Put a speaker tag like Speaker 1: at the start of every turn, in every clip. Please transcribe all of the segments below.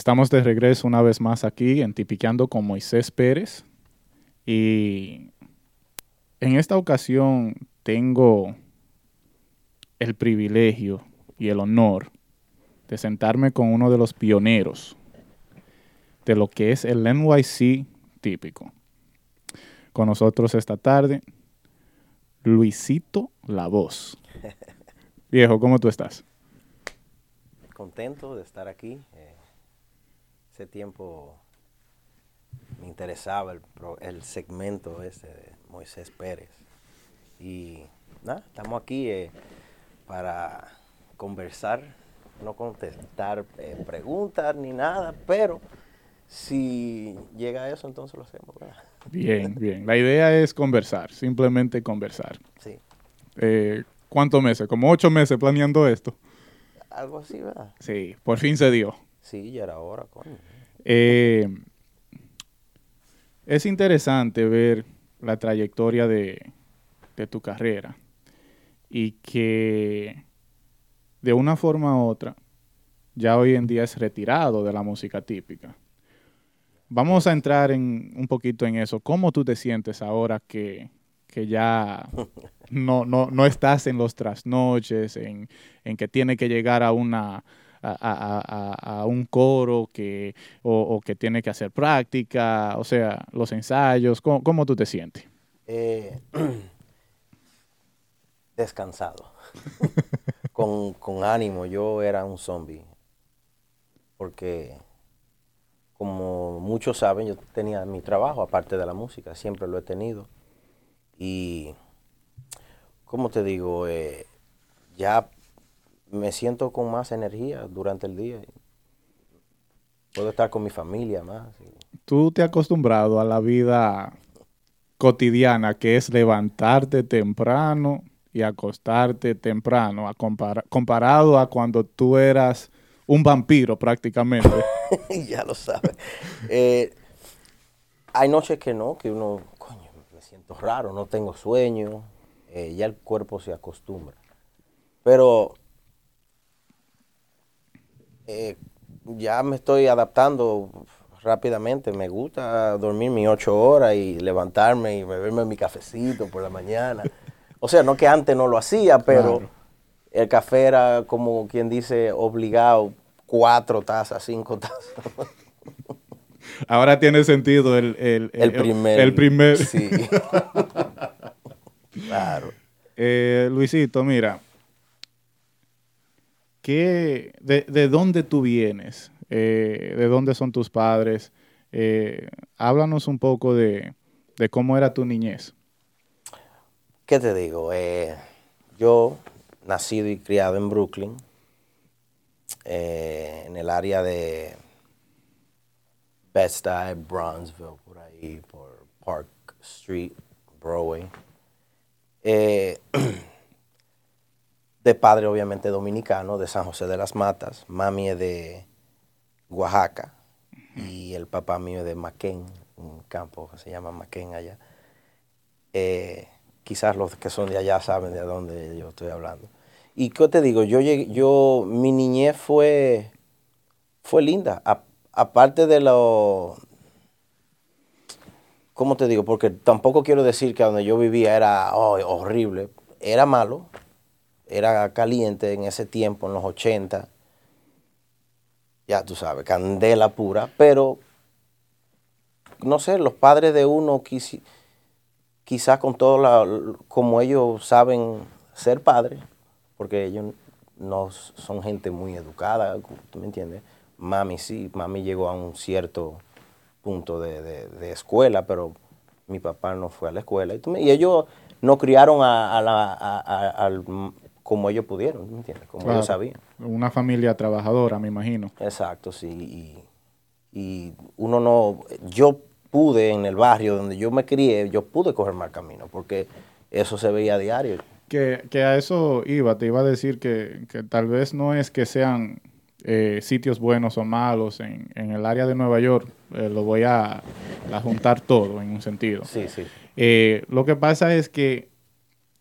Speaker 1: Estamos de regreso una vez más aquí en Tipiqueando con Moisés Pérez. Y en esta ocasión tengo el privilegio y el honor de sentarme con uno de los pioneros de lo que es el NYC típico. Con nosotros esta tarde, Luisito La Voz. Viejo, ¿cómo tú estás?
Speaker 2: Contento de estar aquí. Eh, ese tiempo me interesaba el, el, segmento ese de Moisés Pérez. Y nada, estamos aquí eh, para conversar, no contestar eh, preguntas ni nada, pero si llega a eso, entonces lo hacemos.
Speaker 1: Bien, bien. La idea es conversar, simplemente conversar.
Speaker 2: Sí.
Speaker 1: Eh, ¿Cuántos meses? Como ocho meses planeando esto.
Speaker 2: Algo así, ¿verdad?
Speaker 1: Sí, por fin se dio.
Speaker 2: Sí, ya era hora, coño.
Speaker 1: Eh, es interesante ver la trayectoria de, de tu carrera y que de una forma u otra ya hoy en día es retirado de la música típica. Vamos a entrar en, un poquito en eso. ¿Cómo tú te sientes ahora que, que ya no, no, no, estás en los trasnoches, en, en que tiene que llegar a una a, a, a, un coro que, o, que tiene que hacer práctica, o sea, los ensayos, ¿cómo, cómo tú te sientes?
Speaker 2: Eh, descansado, con, con ánimo, yo era un zombie, porque como muchos saben, yo tenía mi trabajo aparte de la música, siempre lo he tenido. Y, ¿cómo te digo? Eh, ya me siento con más energía durante el día. Puedo estar con mi familia más.
Speaker 1: Tú te has acostumbrado a la vida cotidiana, que es levantarte temprano y acostarte temprano, a comparado a cuando tú eras un vampiro prácticamente.
Speaker 2: ya lo sabes. Eh, hay noches que no, que uno, coño, me siento raro, no tengo sueño, eh, ya el cuerpo se acostumbra. Pero eh, ya me estoy adaptando rápidamente, me gusta dormir mis ocho horas y levantarme y beberme mi cafecito por la mañana. O sea, no que antes no lo hacía, pero claro. el café era como quien dice obligado cuatro tazas, cinco tazas.
Speaker 1: Ahora tiene sentido el, el,
Speaker 2: el, el primer.
Speaker 1: El primer.
Speaker 2: Sí. claro.
Speaker 1: Eh, Luisito, mira. ¿Qué, de, de, dónde tú vienes? Eh, ¿De dónde son tus padres? Eh, háblanos un poco de, de, cómo era tu niñez.
Speaker 2: ¿Qué te digo? Eh, yo, nacido y criado en Brooklyn, en el área de Bed-Stuy, Bronzeville, por ahí, por Park Street, Broadway. De padre obviamente dominicano, de San José de las Matas. Mami es de Oaxaca y el papá mío es de Maquén, un campo que se llama Maquén allá. Eh, quizás los que son de allá saben de dónde yo estoy hablando. Y qué te digo, yo llegué, yo, mi niñez fue, fue linda. A, aparte de lo, ¿cómo te digo? Porque tampoco quiero decir que donde yo vivía era oh, horrible. Era malo, era caliente en ese tiempo, en los 80. Ya tú sabes, candela pura, pero no sé, los padres de uno quizás quizá con todo la, como ellos saben ser padres, porque ellos no son gente muy educada, ¿tú me entiendes? Mami sí, mami llegó a un cierto punto de, de, de escuela, pero mi papá no fue a la escuela. Y, tú y ellos no criaron a, la, al, como ellos pudieron, ¿me entiendes? Como
Speaker 1: Claro.
Speaker 2: ellos sabían.
Speaker 1: Una familia trabajadora, me imagino.
Speaker 2: Exacto, sí. Y, y uno no, yo pude en el barrio donde yo me crié, yo pude coger mal camino, porque eso se veía a diario.
Speaker 1: Que, que a eso iba, te iba a decir que, que tal vez no es que sean eh, sitios buenos o malos en, en, el área de Nueva York, eh, lo voy a, a, juntar todo en un sentido.
Speaker 2: Sí, sí.
Speaker 1: Eh, lo que pasa es que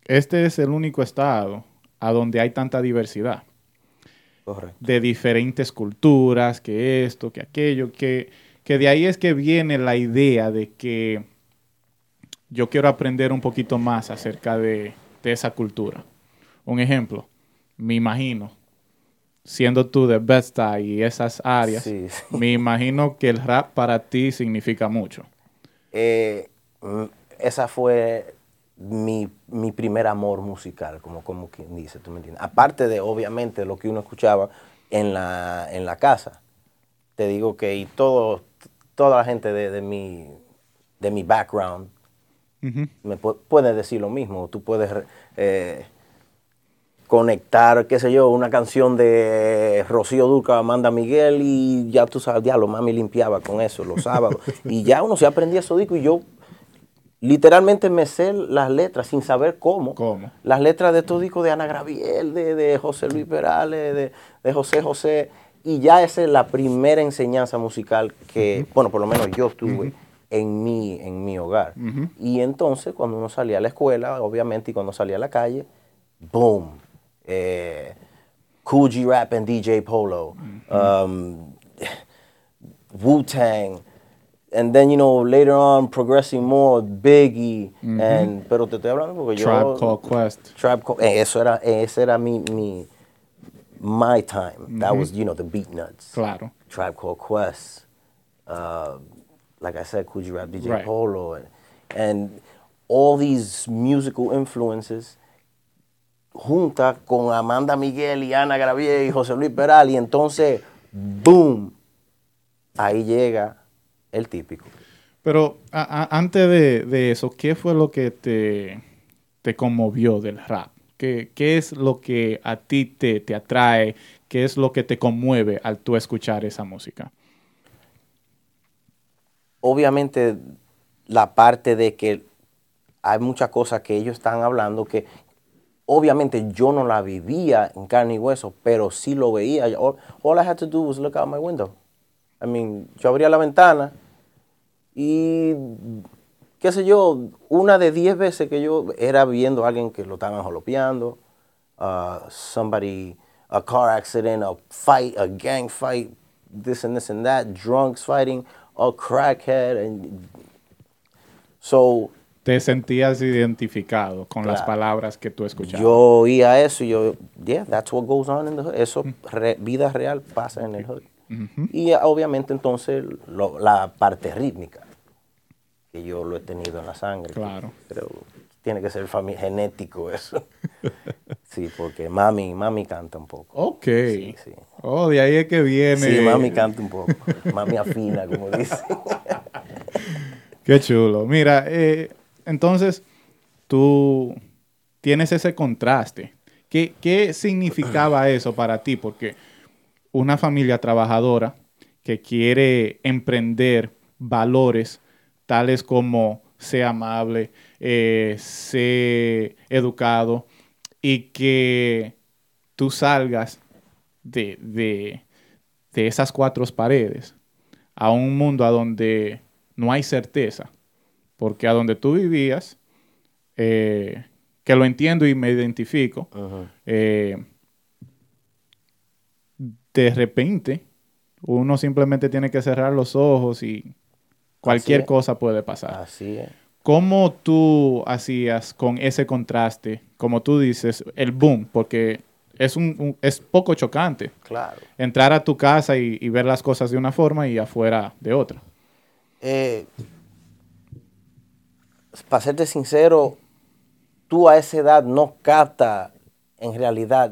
Speaker 1: este es el único estado a donde hay tanta diversidad.
Speaker 2: Correcto.
Speaker 1: de diferentes culturas, que esto, que aquello, que, que de ahí es que viene la idea de que yo quiero aprender un poquito más acerca de, de esa cultura. Un ejemplo, me imagino, siendo tú de Best y esas áreas,
Speaker 2: Sí, sí.
Speaker 1: me imagino que el rap para ti significa mucho.
Speaker 2: Eh, mm, esa fue mi, mi primer amor musical, como, como quien dice, ¿tú me entiendes? Aparte de, obviamente, lo que uno escuchaba en la, en la casa. Te digo que y todo, toda la gente de, de mi, de mi background me pu- puede decir lo mismo. Tú puedes eh, conectar, qué sé yo, una canción de Rocío Durca, Amanda Miguel y ya tú sabes, ya lo mami limpiaba con eso los sábados. y ya uno se aprendía esos discos y yo literalmente me sé las letras sin saber cómo.
Speaker 1: ¿Cómo?
Speaker 2: Las letras de estos discos de Ana Graviel, de, de José Luis Perales, de, de José José. Y ya esa es la primera enseñanza musical que, bueno, por lo menos yo tuve en, mi, en mi hogar. Y entonces, cuando uno salía a la escuela, obviamente, y cuando salía a la calle, boom. Eh, Cool G Rap and DJ Polo. um, Wu Tang. And then, you know, later on, progressing more, Biggie. and, pero te estoy hablando porque
Speaker 1: Tribe
Speaker 2: yo.
Speaker 1: Called Quest.
Speaker 2: Tribe Called- eh, eso era, eh, ese era mi, mi, my time. That was, you know, the beat nuts.
Speaker 1: Claro.
Speaker 2: Tribe Called Quest. Uh, like I said, Coogee Rap, DJ
Speaker 1: Right.
Speaker 2: Polo, and, and all these musical influences junta con Amanda Miguel y Ana Gravier y José Luis Peral y entonces, boom, ahí llega el típico.
Speaker 1: Pero a- a- antes de, de eso, ¿qué fue lo que te, te conmovió del rap? ¿Qué, qué es lo que a ti te, te atrae? ¿Qué es lo que te conmueve al tú escuchar esa música?
Speaker 2: obviamente la parte de que hay muchas cosas que ellos están hablando que obviamente yo no la vivía en carne y hueso, pero sí lo veía. All, all I had to do was look out my window. I mean, yo abría la ventana y qué sé yo, una de diez veces que yo era viendo a alguien que lo estaban jolopeando, uh, somebody, a car accident, a fight, a gang fight, this and this and that, drunks fighting, a crackhead, and so
Speaker 1: ¿Te sentías identificado con las
Speaker 2: Claro.
Speaker 1: palabras que tú escuchabas?
Speaker 2: yo oía eso y yo, yeah, that's what goes on in the hood. Eso, re- vida real pasa en el hood. Y eh, obviamente entonces lo- la parte rítmica, que yo lo he tenido en la sangre.
Speaker 1: Claro.
Speaker 2: Pero tiene que ser genético eso. sí, porque mami, mami canta un poco.
Speaker 1: Ok.
Speaker 2: Sí, sí.
Speaker 1: Oh, de ahí es que viene.
Speaker 2: Sí, mami canta un poco. mami afina, como dice.
Speaker 1: Qué chulo. Mira, eh, entonces tú tienes ese contraste. ¿Qué, ¿Qué significaba eso para ti? Porque una familia trabajadora que quiere emprender valores tales como ser amable, eh, ser educado y que tú salgas de, de, de esas cuatro paredes a un mundo a donde no hay certeza, porque a donde tú vivías, eh, que lo entiendo y me identifico, eh, de repente uno simplemente tiene que cerrar los ojos y cualquier cosa puede pasar.
Speaker 2: Así es.
Speaker 1: ¿Cómo tú hacías con ese contraste, como tú dices, el boom? Porque es, un, un- es poco chocante
Speaker 2: Claro.
Speaker 1: entrar a tu casa y, y ver las cosas de una forma y afuera de otra.
Speaker 2: Eh, para serte sincero, tú a esa edad no capta en realidad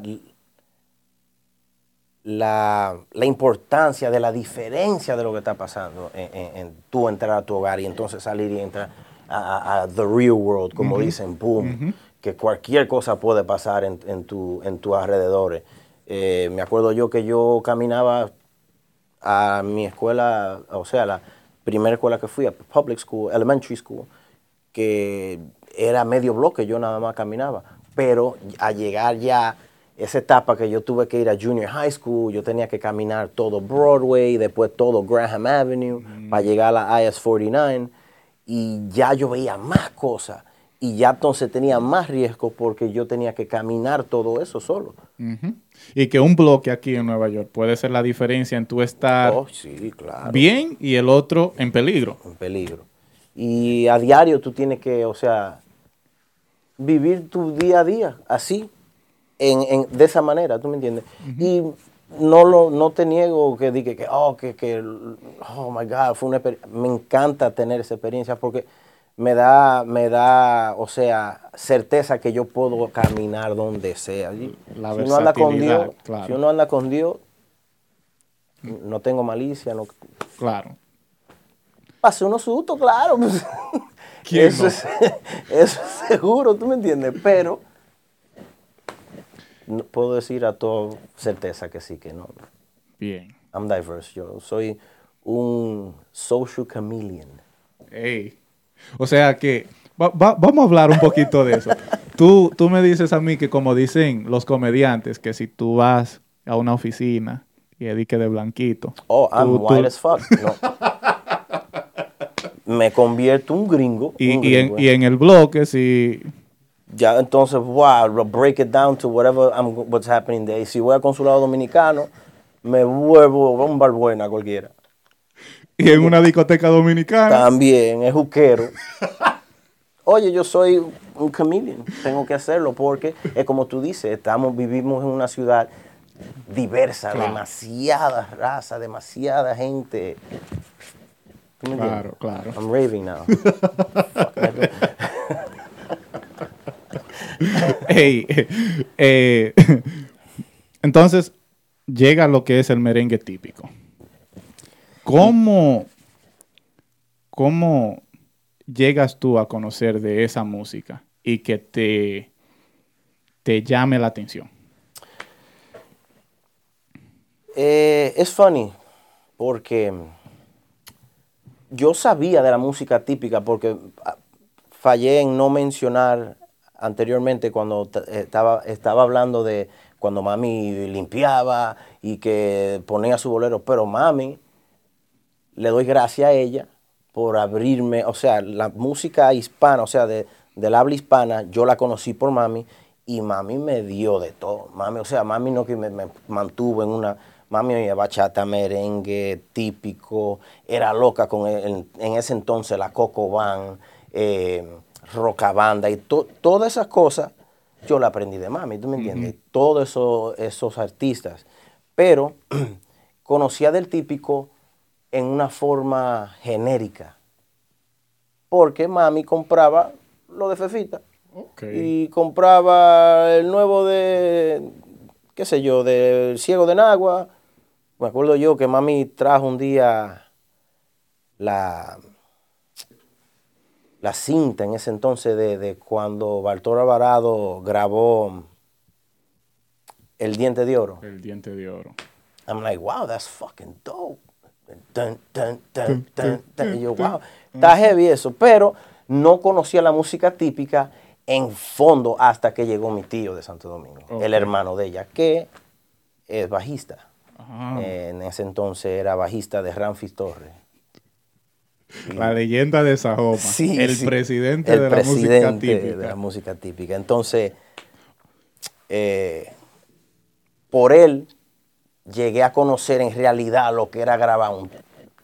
Speaker 2: la, la importancia de la diferencia de lo que está pasando en, en- en tú entrar a tu hogar y entonces salir y entrar a, a- a the real world, como dicen, boom, que cualquier cosa puede pasar en, en tu, en tus alrededores. Eh, me acuerdo yo que yo caminaba a mi escuela, o sea, la primera escuela que fui, a public school, elementary school, que era medio bloque, yo nada más caminaba. Pero a llegar ya, esa etapa que yo tuve que ir a junior high school, yo tenía que caminar todo Broadway, después todo Graham Avenue, para llegar a la IS-49, y ya yo veía más cosas, y ya entonces tenía más riesgo porque yo tenía que caminar todo eso solo.
Speaker 1: Y que un bloque aquí en Nueva York puede ser la diferencia en tu estar
Speaker 2: Oh, sí, claro.
Speaker 1: bien y el otro en peligro.
Speaker 2: en peligro. Y a diario tú tienes que, o sea, vivir tu día a día así, en, en- de esa manera, ¿tú me entiendes? Y no lo no te niego que diga que, oh, que, que, oh my God, fue una exper- Me encanta tener esa experiencia porque me da, me da, o sea, certeza que yo puedo caminar donde sea. Y
Speaker 1: La
Speaker 2: si uno anda con Dios,
Speaker 1: claro.
Speaker 2: si uno anda con Dios, no tengo malicia, no,
Speaker 1: Claro.
Speaker 2: Pasé unos sustos, claro. pues.
Speaker 1: ¿Quién
Speaker 2: eso,
Speaker 1: no?
Speaker 2: es, eso es seguro, tú me entiendes. Pero puedo decir a toda certeza que sí, que no.
Speaker 1: Bien.
Speaker 2: I'm diverse. Yo soy un social chameleon.
Speaker 1: Ey. O sea que va- va- vamos a hablar un poquito de eso. Tú, tú me dices a mí que como dicen los comediantes, que si tú vas a una oficina y edique de blanquito.
Speaker 2: Oh, I'm
Speaker 1: tú- tú-
Speaker 2: white as fuck. No. Me convierto un gringo.
Speaker 1: y,
Speaker 2: un
Speaker 1: y en,
Speaker 2: gringo.
Speaker 1: y en el bloque, si
Speaker 2: Ya entonces, wow, break it down to whatever I'm, what's happening there. Y si voy al consulado dominicano, me vuelvo un barbuena cualquiera.
Speaker 1: y en una discoteca dominicana.
Speaker 2: También es juquero. Oye, yo soy un chameleon, tengo que hacerlo porque es como tú dices, estamos, vivimos en una ciudad diversa,
Speaker 1: Claro.
Speaker 2: demasiada raza, demasiada gente.
Speaker 1: Claro, claro.
Speaker 2: I'm raving now. Fuck, nigga.
Speaker 1: Ey, eh, entonces, llega lo que es el merengue típico. ¿Cómo, ¿Cómo llegas tú a conocer de esa música y que te, te llame la atención?
Speaker 2: Eh, es funny porque yo sabía de la música típica porque ah, fallé en no mencionar anteriormente cuando t- estaba, estaba hablando de cuando mami limpiaba y que ponía su bolero, pero mami, le doy gracias a ella por abrirme, o sea, la música hispana, o sea, de, del habla hispana, yo la conocí por mami y mami me dio de todo. Mami, o sea, mami no que me, mantuvo en una, mami oía bachata, merengue, típico, era loca con en, ese entonces la Coco Van, eh, Rocabanda y to- todas esas cosas yo la aprendí de mami, ¿tú me entiendes? Todos eso- esos artistas. Pero conocía del típico en una forma genérica. Porque mami compraba lo de Fefita. Y compraba el nuevo de, qué sé yo, del Ciego de Nagua. Me acuerdo yo que mami trajo un día la, la cinta en ese entonces de, de cuando Bartolo Alvarado grabó El Diente de Oro.
Speaker 1: El diente de oro.
Speaker 2: I'm like, wow, that's fucking dope. Dun, dun, dun, dun, dun. Y yo, wow, está heavy eso. Pero no conocía la música típica en fondo hasta que llegó mi tío de Santo Domingo, el hermano de ella, que es bajista.
Speaker 1: Ah,
Speaker 2: Eh, en ese entonces era bajista de Ramfis Torres.
Speaker 1: La leyenda de Sahoma.
Speaker 2: Sí,
Speaker 1: el
Speaker 2: sí.
Speaker 1: presidente
Speaker 2: El
Speaker 1: de la música típica.
Speaker 2: de la música típica. Entonces, eh, por él llegué a conocer en realidad lo que era grabar un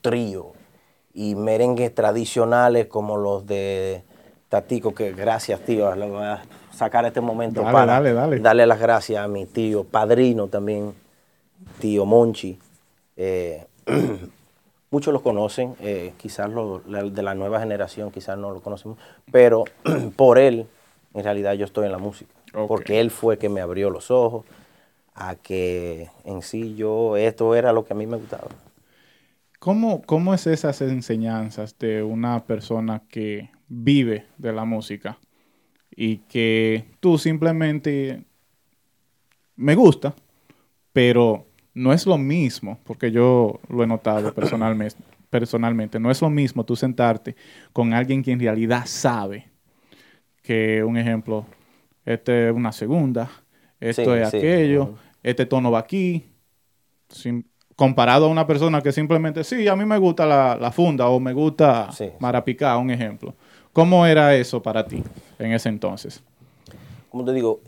Speaker 2: trío y merengues tradicionales como los de Tatico, que gracias tío, voy a sacar este momento
Speaker 1: Dale,
Speaker 2: para
Speaker 1: dale, dale.
Speaker 2: darle las gracias a mi tío, padrino también, tío Monchi. Eh, muchos lo conocen, eh, quizás lo- la- de la nueva generación quizás no lo conocemos, pero por él en realidad yo estoy en la música, porque él fue que me abrió los ojos a que en sí yo, esto era lo que a mí me gustaba.
Speaker 1: ¿Cómo, ¿Cómo es esas enseñanzas de una persona que vive de la música y que tú simplemente me gusta, pero no es lo mismo, porque yo lo he notado personalmente, personalmente, no es lo mismo tú sentarte con alguien que en realidad sabe que, un ejemplo, este es una segunda, esto
Speaker 2: Sí,
Speaker 1: es
Speaker 2: sí,
Speaker 1: aquello, este tono va aquí, sin- comparado a una persona que simplemente, sí, a mí me gusta la, la funda o me gusta
Speaker 2: Sí, sí.
Speaker 1: marapicá, un ejemplo. ¿Cómo era eso para ti en ese entonces?
Speaker 2: como te digo,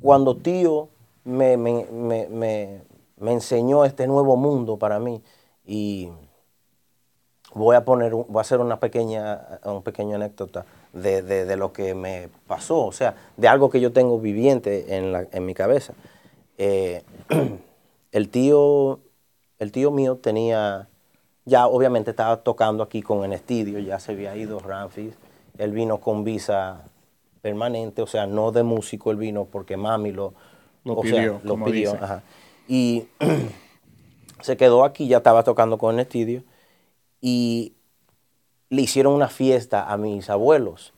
Speaker 2: cuando tío me, me, me, me, me enseñó este nuevo mundo para mí. Y voy a poner, un- voy a hacer una pequeña, anécdota de, de- de lo que me pasó, o sea, de algo que yo tengo viviente en, la, en mi cabeza. Eh, el tío, el tío mío tenía, ya obviamente estaba tocando aquí con Enestidio, ya se había ido Ramfis, él vino con visa permanente, o sea, no de músico, él vino porque mami lo,
Speaker 1: Lo
Speaker 2: o sea,
Speaker 1: pidió,
Speaker 2: lo pidió, ajá. Y se quedó aquí, ya estaba tocando con Enestidio y le hicieron una fiesta a mis abuelos,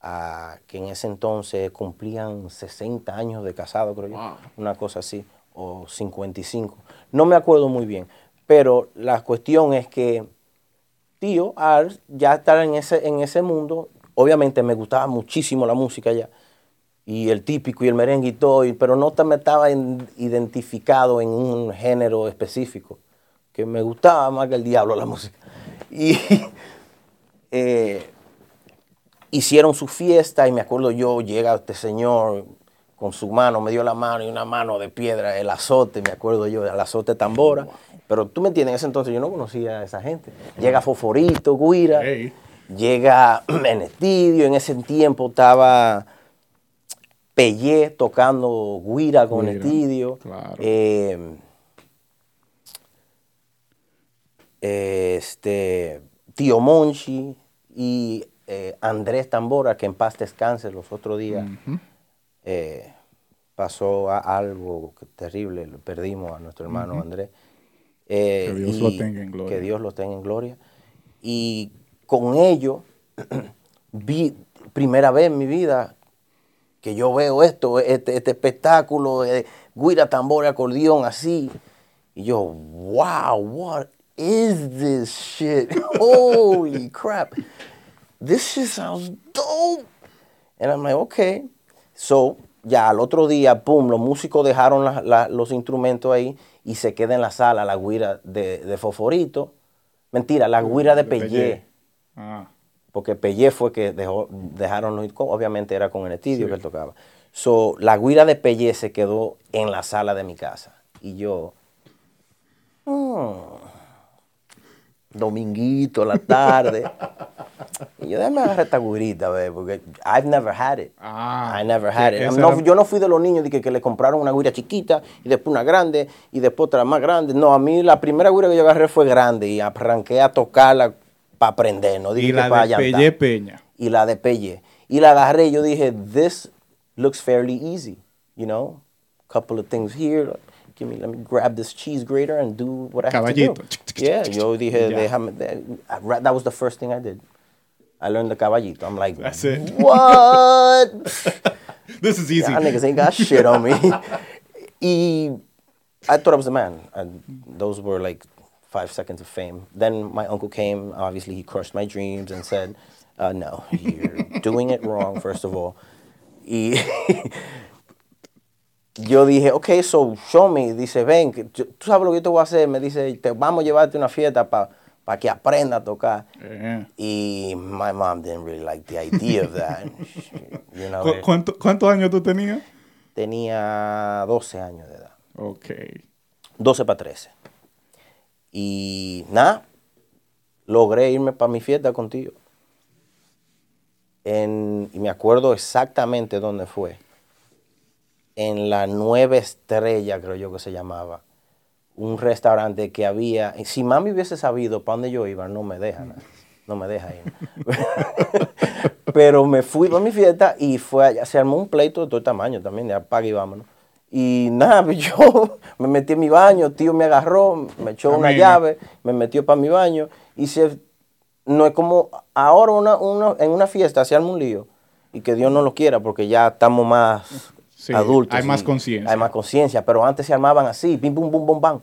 Speaker 2: a- que en ese entonces cumplían 60 años de casado, creo yo,
Speaker 1: Wow.
Speaker 2: una cosa así, o 55. No me acuerdo muy bien, pero la cuestión es que tío, al ya estar en ese, en ese mundo, obviamente me gustaba muchísimo la música ya, y el típico y el merengue y todo, y- pero no me estaba en- identificado en un género específico, que me gustaba más que el diablo la música. Y eh, hicieron su fiesta y me acuerdo yo, llega este señor con su mano, me dio la mano y una mano de piedra, el azote, me acuerdo yo, el azote tambora. Pero tú me entiendes, en ese entonces yo no conocía a esa gente. Llega Foforito, Guira,
Speaker 1: Hey.
Speaker 2: llega Enestidio, en ese tiempo estaba Pellé tocando Guira con
Speaker 1: Guira,
Speaker 2: Enestidio.
Speaker 1: claro.
Speaker 2: Eh, este, Tío Monchi y eh, Andrés Tambora, que en paz descanse los otros días,
Speaker 1: Ujú.
Speaker 2: eh, pasó a- algo que- terrible, lo perdimos a nuestro hermano Andrés. Eh,
Speaker 1: Que Dios lo tenga en gloria.
Speaker 2: Que Dios lo tenga en gloria. Y con ello, vi primera vez en mi vida que yo veo esto, este, este espectáculo, eh, guira, tambor, acordeón, así. Y yo, wow, what is this shit? Holy crap. This shit sounds dope. And I'm like, okay. So, ya al otro día, pum, los músicos dejaron la- la- los instrumentos ahí y se queda en la sala la guira de, de Foforito. Mentira, la guira de
Speaker 1: De
Speaker 2: Pellé.
Speaker 1: Pellé. Ah,
Speaker 2: Porque Pellé fue que dejó, dejaron obviamente era con el estidio que él tocaba. So, la guira de Pellé se quedó en la sala de mi casa. Y yo, "Hmm, dominguito, la tarde. y yo, déjame agarrar esta guirita, porque I've never had it.
Speaker 1: Ah,
Speaker 2: I never had it. No, yo no fui de los niños de que, que le compraron una guira chiquita y después una grande y después otra más grande. No, a mí la primera guira que yo agarré fue grande y arranqué a tocarla para aprender, no dije
Speaker 1: y la
Speaker 2: para
Speaker 1: de Pellé Peña.
Speaker 2: y la de Pelle. Y la agarré y yo dije, this looks fairly easy, you know? Couple of things here. Give me, let me grab this cheese grater and do what I have to
Speaker 1: Caballito.
Speaker 2: do. Yeah, yo dije,
Speaker 1: Ya.
Speaker 2: déjame, I that was the first thing I did. I learned the caballito. I'm like,
Speaker 1: That's it.
Speaker 2: what?
Speaker 1: This is easy.
Speaker 2: Y'all niggas ain't got shit on me. y I thought I was a man. And those were like five seconds of fame. Then my uncle came. Obviously, he crushed my dreams and said, uh, no, you're doing it wrong, first of all. Y yo dije, ok, so show me. Dice, ven, tú sabes lo que yo te voy a hacer. Me dice, te vamos a llevarte a una fiesta para que aprenda a tocar.
Speaker 1: Eh.
Speaker 2: Y my mom didn't really like the idea of that. you know,
Speaker 1: ¿Cu- cuánto- ¿Cuántos años tú tenías?
Speaker 2: tenía 12 años de edad.
Speaker 1: Ok.
Speaker 2: 12 para 13. Y nada, logré irme para mi fiesta contigo. En- y me acuerdo exactamente dónde fue. En la Nueva Estrella, creo yo que se llamaba. Un restaurante que había. Si mami hubiese sabido para dónde yo iba, no me deja. ¿no? No me deja ir. Pero me fui para mi fiesta y fue allá. Se armó un pleito de todo tamaño también, de apague y vámonos. Y nada, pues yo me metí en mi baño, tío me agarró, me echó una
Speaker 1: Amén.
Speaker 2: llave, me metió para mi baño. Y se, no es como ahora una, una- en una fiesta se arma un lío. Y que Dios no lo quiera porque ya estamos más
Speaker 1: Sí,
Speaker 2: adultos.
Speaker 1: hay más conciencia.
Speaker 2: Hay más conciencia, pero antes se armaban así, pim, pum, bum, bum, bam.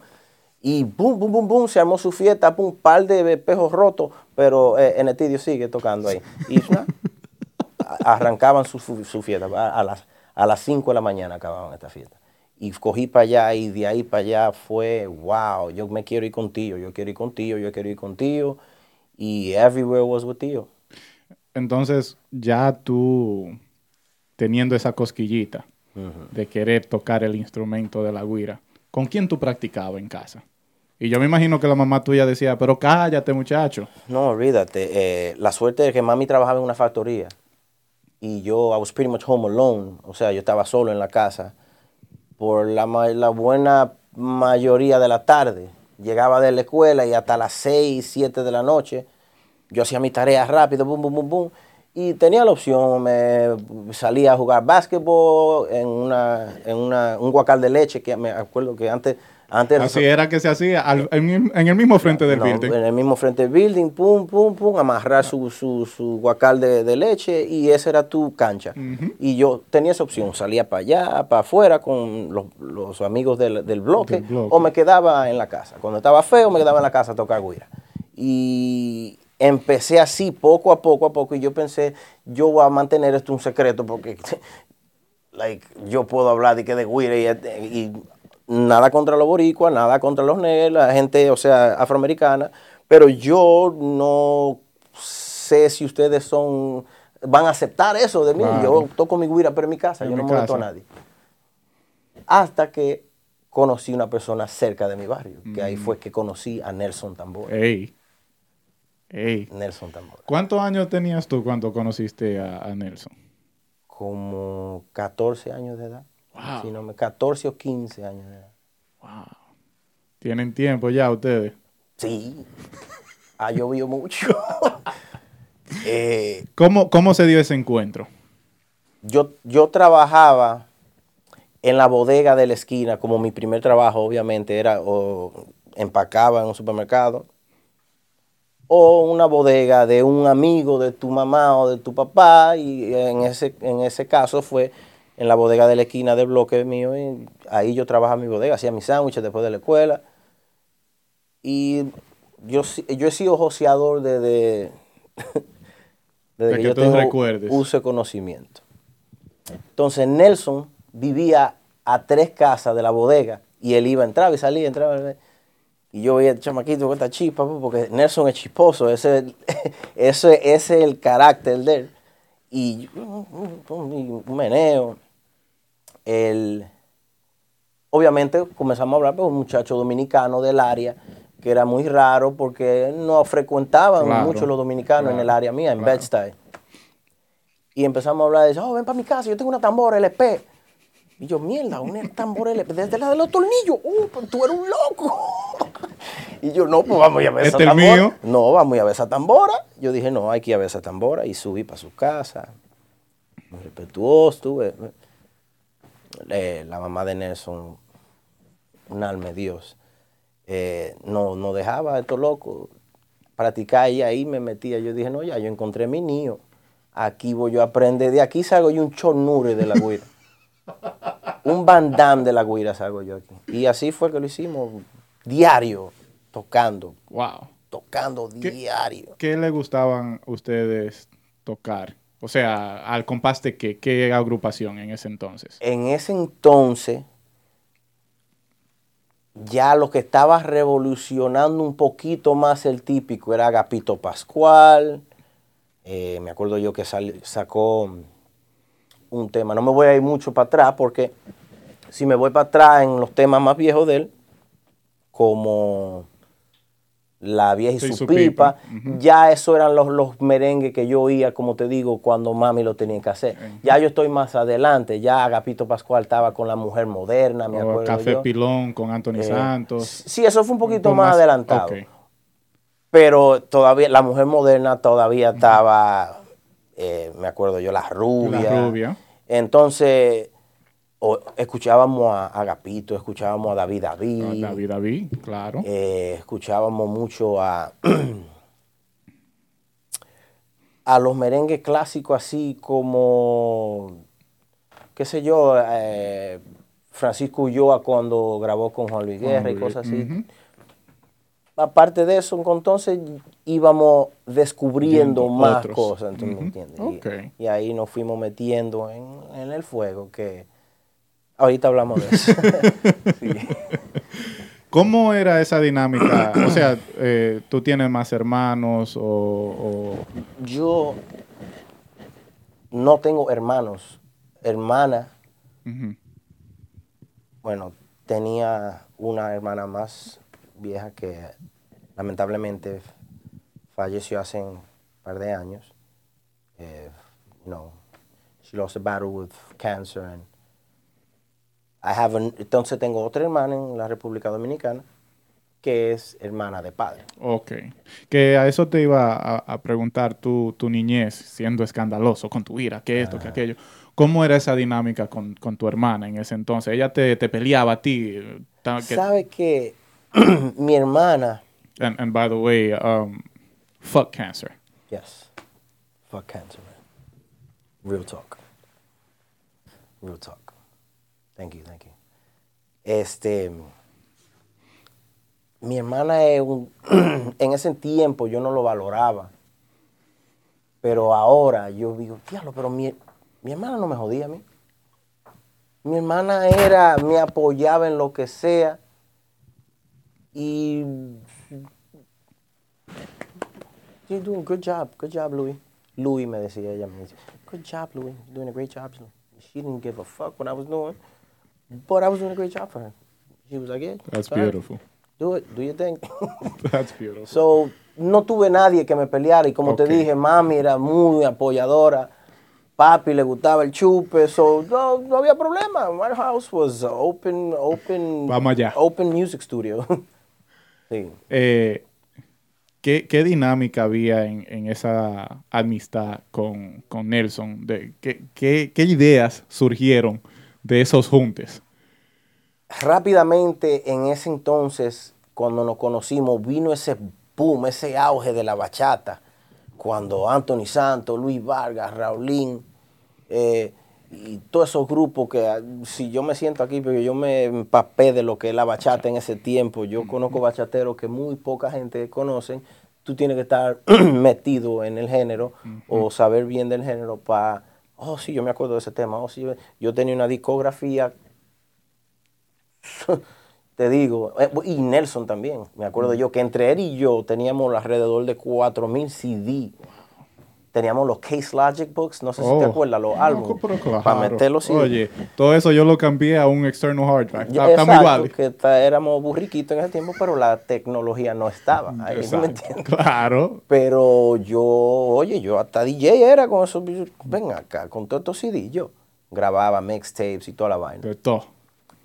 Speaker 2: Y bum, bum, bum, bum, se armó su fiesta, pum, par de espejos rotos, pero eh, Enetidio sigue tocando ahí. Y arrancaban su, su- su fiesta. A, a las, a las 5 de la mañana acababan esta fiesta. Y cogí para allá y de ahí para allá fue, wow, yo me quiero ir contigo, yo quiero ir contigo, yo quiero ir contigo. Y everywhere was with tío.
Speaker 1: Entonces, ya tú teniendo esa cosquillita, de querer tocar el instrumento de la guira, ¿con quién tú practicabas en casa? Y yo me imagino que la mamá tuya decía, pero cállate muchacho.
Speaker 2: No, olvídate. Eh, la suerte es que mami trabajaba en una factoría y yo, I was pretty much home alone. O sea, yo estaba solo en la casa por la, la buena mayoría de la tarde. Llegaba de la escuela y hasta las 6, 7 de la noche yo hacía mis tareas rápido, bum, bum, bum, bum. Y tenía la opción, me salía a jugar básquetbol en, una, en una, un guacal de leche, que me acuerdo que antes antes
Speaker 1: Así era que se hacía en, el mismo frente del building.
Speaker 2: En el mismo frente del building, pum, pum, pum, amarrar su, su, su guacal de, leche y esa era tu cancha. Y yo tenía esa opción, salía para allá, para afuera con los, amigos del, bloque, o me quedaba en la casa. Cuando estaba feo, me quedaba en la casa a tocar guira. Y empecé así, poco a poco a poco, y yo pensé, yo voy a mantener esto un secreto porque like, yo puedo hablar de que de guira y nada contra los boricuas, nada contra los negros, la gente, o sea, afroamericana, pero yo no sé si ustedes son, van a aceptar eso de mí. Yo toco mi guira, pero en mi casa, yo no molesto a nadie. Hasta que conocí una persona cerca de mi barrio, que ahí mm. fue que conocí a Nelson Tambora.
Speaker 1: Ey. Ey.
Speaker 2: Nelson Tambora.
Speaker 1: ¿Cuántos años tenías tú cuando conociste a Nelson?
Speaker 2: Como 14 años de edad. Wow. no me 14 o 15 años.
Speaker 1: Wow. ¿Tienen tiempo ya ustedes?
Speaker 2: Sí. Ha llovido mucho.
Speaker 1: Eh, ¿Cómo, se dio ese encuentro?
Speaker 2: Yo, yo trabajaba en la bodega de la esquina, como mi primer trabajo, obviamente, era o empacaba en un supermercado, o una bodega de un amigo de tu mamá o de tu papá, y en ese, en ese caso fue en la bodega de la esquina del bloque mío. Y ahí yo trabajaba en mi bodega, hacía mis sándwiches después de la escuela. Y yo, yo he sido joseador desde, desde que, yo tengo recuerdes. uso conocimiento. Entonces Nelson vivía a tres casas de la bodega y él iba, entraba y salía, entraba. Y yo veía, chamaquito, con esta chispa, porque Nelson es chisposo, ese, ese, es el carácter de él. Y un meneo el, obviamente comenzamos a hablar con un muchacho dominicano del área, que era muy raro porque no frecuentaban mucho los dominicanos en el área mía, en claro. Y empezamos a hablar de eso, oh, ven para mi casa, yo tengo una tambora LP. Y yo, mierda, una tambora LP, desde la de los tornillos, uh, tú eres un loco. y yo, no, pues vamos a ver esa tambora. Mío? No, vamos a ver esa tambora. Yo dije, no, hay que ir a ver esa tambora. Y subí para su casa. Muy respetuoso, estuve la mamá de Nelson, un alma de Dios, eh, no, no dejaba esto loco practicar y ahí me metía. Yo dije, no, ya, yo encontré mi niño. Aquí voy yo a aprender. De aquí salgo yo un chornure de la guira. un bandán de la guira salgo yo aquí. Y así fue que lo hicimos diario, tocando.
Speaker 1: Wow.
Speaker 2: Tocando diario.
Speaker 1: ¿Qué le gustaban ustedes tocar? O sea, al compás de qué, qué agrupación en ese entonces.
Speaker 2: En ese entonces, ya lo que estaba revolucionando un poquito más el típico era Agapito Pascual. Eh, me acuerdo yo que sacó un tema. No me voy a ir mucho para atrás porque si me voy para atrás en los temas más viejos de él, como la vieja y su, pipa. Ya eso eran los, los, merengues que yo oía, como te digo, cuando mami lo tenía que hacer. Ya yo estoy más adelante, ya Agapito Pascual estaba con la mujer moderna, me acuerdo.
Speaker 1: Café Pilón con Anthony eh, Santos.
Speaker 2: Sí, eso fue un poquito más, adelantado. Pero todavía, la mujer moderna todavía estaba, eh, me acuerdo yo, la rubia. La rubia. Entonces, escuchábamos a Agapito, escuchábamos a David David.
Speaker 1: David David, claro.
Speaker 2: Eh, escuchábamos mucho a, a los merengues clásicos así como, qué sé yo, eh, Francisco Ulloa cuando grabó con Juan Luis Guerra y cosas así. Aparte de eso, entonces íbamos descubriendo más cosas, ¿me entiendes? Y, ahí nos fuimos metiendo en, en el fuego que Ahorita hablamos de eso.
Speaker 1: ¿Cómo era esa dinámica? O sea, eh, ¿tú tienes más hermanos o,
Speaker 2: Yo no tengo hermanos, hermana. Bueno, tenía una hermana más vieja que lamentablemente falleció hace un par de años. Eh, you know, she lost a battle with cancer and I have an- entonces tengo otra hermana en la República Dominicana que es hermana de padre.
Speaker 1: Ok. Que a eso te iba a, a preguntar tu, tu niñez, siendo escandaloso con tu ira, que esto, que aquello. ¿Cómo era esa dinámica con, con tu hermana en ese entonces? ¿Ella te, te peleaba a ti? que-
Speaker 2: ¿Sabe que mi hermana,
Speaker 1: and, and by the way, um, fuck cancer.
Speaker 2: yes, fuck cancer, man. Real talk. Real talk. Thank you, thank you. Este, mi hermana es un, en ese tiempo yo no lo valoraba. Pero ahora yo digo, diablo, pero mi, mi hermana no me jodía a mí. Mi hermana era, me apoyaba en lo que sea. Y You're doing good job, good job, Louis. Louis me decía ella, me decía, good job, Louis. You're doing a great job. She didn't give a fuck what I was doing, but I was doing a great job for her. She was like, yeah,
Speaker 1: That's
Speaker 2: all right,
Speaker 1: beautiful.
Speaker 2: Do it, do your thing.
Speaker 1: That's beautiful.
Speaker 2: so, no tuve nadie que me peleara y como
Speaker 1: Ok.
Speaker 2: te dije, mami era muy apoyadora. Papi le gustaba el chupe, so no, no había problema. My house was open, open,
Speaker 1: Vamos allá.
Speaker 2: open music studio. sí.
Speaker 1: Eh, ¿qué, qué dinámica había en, en esa amistad con, con Nelson? De, ¿qué, qué, qué ideas surgieron de esos juntes?
Speaker 2: rápidamente en ese entonces, cuando nos conocimos, vino ese boom, ese auge de la bachata. Cuando Anthony Santos, Luis Vargas, Raulín, eh, y todos esos grupos que ah, si yo me siento aquí, porque yo me empapé de lo que es la bachata en ese tiempo, yo conozco bachateros que muy poca gente conoce, tú tienes que estar metido en el género o saber bien del género para, oh sí, yo me acuerdo de ese tema, oh sí, yo tenía una discografía. Te digo, eh, y Nelson también, me acuerdo yo, que entre él y yo teníamos alrededor de 4.000 CD. Teníamos los Case Logic Books, no sé si te
Speaker 1: Oh.
Speaker 2: acuerdas, los álbumes,
Speaker 1: claro.
Speaker 2: para meterlos CD.
Speaker 1: Oye, todo eso yo lo cambié a un external hard drive.
Speaker 2: Yo-
Speaker 1: Está, está muy
Speaker 2: exacto,
Speaker 1: igual.
Speaker 2: que ta- éramos burriquitos en ese tiempo, pero la tecnología no estaba. ahí, ¿me entiendes?
Speaker 1: Claro.
Speaker 2: Pero yo, oye, yo hasta DJ era con esos, ven acá, con todos estos CD, yo grababa mixtapes y toda la vaina.
Speaker 1: De todo.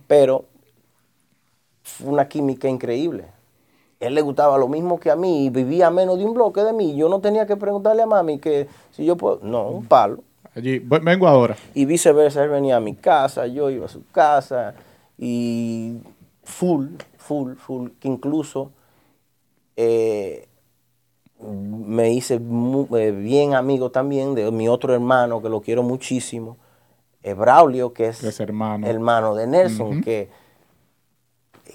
Speaker 2: pero fue una química increíble. Él le gustaba lo mismo que a mí y vivía a menos de un bloque de mí. Yo no tenía que preguntarle a mami que si yo puedo. No, un palo.
Speaker 1: Allí, vengo ahora.
Speaker 2: Y viceversa, él venía a mi casa, yo iba a su casa y full, full, full, que incluso eh, me hice mu- eh, bien amigo también de mi otro hermano que lo quiero muchísimo, eh, Braulio, que es,
Speaker 1: Que es hermano.
Speaker 2: hermano de Nelson, que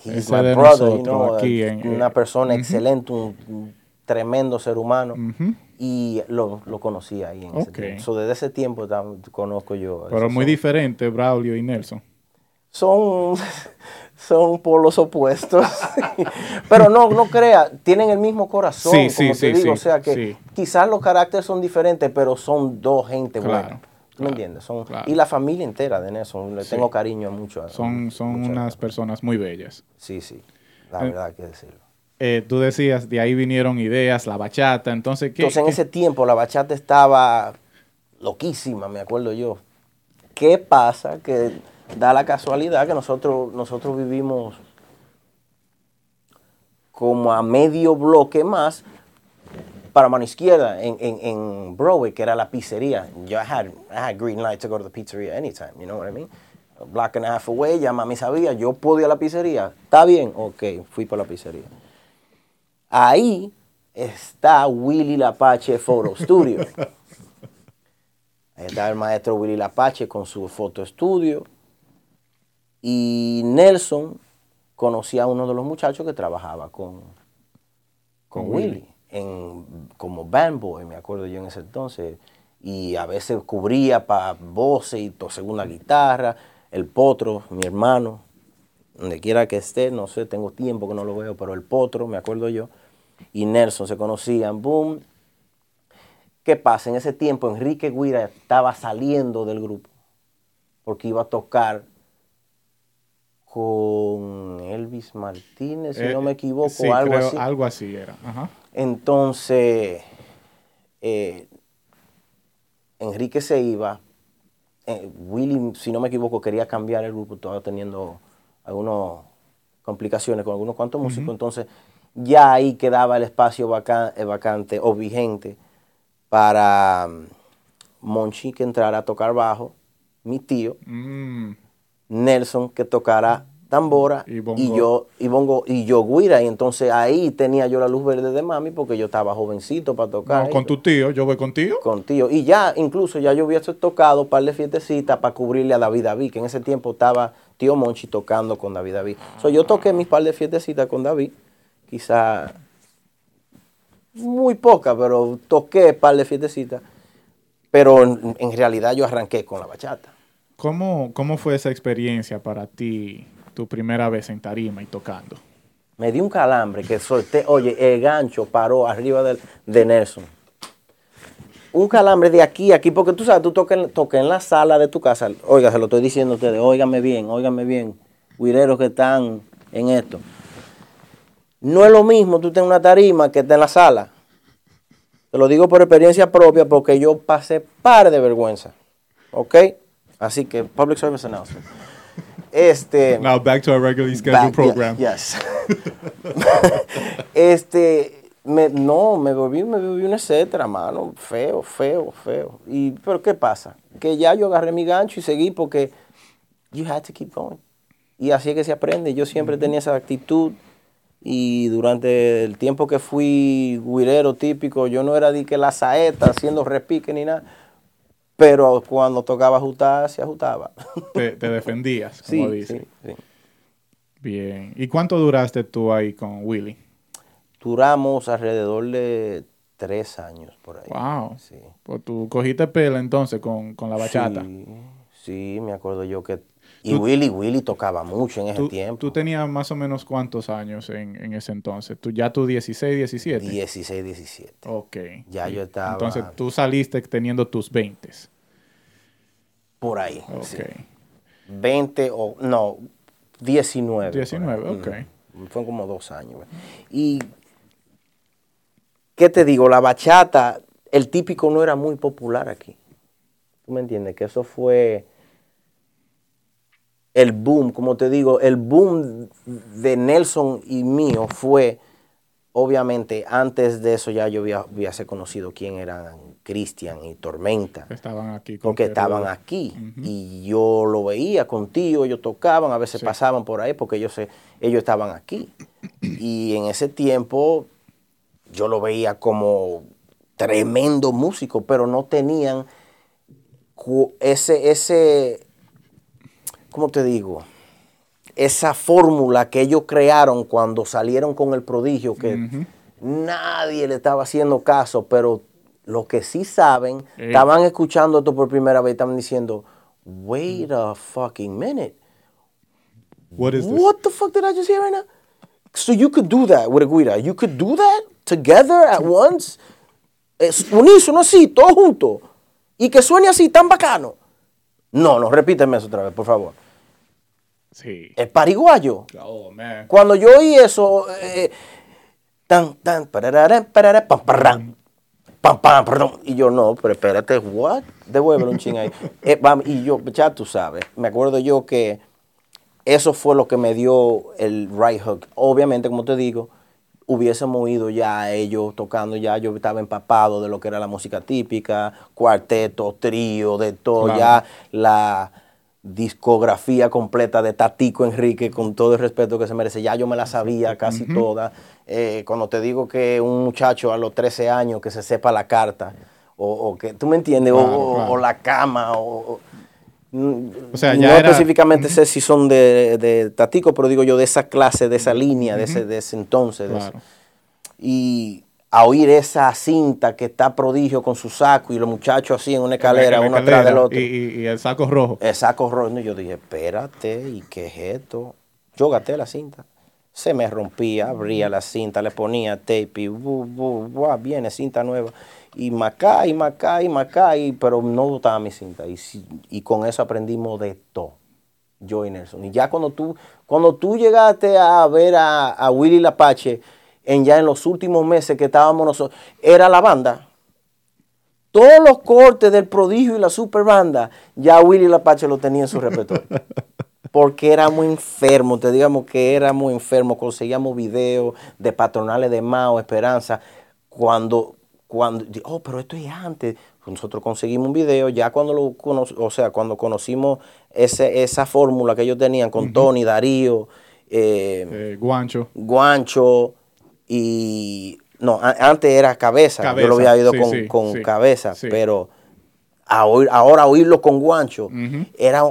Speaker 2: he's my you
Speaker 1: nosotros
Speaker 2: know,
Speaker 1: aquí en-
Speaker 2: una
Speaker 1: eh,
Speaker 2: persona
Speaker 1: ujú.
Speaker 2: excelente, un, un tremendo ser humano. Y lo, lo conocí ahí en ese. So, desde ese tiempo conozco yo.
Speaker 1: Pero muy
Speaker 2: son-
Speaker 1: diferente, Braulio y Nelson.
Speaker 2: son, son polos opuestos. Pero no, no crea, tienen el mismo corazón,
Speaker 1: Sí, sí,
Speaker 2: como te
Speaker 1: sí,
Speaker 2: digo.
Speaker 1: sí,
Speaker 2: o sea que
Speaker 1: sí.
Speaker 2: quizás los caracteres son diferentes, pero son dos gente
Speaker 1: Claro,
Speaker 2: buena. ¿Me
Speaker 1: claro,
Speaker 2: entiendes? Son,
Speaker 1: claro.
Speaker 2: Y la familia entera de Nelson, le
Speaker 1: Sí.
Speaker 2: tengo cariño a mucho. a-
Speaker 1: Son, son
Speaker 2: mucho a-
Speaker 1: unas personas muy bellas.
Speaker 2: Sí, sí, la
Speaker 1: Eh,
Speaker 2: verdad hay que decirlo.
Speaker 1: Eh, tú decías, de ahí vinieron ideas, la bachata, entonces, ¿qué?
Speaker 2: Entonces en
Speaker 1: qué-
Speaker 2: ese tiempo la bachata estaba loquísima, me acuerdo yo. ¿Qué pasa? Que da la casualidad que nosotros, nosotros vivimos como a medio bloque más para mano izquierda en, en, en Broadway, que era la pizzería. Yo I had, I had green light to go to the pizzeria anytime, you know what I mean? A block and a half away, ya mami sabía, yo puedo ir a la pizzería. ¿Está bien? Ok, fui para la pizzería. Ahí está Willy Lapache Photo Studio. Ahí está el maestro Willy Lapache con su foto estudio. Y Nelson conocía a uno de los muchachos que trabajaba con, con
Speaker 1: Con
Speaker 2: Willy,
Speaker 1: Willy.
Speaker 2: En, como band boy, me acuerdo yo en ese entonces. Y a veces cubría para voces y to- segunda guitarra. El potro, mi hermano, donde quiera que esté, no sé, tengo tiempo que no lo veo, pero el potro, me acuerdo yo, y Nelson se conocían, boom. ¿Qué pasa? En ese tiempo Enrique Guira estaba saliendo del grupo. porque iba a tocar con Elvis Martínez, si
Speaker 1: Eh,
Speaker 2: no me equivoco,
Speaker 1: sí,
Speaker 2: algo
Speaker 1: creo-
Speaker 2: así.
Speaker 1: Algo así era. Ajá.
Speaker 2: Entonces, eh, Enrique se iba. eh, Willy, si no me equivoco, quería cambiar el grupo, estaba teniendo algunas complicaciones con algunos cuantos músicos. Entonces, ya ahí quedaba el espacio vaca- eh, vacante o vigente para mm, Monchi que entrara a tocar bajo, mi tío,
Speaker 1: Mm,
Speaker 2: Nelson que tocara tambora
Speaker 1: Y
Speaker 2: y, yo y bongo y yo guira y entonces ahí tenía yo la luz verde de mami porque yo estaba jovencito para tocar.
Speaker 1: No, con tu tío, yo voy contigo.
Speaker 2: con tío. Y ya incluso ya yo hubiese tocado un par de fiestecitas para cubrirle a David David que en ese tiempo estaba tío Monchi tocando con David David. So, yo toqué mis par de fiestecitas con David. Quizá muy poca pero toqué un par de fiestecitas. Pero en, en realidad yo arranqué con la bachata.
Speaker 1: ¿Cómo, ¿Cómo fue esa experiencia para ti, tu primera vez en tarima y tocando?
Speaker 2: Me di un calambre que solté, oye, el gancho paró arriba del, de Nelson. Un calambre de aquí aquí, porque tú sabes, tú toques en, toques en la sala de tu casa. Oiga, se lo estoy diciendo a ustedes, óigame bien, óigame bien, guireros que están en esto. No es lo mismo tú en una tarima que estar en la sala. Te lo digo por experiencia propia porque yo pasé par de vergüenza. ¿Ok? Así que, public service announcement. Este.
Speaker 1: Now back to our regularly scheduled
Speaker 2: Back-
Speaker 1: program.
Speaker 2: yeah, yes. este, me, no, me volví, me volví un etcétera, mano. Feo, feo, feo. Y, pero ¿qué pasa? Que ya yo agarré mi gancho y seguí porque you had to keep going. Y así es que se aprende. Yo siempre tenía esa actitud. Y durante el tiempo que fui guirero típico, yo no era de que la saeta haciendo repique ni nada. Pero cuando tocaba ajustar, se ajustaba.
Speaker 1: Te, te defendías,
Speaker 2: sí,
Speaker 1: como dice.
Speaker 2: sí, sí.
Speaker 1: Bien. ¿Y cuánto duraste tú ahí con Willy?
Speaker 2: Duramos alrededor de tres años por ahí.
Speaker 1: Wow.
Speaker 2: Sí.
Speaker 1: Pues tú cogiste pela entonces con, con la bachata.
Speaker 2: Sí, sí, me acuerdo yo que... Y
Speaker 1: Tú-
Speaker 2: Willy, Willy tocaba mucho en ese
Speaker 1: ¿Tú,
Speaker 2: tiempo.
Speaker 1: tú tenías más o menos cuántos años en, en ese entonces? ¿Tú ya tú 16, 17?
Speaker 2: 16, 17.
Speaker 1: Ok.
Speaker 2: Ya yo estaba-
Speaker 1: Entonces tú saliste teniendo tus 20.
Speaker 2: Por ahí.
Speaker 1: Ok.
Speaker 2: sí. 20 o... No, 19. por
Speaker 1: 19,
Speaker 2: ahí.
Speaker 1: ok.
Speaker 2: Mm, Fueron como dos años. Y... ¿Qué te digo? La bachata, el típico no era muy popular aquí. ¿Tú me entiendes? Que eso fue... el boom, como te digo, el boom de Nelson y mío fue, obviamente, antes de eso ya yo había, hubiese conocido quién eran Cristian y Tormenta,
Speaker 1: Estaban aquí. con
Speaker 2: porque estaban aquí y yo lo veía contigo, ellos tocaban, a veces
Speaker 1: Sí.
Speaker 2: pasaban por ahí porque ellos, se- ellos estaban aquí. Y en ese tiempo yo lo veía como tremendo músico, pero no tenían ese, ese, ¿cómo te digo? Esa fórmula que ellos crearon cuando salieron con el prodigio, que nadie le estaba haciendo caso, pero los que sí saben,
Speaker 1: Eh.
Speaker 2: estaban escuchando esto por primera vez, estaban diciendo, wait a fucking minute.
Speaker 1: What is this?
Speaker 2: What the fuck did I just hear right now? So you could do that with a guira. You could do that together at once. Es unísono así, todo junto. Y que suene así tan bacano. No, no, repíteme eso otra vez, por favor.
Speaker 1: Sí.
Speaker 2: Es pariguayo.
Speaker 1: Oh, man.
Speaker 2: Cuando yo oí eso, eh, tan, tan, pararara, parara, pam, parram, pam, pam, perdón. Y yo, no, pero espérate, what? Devuélvelo un ching ahí. Eh, y yo, ya tú sabes, me acuerdo yo que eso fue lo que me dio el right hook. Obviamente, como te digo, hubiésemos oído ya a ellos tocando, ya yo estaba empapado de lo que era la música típica, cuarteto, trío, de todo,
Speaker 1: Claro.
Speaker 2: ya la discografía completa de Tatico Enrique, con todo el respeto que se merece, ya yo me la sabía casi toda. Eh, cuando te digo que un muchacho a los 13 años que se sepa la carta, o, o que, ¿tú me entiendes? O-
Speaker 1: Claro,
Speaker 2: o,
Speaker 1: claro.
Speaker 2: o la cama, o...
Speaker 1: sea,
Speaker 2: no
Speaker 1: ya era-
Speaker 2: específicamente sé si son de, de Tatico, pero digo yo de esa clase, de esa línea, de, ese, de ese entonces. de ese-
Speaker 1: Claro.
Speaker 2: y a oír esa cinta que está prodigio con su saco y los muchachos así en una escalera,
Speaker 1: En la
Speaker 2: uno atrás del otro.
Speaker 1: Y, el saco rojo.
Speaker 2: El saco rojo. Y yo dije, espérate, ¿y qué es esto? Yo gasté la cinta. Se me rompía, abría la cinta, le ponía tape y bu, bu, bu, viene cinta nueva. Y macá, y macá, y macá, y, pero no gustaba mi cinta. Y, y con eso aprendimos de todo. Yo y Nelson. Y ya cuando tú, cuando tú llegaste a ver a, a Willy Lapache, en ya en los últimos meses que estábamos nosotros, era la banda. Todos los cortes del prodigio y la super banda, ya Willy Lapache lo tenía en su repertorio. Porque éramos enfermos, te digamos que éramos enfermos, conseguíamos videos de patronales de Mao, Esperanza, cuando, cuando, oh, pero esto es antes. Nosotros conseguimos un video, ya cuando lo o sea, cuando conocimos ese, esa fórmula que ellos tenían con Tony, Darío, eh,
Speaker 1: Eh, Guancho.
Speaker 2: Guancho y no, antes era cabeza, yo lo había oído
Speaker 1: sí,
Speaker 2: con,
Speaker 1: sí,
Speaker 2: con
Speaker 1: sí,
Speaker 2: cabeza, pero a oír- ahora oírlo con Guancho, era,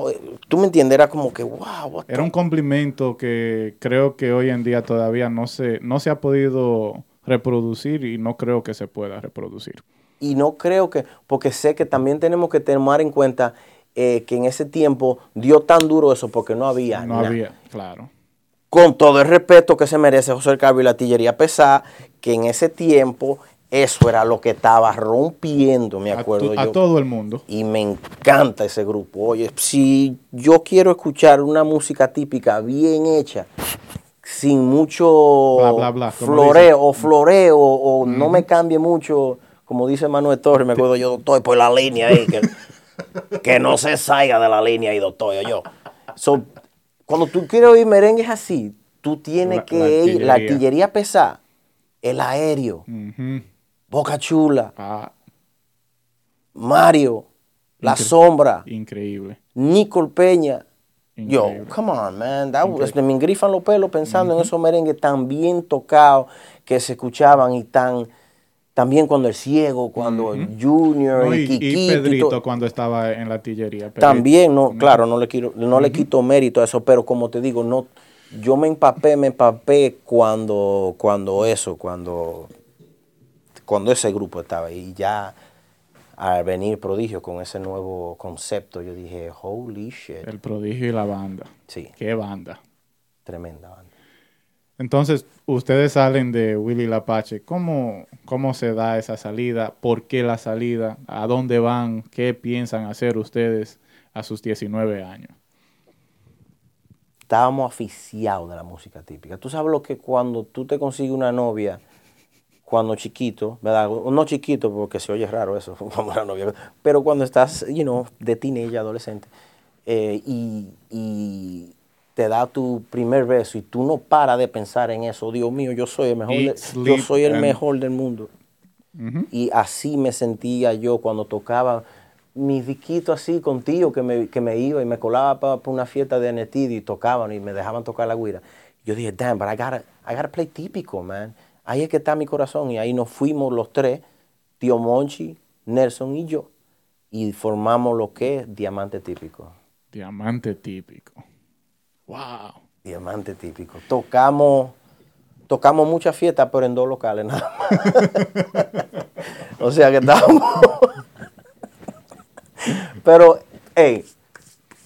Speaker 2: tú me entiendes, era como que, wow,
Speaker 1: Era un complemento que creo que hoy en día todavía no se, no se ha podido reproducir y no creo que se pueda reproducir.
Speaker 2: y no creo que, porque sé que también tenemos que tomar en cuenta eh, que en ese tiempo dio tan duro eso porque no había
Speaker 1: No
Speaker 2: nada.
Speaker 1: había, claro.
Speaker 2: Con todo el respeto que se merece José Cabo y la artillería pesada, que en ese tiempo eso era lo que estaba rompiendo, me
Speaker 1: A,
Speaker 2: acuerdo
Speaker 1: a
Speaker 2: yo.
Speaker 1: todo el mundo.
Speaker 2: Y me encanta ese grupo. Oye, si yo quiero escuchar una música típica bien hecha, sin mucho
Speaker 1: Bla, bla, bla, como
Speaker 2: floreo o floreo o no me cambie mucho, como dice Manuel Torres, me acuerdo yo, doctor, por la línea ahí, que, que no se salga de la línea ahí, doctor, yo. So, cuando tú quieres oír merengues así, tú tienes
Speaker 1: La-
Speaker 2: que
Speaker 1: la
Speaker 2: ir, la
Speaker 1: artillería.
Speaker 2: artillería pesada, el aéreo,
Speaker 1: Ujú.
Speaker 2: Boca Chula,
Speaker 1: Ah,
Speaker 2: Mario, La
Speaker 1: Incre-
Speaker 2: Sombra,
Speaker 1: increíble.
Speaker 2: Nicole Peña. Yo,
Speaker 1: Increíble.
Speaker 2: come on, man. That was- me engrifan los pelos pensando en esos merengues tan bien tocados que se escuchaban y tan, también cuando el ciego, cuando Junior
Speaker 1: No,
Speaker 2: y,
Speaker 1: y, y
Speaker 2: Kikito. y
Speaker 1: Pedrito cuando estaba en la artillería. Pedrito.
Speaker 2: También, no, claro, no le quiero, no le quito mérito a eso, pero como te digo, no, yo me empapé, me empapé cuando, cuando eso, cuando, cuando ese grupo estaba ahí. Y ya al venir Prodigio con ese nuevo concepto, yo dije, holy shit.
Speaker 1: El prodigio y la banda.
Speaker 2: Sí,
Speaker 1: Qué banda.
Speaker 2: tremenda banda.
Speaker 1: Entonces, ustedes salen de Willy Lapache. ¿Cómo, ¿Cómo se da esa salida? ¿Por qué la salida? ¿A dónde van? ¿Qué piensan hacer ustedes a sus 19 años?
Speaker 2: Estábamos aficiados de la música típica. Tú sabes lo que cuando tú te consigues una novia, cuando chiquito, ¿verdad? No chiquito porque se oye raro eso, como una novia, pero cuando estás, you know, de teenager, adolescente, eh, y, y te da tu primer beso y tú no paras de pensar en eso, Dios mío, yo soy el mejor,
Speaker 1: Eat,
Speaker 2: de- yo soy el
Speaker 1: and-
Speaker 2: mejor del mundo. Y así me sentía yo cuando tocaba mis disquitos así contigo, que me, que me iba y me colaba para una fiesta de NTD y tocaban y me dejaban tocar la guira. Yo dije, damn, but I gotta, I gotta play típico, man. Ahí es que está mi corazón. Y ahí nos fuimos los tres, tío Monchi, Nelson y yo, y formamos lo que es Diamante Típico.
Speaker 1: Diamante típico. ¡Wow!
Speaker 2: Diamante Típico. Tocamos, tocamos muchas fiestas, pero en dos locales nada más. o sea que estábamos... pero, hey,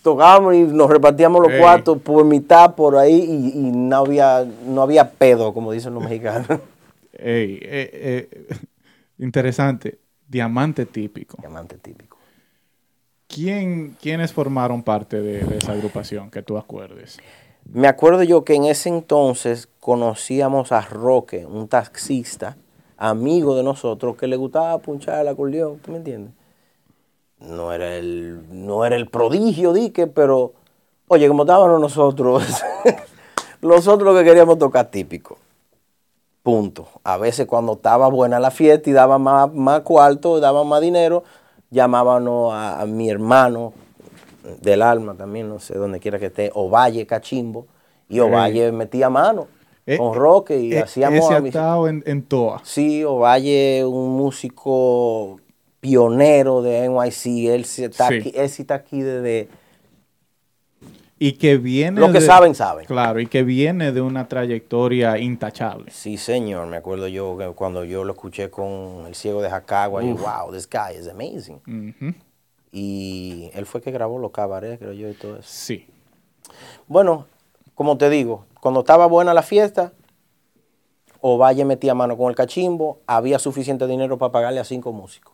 Speaker 2: tocábamos y nos repartíamos los
Speaker 1: Ey.
Speaker 2: cuartos por mitad por ahí y, y no, había, no había pedo, como dicen los mexicanos.
Speaker 1: Ey, eh, eh, interesante. Diamante típico.
Speaker 2: Diamante Típico.
Speaker 1: ¿Quién, ¿Quiénes formaron parte de, esa agrupación que tú acuerdes?
Speaker 2: Me acuerdo yo que en ese entonces conocíamos a Roque, un taxista, amigo de nosotros, que le gustaba punchar el acordeón, ¿tú me entiendes? No era el, no era el prodigio, dique, pero, oye, como estábamos nosotros, nosotros lo que queríamos tocar típico. Punto. A veces cuando estaba buena la fiesta y daba más, más cuarto, daba más dinero, llamábamos a, a mi hermano del alma también, no sé, donde quiera que esté, Ovalle Cachimbo, y Ovalle metía mano
Speaker 1: Eh,
Speaker 2: con Roque y
Speaker 1: Eh,
Speaker 2: hacíamos...
Speaker 1: Ese
Speaker 2: a-
Speaker 1: atado en, en Toa.
Speaker 2: Sí, Ovalle, un músico pionero de NYC, él está,
Speaker 1: Sí.
Speaker 2: Aquí, él sí está aquí desde...
Speaker 1: Y que viene
Speaker 2: Lo que
Speaker 1: de-
Speaker 2: saben, saben.
Speaker 1: Claro, y que viene de una trayectoria intachable.
Speaker 2: Sí, señor, me acuerdo yo que cuando yo lo escuché con El Ciego de Jacagua, y wow, this guy is amazing. Y él fue que grabó los cabarets, creo yo, y todo eso.
Speaker 1: Sí.
Speaker 2: Bueno, como te digo, cuando estaba buena la fiesta, o Valle metía mano con el cachimbo, había suficiente dinero para pagarle a cinco músicos.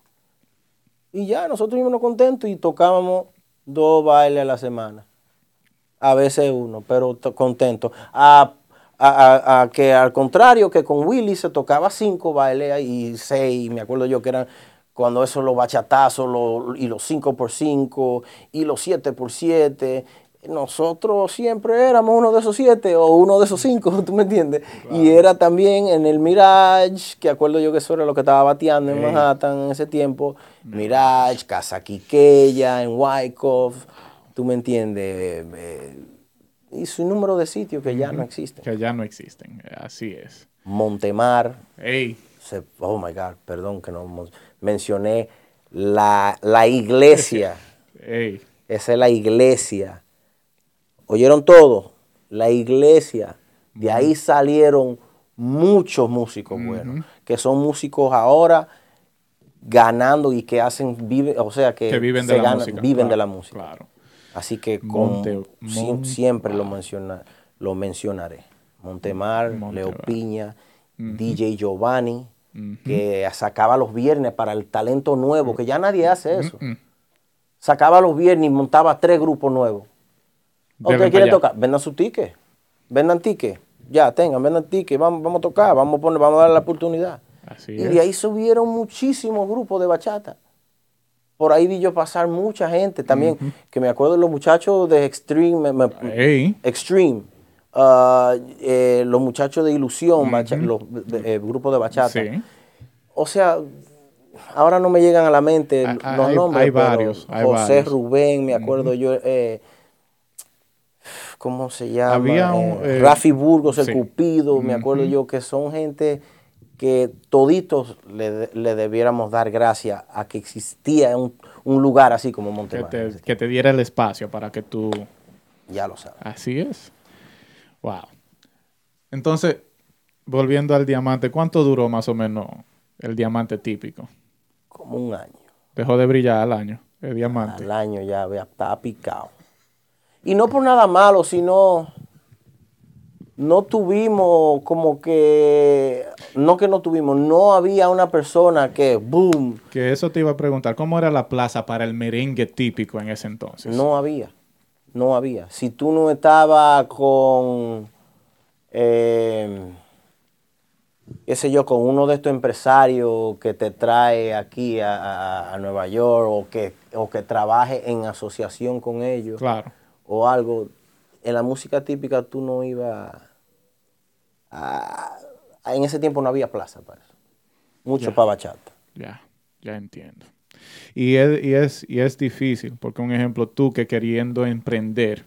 Speaker 2: Y ya, nosotros íbamos contentos y tocábamos dos bailes a la semana. A veces uno, pero contentos. A, que al contrario, que con Willy se tocaba cinco bailes y seis, me acuerdo yo que eran cuando eso los bachatazos y los cinco por cinco y los siete por siete nosotros siempre éramos uno de esos siete o uno de esos cinco, ¿tú me entiendes? Y era también en el Mirage, que acuerdo yo que eso era lo que estaba bateando en Manhattan en ese tiempo. Mirage, Casa Quiqueya, en Wyckoff, ¿tú me entiendes? Eh, y su número de sitios que ya no existen.
Speaker 1: Que ya no existen, así es.
Speaker 2: Montemar.
Speaker 1: Hey.
Speaker 2: oh my God, perdón que no mencioné la, la iglesia.
Speaker 1: Hey.
Speaker 2: Esa es la iglesia ¿Oyeron todo? La iglesia. De ahí salieron muchos músicos buenos, que son músicos ahora ganando y que hacen, vive, o sea, que,
Speaker 1: viven, de, la música,
Speaker 2: viven de la música. Así que siempre lo, menciona, lo mencionaré. Montemar, Leo Piña, DJ Giovanni, que sacaba los viernes para el talento nuevo, que ya nadie hace eso. Sacaba los viernes y montaba tres grupos nuevos. ¿Usted quiere tocar? Vendan su ticket. Vendan ticket. Ya, tengan, vendan ticket. Vamos, vamos a tocar, vamos a, poner, vamos a dar la oportunidad.
Speaker 1: Así
Speaker 2: y de ahí subieron muchísimos grupos de bachata. Por ahí vi yo pasar mucha gente también, que me acuerdo de los muchachos de Extreme, Extreme, uh, eh, los muchachos de Ilusión, los eh, grupos de bachata. O sea, ahora no me llegan a la mente los nombres.
Speaker 1: Hay varios.
Speaker 2: José Rubén, me acuerdo yo. Eh, ¿cómo se llama?
Speaker 1: Había un,
Speaker 2: Rafi Burgos, el Cupido, me acuerdo yo, que son gente que toditos le, debiéramos dar gracias a que existía un, lugar así como Montemar.
Speaker 1: Que te, diera el espacio para que tú...
Speaker 2: Ya lo sabes.
Speaker 1: Así es. Wow. Entonces, volviendo al diamante, ¿cuánto duró más o menos el diamante típico?
Speaker 2: Como un año.
Speaker 1: Dejó de brillar al año, el diamante.
Speaker 2: Al año ya, estaba picado. Y no por nada malo, sino no tuvimos como que, no que no tuvimos, no había una persona que, boom.
Speaker 1: Que eso te iba a preguntar, ¿cómo era la plaza para el merengue típico en ese entonces?
Speaker 2: No había, no había. Si tú no estabas con, eh, qué sé yo, con uno de estos empresarios que te trae aquí a, a Nueva York o que, o que trabaje en asociación con ellos.
Speaker 1: Claro
Speaker 2: o algo, en la música típica tú no ibas a, En ese tiempo no había plaza para eso. Mucho para bachata.
Speaker 1: Ya, ya entiendo. Y es, y, es, y es difícil, porque un ejemplo, tú que queriendo emprender,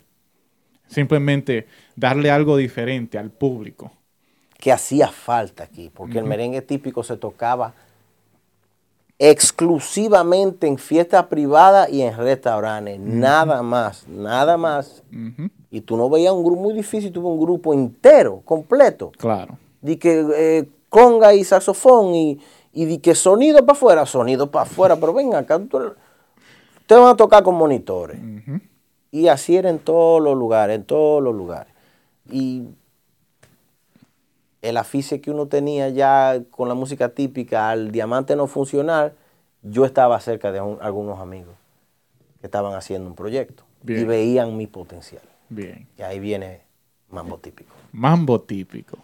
Speaker 1: simplemente darle algo diferente al público.
Speaker 2: Que hacía falta aquí, porque el merengue típico se tocaba exclusivamente en fiestas privadas y en restaurantes. Nada más, nada más. Y tú no veías un grupo muy difícil, tuve un grupo entero, completo.
Speaker 1: Claro.
Speaker 2: De que eh, conga y saxofón y, y de que sonido para afuera, sonido para afuera, pero venga acá, ustedes van a tocar con monitores. Y así era en todos los lugares, en todos los lugares. Y el afiche que uno tenía ya con la música típica al diamante no funcionar, yo estaba cerca de algunos amigos que estaban haciendo un proyecto y veían mi potencial.
Speaker 1: Bien.
Speaker 2: Y ahí viene Mambo Típico.
Speaker 1: Mambo Típico.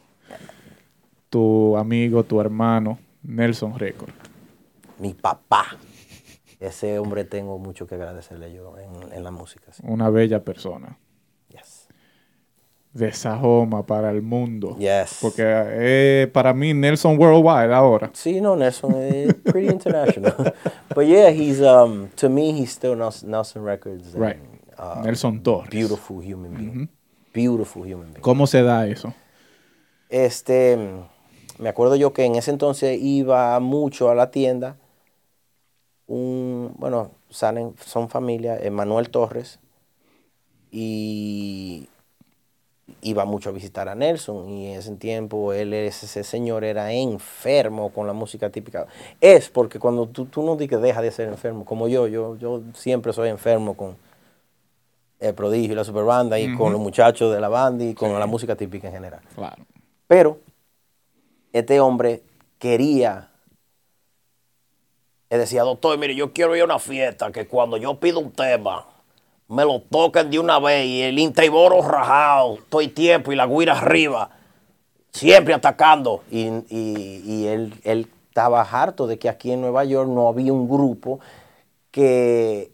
Speaker 1: Tu amigo, tu hermano, Nelson Record.
Speaker 2: Mi papá. Ese hombre tengo mucho que agradecerle yo en, la música.
Speaker 1: Una bella persona de Sahoma para el mundo.
Speaker 2: Yes.
Speaker 1: Porque eh, para mí Nelson Worldwide ahora.
Speaker 2: Sí, no, Nelson is pretty international. But yeah, he's um to me he's still Nelson, Records.
Speaker 1: right. Uh, Nelson Torres.
Speaker 2: Beautiful human being. Beautiful human being.
Speaker 1: ¿Cómo se da eso?
Speaker 2: Este, me acuerdo yo que en ese entonces iba mucho a la tienda. Un, bueno, salen, son familia, Manuel Torres y iba mucho a visitar a Nelson y en ese tiempo él, ese señor era enfermo con la música típica. Es porque cuando tú, tú no dices que deja de ser enfermo, como yo, yo, yo siempre soy enfermo con, el prodigio y la superbanda y con los muchachos de la banda y con la música típica en general.
Speaker 1: Claro.
Speaker 2: Pero este hombre quería, él decía, doctor, mire, yo quiero ir a una fiesta que cuando yo pido un tema, me lo toquen de una vez y el inteiboro rajado, todo el tiempo y la guira arriba, siempre atacando. Y, y él, él estaba harto de que aquí en Nueva York no había un grupo que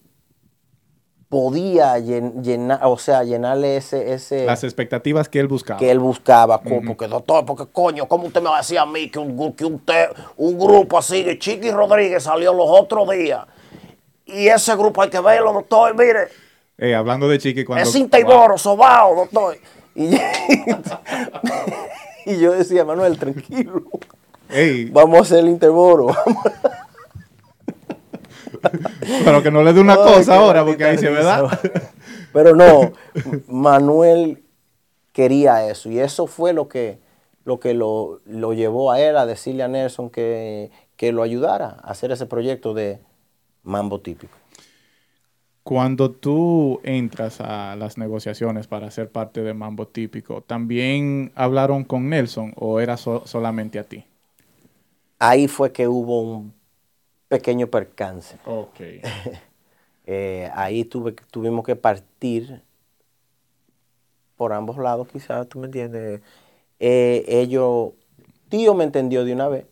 Speaker 2: podía llenar, o sea, llenarle ese, ese...
Speaker 1: Las expectativas que él buscaba.
Speaker 2: Que él buscaba, porque doctor, porque coño, ¿cómo usted me va a decir a mí que un, que un, un grupo así de Chiqui Rodríguez salió los otros días? Y ese grupo hay que verlo, doctor, mire.
Speaker 1: Eh, hablando de Chiqui cuando...
Speaker 2: Es Inteiboro, sobao, doctor. Y, y yo decía, Manuel, tranquilo. Vamos a hacer el interboro.
Speaker 1: Pero que no le dé una cosa ahora, porque ahí se ve da.
Speaker 2: Pero no, Manuel quería eso. Y eso fue lo que lo, que lo, llevó a él a decirle a Nelson que, que lo ayudara a hacer ese proyecto de Mambo Típico.
Speaker 1: Cuando tú entras a las negociaciones para ser parte de Mambo Típico, ¿también hablaron con Nelson o era solamente a ti?
Speaker 2: ahí fue que hubo un pequeño percance.
Speaker 1: Ok.
Speaker 2: Eh, ahí tuve, tuvimos que partir por ambos lados, quizás, tú me entiendes. Eh, ellos, tío me entendió de una vez,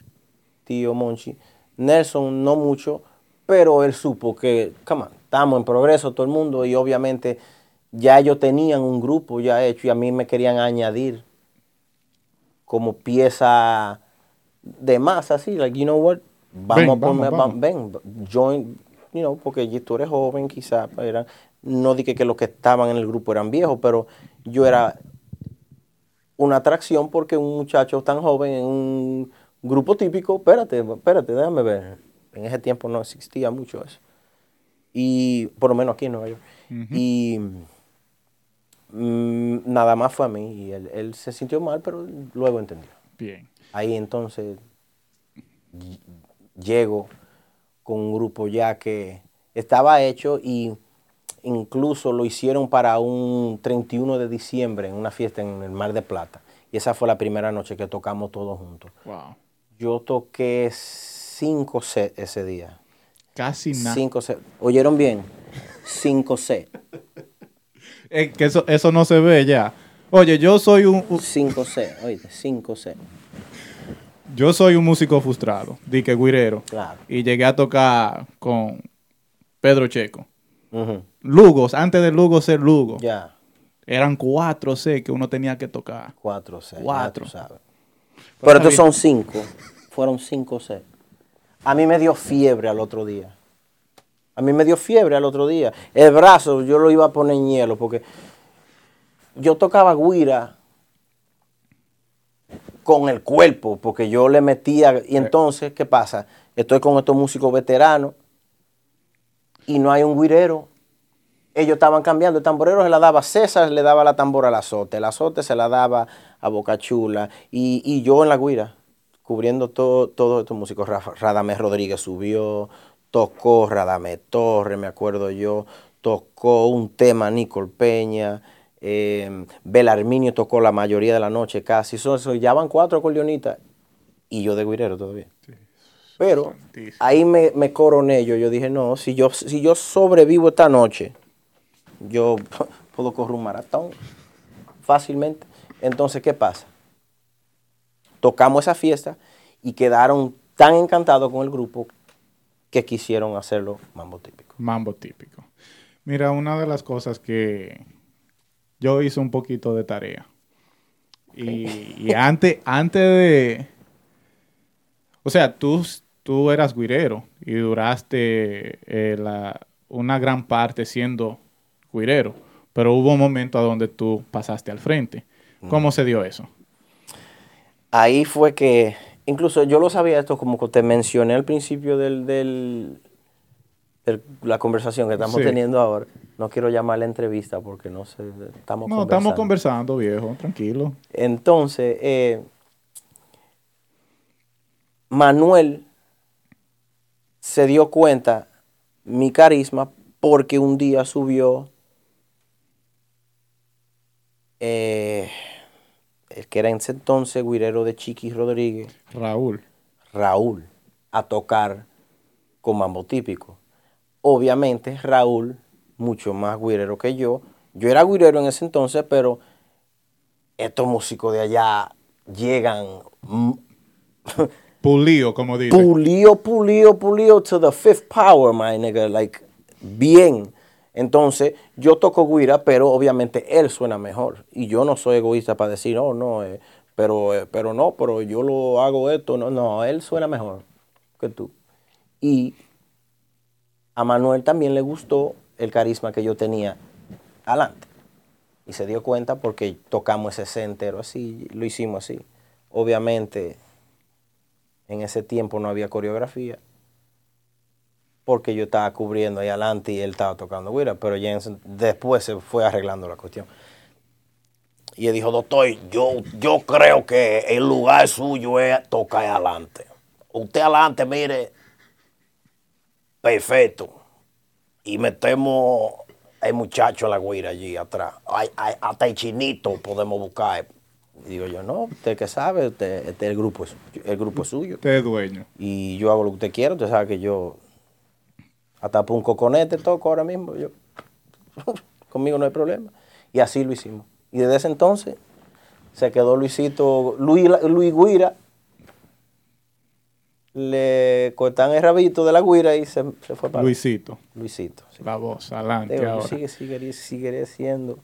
Speaker 2: tío Monchi. Nelson no mucho, pero él supo que, come on, estamos en progreso todo el mundo y obviamente ya ellos tenían un grupo ya hecho y a mí me querían añadir como pieza de más así, like, you know what, vamos a poner, ven, join, you know, porque tú eres joven quizás, no dije que los que estaban en el grupo eran viejos, pero yo era una atracción porque un muchacho tan joven en un grupo típico, espérate, espérate, déjame ver, en ese tiempo no existía mucho eso, y por lo menos aquí en Nueva York, y mm, nada más fue a mí, y él, él se sintió mal, pero luego entendió.
Speaker 1: Bien.
Speaker 2: Ahí entonces llego con un grupo ya que estaba hecho y incluso lo hicieron para un 31 de diciembre en una fiesta en el Mar de Plata. Y esa fue la primera noche que tocamos todos juntos.
Speaker 1: Wow.
Speaker 2: Yo toqué cinco sets ese día.
Speaker 1: Casi nada.
Speaker 2: Cinco sets. ¿Oyeron bien? Cinco sets.
Speaker 1: que eso, eso no se ve ya. Oye, yo soy un...
Speaker 2: Cinco sets, oye, cinco sets
Speaker 1: yo soy un músico frustrado, di que guirero.
Speaker 2: Claro.
Speaker 1: Y llegué a tocar con Pedro Checo. Lugos, antes de Lugo ser Lugo.
Speaker 2: Ya.
Speaker 1: Eran cuatro C que uno tenía que tocar.
Speaker 2: Cuatro C.
Speaker 1: Cuatro.
Speaker 2: Pero estos son cinco. Fueron cinco C. A mí me dio fiebre al otro día. A mí me dio fiebre al otro día. El brazo yo lo iba a poner en hielo porque yo tocaba guira con el cuerpo, porque yo le metía, y entonces, ¿qué pasa? Estoy con estos músicos veteranos y no hay un guirero. Ellos estaban cambiando, el tamborero se la daba, César le daba la tambora al azote, el azote se la daba a Boca Chula y, y yo en la guira, cubriendo todo, todos estos músicos. Radamés Rodríguez subió, tocó Radamés Torres, me acuerdo yo, tocó un tema Nicole Peña, eh, Belarminio tocó la mayoría de la noche casi. Son, ya van cuatro acordeonistas y yo de guirero todavía. Pero ahí me, me, coroné yo. Yo dije, no, si yo, si yo sobrevivo esta noche, yo puedo correr un maratón fácilmente. Entonces, ¿qué pasa? Tocamos esa fiesta y quedaron tan encantados con el grupo que quisieron hacerlo mambo típico.
Speaker 1: Mambo típico. Mira, una de las cosas que, yo hice un poquito de tarea. Y, antes, antes de... O sea, tú, tú eras guirero y duraste eh, una gran parte siendo guirero, pero hubo un momento a donde tú pasaste al frente. ¿Cómo se dio eso?
Speaker 2: Ahí fue que, incluso yo lo sabía esto como que te mencioné al principio del, del, la conversación que estamos teniendo ahora. No quiero llamar la entrevista porque no sé, estamos
Speaker 1: no, estamos conversando, viejo, tranquilo.
Speaker 2: Entonces, eh, Manuel se dio cuenta mi carisma porque un día subió eh, el que era en ese entonces guirero de Chiqui Rodríguez,
Speaker 1: Raúl.
Speaker 2: Raúl, a tocar con mambo típico. Obviamente Raúl, mucho más guirero que yo. Yo era guirero en ese entonces, pero estos músicos de allá llegan
Speaker 1: Pulío, como dice.
Speaker 2: pulido, pulido, pulido to the fifth power, my nigga, like bien. Entonces, yo toco guira, pero obviamente él suena mejor. Y yo no soy egoísta para decir, no, no, eh, pero, eh, pero no, pero yo lo hago esto. No, no, él suena mejor que tú. Y a Manuel también le gustó el carisma que yo tenía adelante. Y se dio cuenta porque tocamos ese entero así, lo hicimos así. Obviamente, en ese tiempo no había coreografía porque yo estaba cubriendo ahí adelante y él estaba tocando guira, pero ya en ese- después se fue arreglando la cuestión. Y él dijo, doctor, yo, yo creo que el lugar suyo es tocar adelante. Usted adelante, mire, perfecto. Y metemos el muchacho a la guira allí atrás. Ay, ay, hasta el chinito podemos buscar. Y digo yo, no, usted que sabe, usted, este, el, grupo es, el grupo es suyo
Speaker 1: Usted es dueño.
Speaker 2: y yo hago lo que usted quiera, usted sabe que yo hasta por un coconete toco ahora mismo, yo conmigo no hay problema. Y así lo hicimos. Y desde ese entonces se quedó Luisito, Luis, Luis Guira, le cortan el rabito de la guira y se, se fue para
Speaker 1: Luisito.
Speaker 2: Luisito. sí.
Speaker 1: La voz, adelante
Speaker 2: Digo,
Speaker 1: ahora.
Speaker 2: sigue, sigue, sigue siendo.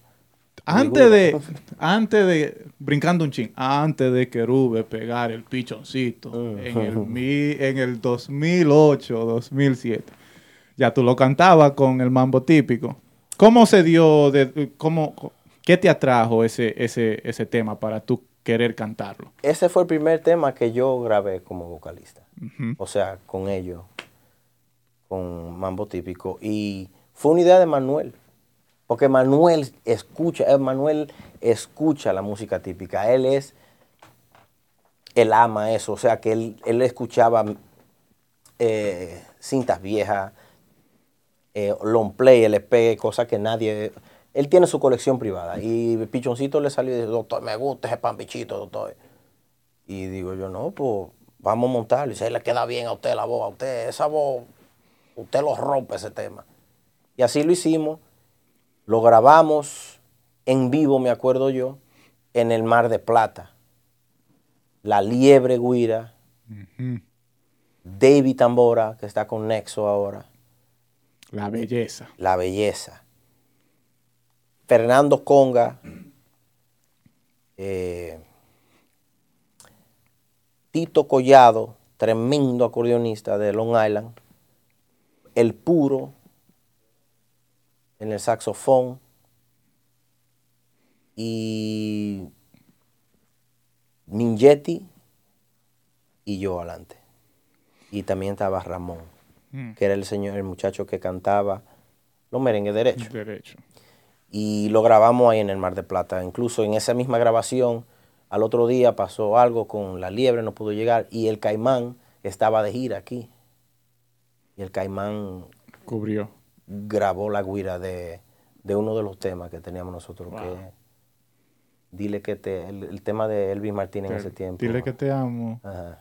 Speaker 1: Antes de, antes de, brincando un ching, antes de que Rube pegara el pichoncito en, el, mi- en el 2008, 2007, ya tú lo cantabas con el mambo típico. ¿Cómo se dio, de, cómo, qué te atrajo ese, ese, ese tema para tú querer cantarlo?
Speaker 2: Ese fue el primer tema que yo grabé como vocalista. O sea, con ellos, con Mambo Típico. Y fue una idea de Manuel, porque Manuel escucha, eh, Manuel escucha la música típica, él es, él ama eso, o sea, que él, él escuchaba eh, cintas viejas, eh, long play, LP, cosas que nadie... Él tiene su colección privada y Pichoncito le salió y dice, doctor, me gusta ese pampichito, doctor. Y digo yo, no, pues vamos a montarlo. Y si le queda bien a usted la voz, a usted, esa voz, usted lo rompe ese tema. Y así lo hicimos. Lo grabamos en vivo, me acuerdo yo, en el Mar de Plata. La Liebre Guira. David Tambora, que está con Nexo ahora,
Speaker 1: La belleza.
Speaker 2: La Belleza. Fernando Conga, eh, Tito Collado, tremendo acordeonista de Long Island, El Puro en el saxofón y Mingetti y yo adelante. Y también estaba Ramón,
Speaker 1: Mm.
Speaker 2: que era el señor, el muchacho que cantaba los merengues derechos
Speaker 1: Derecho.
Speaker 2: y lo grabamos ahí en el Mar de Plata. Incluso en esa misma grabación, al otro día pasó algo con la liebre, no pudo llegar, y el caimán estaba de gira aquí. Y el caimán
Speaker 1: Cubrió.
Speaker 2: grabó la guira de, de uno de los temas que teníamos nosotros,
Speaker 1: Wow.
Speaker 2: que dile que te, el, el tema de Elvis Martínez en ese tiempo.
Speaker 1: Dile que te amo.
Speaker 2: Ajá,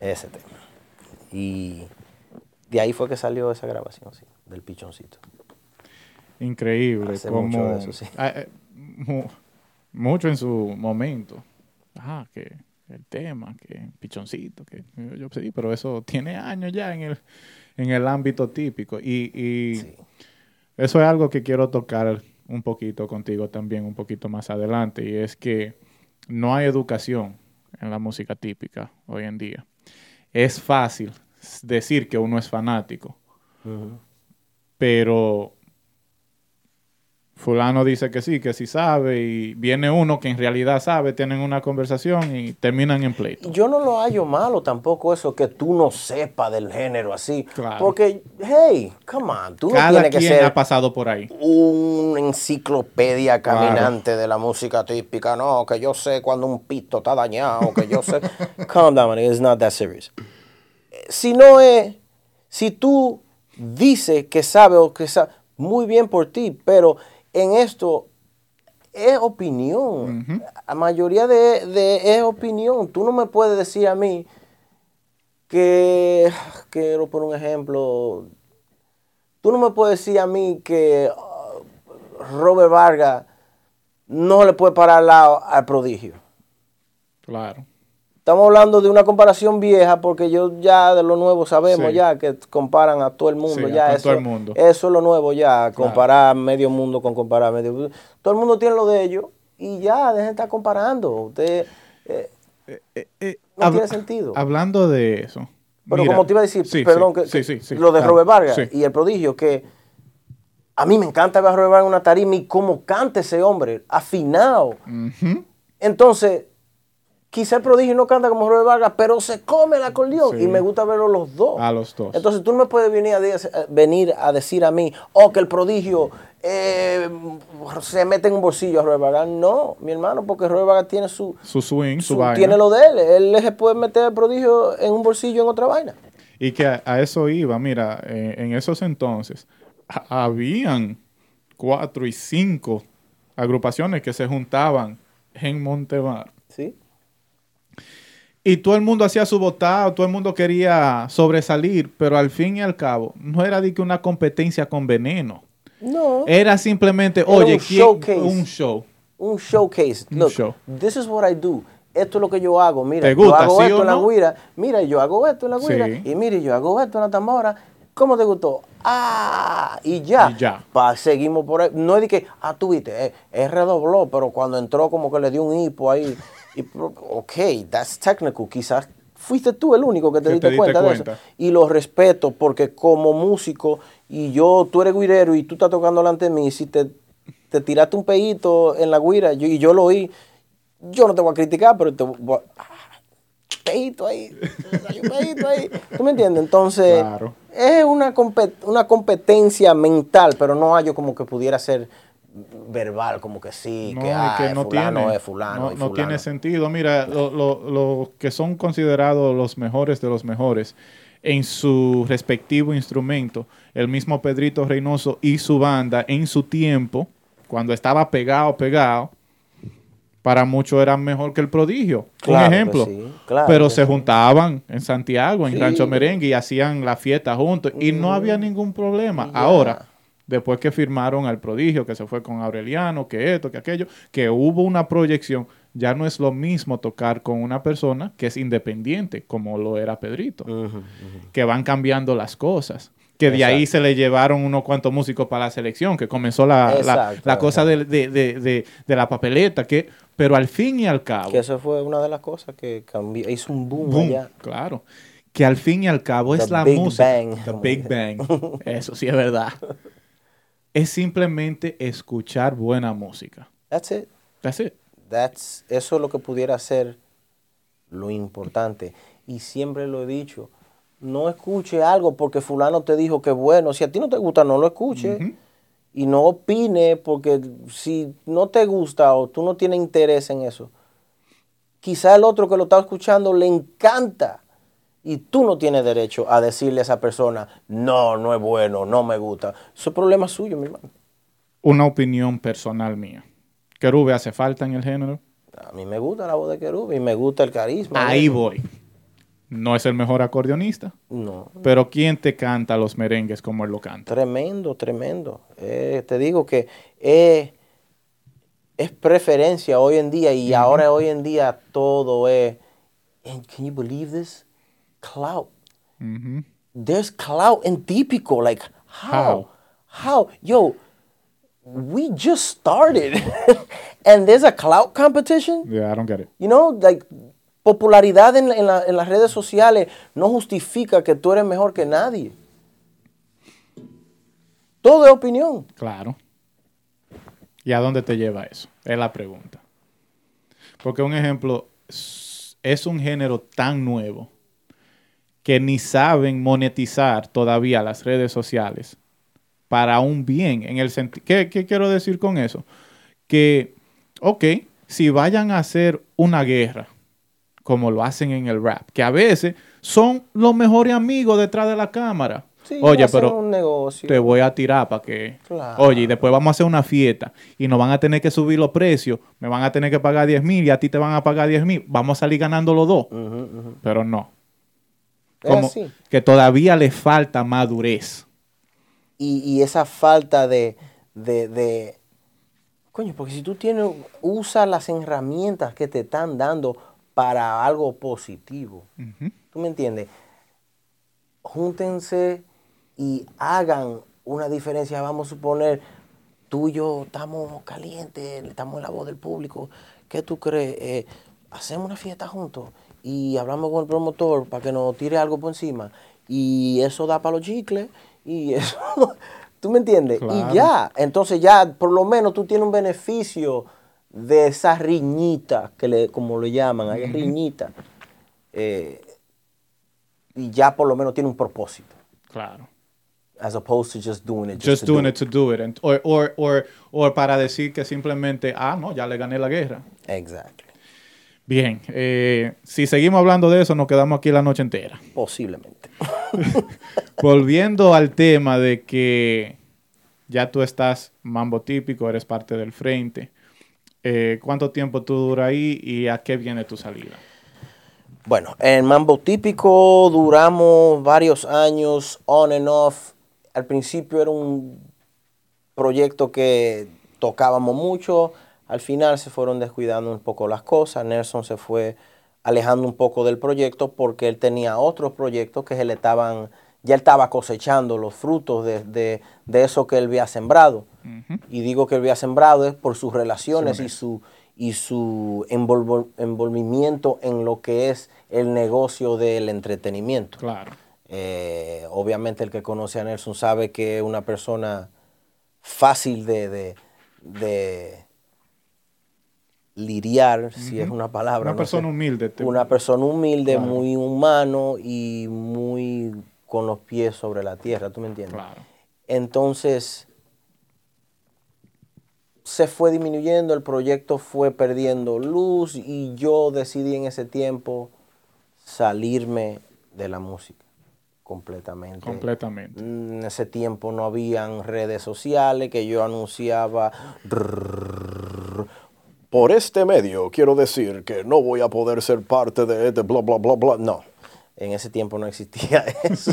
Speaker 2: ese tema. Y de ahí fue que salió esa grabación, sí, del pichoncito.
Speaker 1: Increíble.
Speaker 2: Hace
Speaker 1: como,
Speaker 2: mucho de eso, sí.
Speaker 1: Ah, eh, mu- mucho en su momento. Ah, que el tema, que pichoncito, que yo, yo sí, pero eso tiene años ya en el, en el ámbito típico. Y, y
Speaker 2: Sí.
Speaker 1: eso es algo que quiero tocar un poquito contigo también, un poquito más adelante, y es que no hay educación en la música típica hoy en día. Es fácil decir que uno es fanático, pero fulano dice que sí, que sí sabe, y viene uno que en realidad sabe, tienen una conversación y terminan en pleito.
Speaker 2: Yo no lo hallo malo tampoco eso que tú no sepas del género así.
Speaker 1: Claro.
Speaker 2: Porque, hey, come on, tú no tienes que
Speaker 1: quien
Speaker 2: ser
Speaker 1: ha pasado por ahí.
Speaker 2: una enciclopedia
Speaker 1: Claro.
Speaker 2: caminante de la música típica. No, que yo sé cuando un pito está dañado, que yo sé. Calm down, it's not that serious. Si no es, si tú dices que sabe o que sabe, muy bien por ti, pero en esto es opinión. La mayoría de, de, es opinión. Tú no me puedes decir a mí que, quiero poner un ejemplo, tú no me puedes decir a mí que uh, Robert Vargas no le puede parar al lado al prodigio.
Speaker 1: Claro.
Speaker 2: Estamos hablando de una comparación vieja porque yo ya de lo nuevo sabemos ya que comparan a todo el mundo. ya eso, todo el mundo. eso es lo nuevo ya, comparar medio mundo con comparar medio mundo. Todo el mundo tiene lo de ellos y ya, dejen de estar comparando. Usted, eh, eh, eh, no tiene sentido.
Speaker 1: Hablando de eso.
Speaker 2: Pero como te iba a decir, perdón, que, lo de Robert Vargas y el prodigio, que a mí me encanta ver a Robert Vargas en una tarima y cómo canta ese hombre, afinado. Entonces, quizá el prodigio no canta como Robert Vargas, pero se come el acordeón y me gusta verlo los dos.
Speaker 1: A los dos.
Speaker 2: Entonces tú no me puedes venir a, venir a decir a mí, oh, que el prodigio eh, se mete en un bolsillo a Robert Vargas. No, mi hermano, porque Robert Vargas tiene su,
Speaker 1: su swing, su, vaina.
Speaker 2: Tiene lo de él. Él se puede meter el prodigio en un bolsillo en otra vaina.
Speaker 1: Y que a, eso iba, mira, eh, en esos entonces habían cuatro y cinco agrupaciones que se juntaban en Montemar.
Speaker 2: Sí
Speaker 1: y todo el mundo hacía su votado, todo el mundo quería sobresalir, pero al fin y al cabo, no era de que una competencia con veneno.
Speaker 2: No.
Speaker 1: Era simplemente, oye, un, showcase. un show.
Speaker 2: Un showcase. Un Look, show. this is what I do. Esto es lo que yo hago. Mira, yo hago esto en la guira. Mira, yo hago esto en la guira. Y mire, yo hago esto en la tambora. ¿Cómo te gustó? Ah, y ya.
Speaker 1: Y ya.
Speaker 2: seguimos por ahí. No es de que, ah, tú viste, eh, redobló, pero cuando entró como que le dio un hipo ahí. Y, ok, that's technical. Quizás fuiste tú el único que te, diste, cuenta, de eso. Y lo respeto porque como músico y yo, tú eres guirero y tú estás tocando delante de mí, si te, te tiraste un pedito en la guira y yo lo oí, yo no te voy a criticar, pero te voy a... Ah, pedito ahí, un pedito ahí. ¿Tú me entiendes? Entonces, es una, una competencia mental, pero no hay yo como que pudiera ser verbal, como que sí, que, ah, no fulano tiene, es fulano.
Speaker 1: No, tiene sentido. Mira, los lo, que son considerados los mejores de los mejores en su respectivo instrumento, el mismo Pedrito Reynoso y su banda en su tiempo, cuando estaba pegado, pegado, para muchos eran mejor que el prodigio. un ejemplo. Pero se juntaban en Santiago, en Rancho Merengue, y hacían la fiesta juntos, y no había ningún problema. Ahora después que firmaron al prodigio, que se fue con Aureliano, que esto, que aquello, que hubo una proyección, ya no es lo mismo tocar con una persona que es independiente, como lo era Pedrito, que van cambiando las cosas. Que de ahí se le llevaron unos cuantos músicos para la selección, que comenzó la, la, cosa de, de, de, de, la papeleta, que, pero al fin y al cabo...
Speaker 2: Que eso fue una de las cosas que cambió, hizo un boom, allá.
Speaker 1: Claro que al fin y al cabo es la música. The Big Bang. Eso sí es verdad. Es simplemente escuchar buena música.
Speaker 2: That's it.
Speaker 1: That's it.
Speaker 2: That's, eso es lo que pudiera ser lo importante. Y siempre lo he dicho, no escuche algo porque fulano te dijo que bueno. Si a ti no te gusta, no lo escuche. Y no opine porque si no te gusta o tú no tienes interés en eso, quizá el otro que lo está escuchando le encanta y tú no tienes derecho a decirle a esa persona, no, no es bueno, no me gusta. Eso es problema suyo, mi hermano.
Speaker 1: Una opinión personal mía. ¿Querube hace falta en el género?
Speaker 2: A mí me gusta la voz de Querube y me gusta el carisma.
Speaker 1: Ahí voy. No es el mejor acordeonista.
Speaker 2: No.
Speaker 1: Pero ¿quién te canta los merengues como él lo canta?
Speaker 2: Tremendo, tremendo. Eh, te digo que es, es preferencia hoy en día y ahora hoy en día todo es... can you believe this? Clout. Mm-hmm. There's clout in típico. Like, how? How? Yo, we just started and there's a clout competition.
Speaker 1: Yeah, I don't get it.
Speaker 2: You know, like, popularidad en, en, la, en las redes sociales no justifica que tú eres mejor que nadie. Todo es opinión.
Speaker 1: Claro. ¿Y a dónde te lleva eso? Es la pregunta. Porque un ejemplo, es un género tan nuevo que ni saben monetizar todavía las redes sociales para un bien. En el ¿Qué, ¿Qué quiero decir con eso? Que, ok, si vayan a hacer una guerra, como lo hacen en el rap, que a veces son los mejores amigos detrás de la cámara.
Speaker 2: Sí,
Speaker 1: Oye, pero
Speaker 2: un negocio.
Speaker 1: te voy a tirar para que...
Speaker 2: Claro.
Speaker 1: Oye, y después vamos a hacer una fiesta y nos van a tener que subir los precios, me van a tener que pagar 10 mil y a ti te van a pagar 10 mil, vamos a salir ganando los dos. Pero no, como
Speaker 2: así.
Speaker 1: que todavía le falta madurez.
Speaker 2: y, y esa falta de, de, de- Coño, porque si tú tienes, usa las herramientas que te están dando para algo positivo. ¿Tú me entiendes? Júntense y hagan una diferencia. Vamos a suponer, tú y yo estamos calientes, estamos en la voz del público. ¿Qué tú crees? Eh, hacemos una fiesta juntos y hablamos con el promotor para que nos tire algo por encima. Y eso da para los chicles y eso... ¿Tú me entiendes?
Speaker 1: Claro.
Speaker 2: Y ya, entonces ya por lo menos tú tienes un beneficio de esa riñita, que le, como lo llaman, hay riñita. Eh, y ya por lo menos tiene un propósito.
Speaker 1: Claro.
Speaker 2: As opposed to just doing it.
Speaker 1: Just
Speaker 2: to
Speaker 1: doing
Speaker 2: do
Speaker 1: it to do it. And- or, or, or, or para decir que simplemente, ah, no, ya le gané la guerra.
Speaker 2: Exactly.
Speaker 1: Bien, eh, si seguimos hablando de eso, nos quedamos aquí la noche entera.
Speaker 2: Posiblemente.
Speaker 1: Volviendo al tema de que ya tú estás mambo típico, eres parte del frente. eh, ¿Cuánto tiempo tú duras ahí y a qué viene tu salida?
Speaker 2: Bueno, en Mambo Típico duramos varios años on and off. Al principio era un proyecto que tocábamos mucho. Al final se fueron descuidando un poco las cosas. Nelson se fue alejando un poco del proyecto porque él tenía otros proyectos que se le estaban, ya él estaba cosechando los frutos de, de- de eso que él había sembrado. Y digo que él había sembrado es por sus relaciones y su, y su envolvimiento en lo que es el negocio del entretenimiento.
Speaker 1: Claro.
Speaker 2: Eh, obviamente el que conoce a Nelson sabe que es una persona fácil de, de, de lidiar, si es una palabra.
Speaker 1: Una
Speaker 2: no
Speaker 1: persona
Speaker 2: sé.
Speaker 1: humilde. te-
Speaker 2: Una persona humilde,
Speaker 1: Claro.
Speaker 2: muy humano y muy con los pies sobre la tierra, ¿tú me entiendes?
Speaker 1: Claro.
Speaker 2: Entonces, se fue disminuyendo, el proyecto fue perdiendo luz y yo decidí en ese tiempo salirme de la música completamente.
Speaker 1: Completamente.
Speaker 2: En ese tiempo no habían redes sociales que yo anunciaba. Por este medio quiero decir que no voy a poder ser parte de este bla bla bla bla. No, en ese tiempo no existía eso.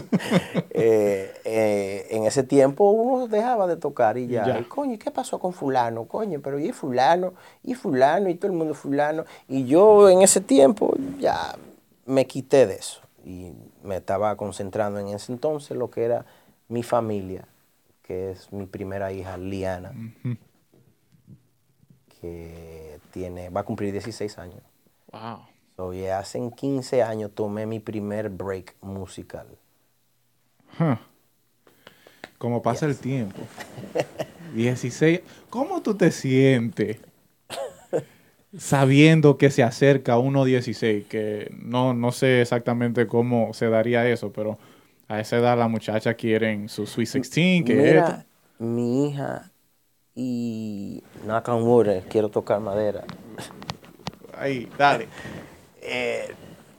Speaker 2: Eh, eh, en ese tiempo uno dejaba de tocar y ya.
Speaker 1: Ya.
Speaker 2: Y, coño, ¿y qué pasó con fulano? Coño, pero y fulano, y fulano, y todo el mundo fulano. Y yo en ese tiempo ya me quité de eso. Y me estaba concentrando en ese entonces lo que era mi familia, que es mi primera hija, Liana. Que tiene, va a cumplir 16 años.
Speaker 1: Wow.
Speaker 2: So, hace 15 años tomé mi primer break musical.
Speaker 1: Huh. Como pasa el tiempo. 16. ¿Cómo tú te sientes sabiendo que se acerca uno 16? Que no, no sé exactamente cómo se daría eso, pero a esa edad la muchacha quieren su Sweet 16, que
Speaker 2: Mira, mi hija y knock on wood, eh, quiero tocar madera.
Speaker 1: Ahí, dale.
Speaker 2: Eh,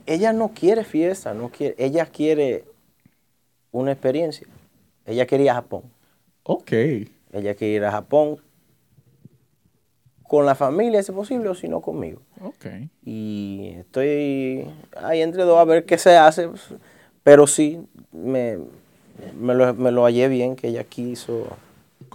Speaker 2: ella no quiere fiesta, no quiere, ella quiere una experiencia. Ella quería Japón.
Speaker 1: Ok.
Speaker 2: Ella quiere ir a Japón con la familia, si es posible, o si no conmigo.
Speaker 1: Ok.
Speaker 2: Y estoy ahí entre dos a ver qué se hace. Pero sí, me, me, lo, me lo hallé bien que ella quiso.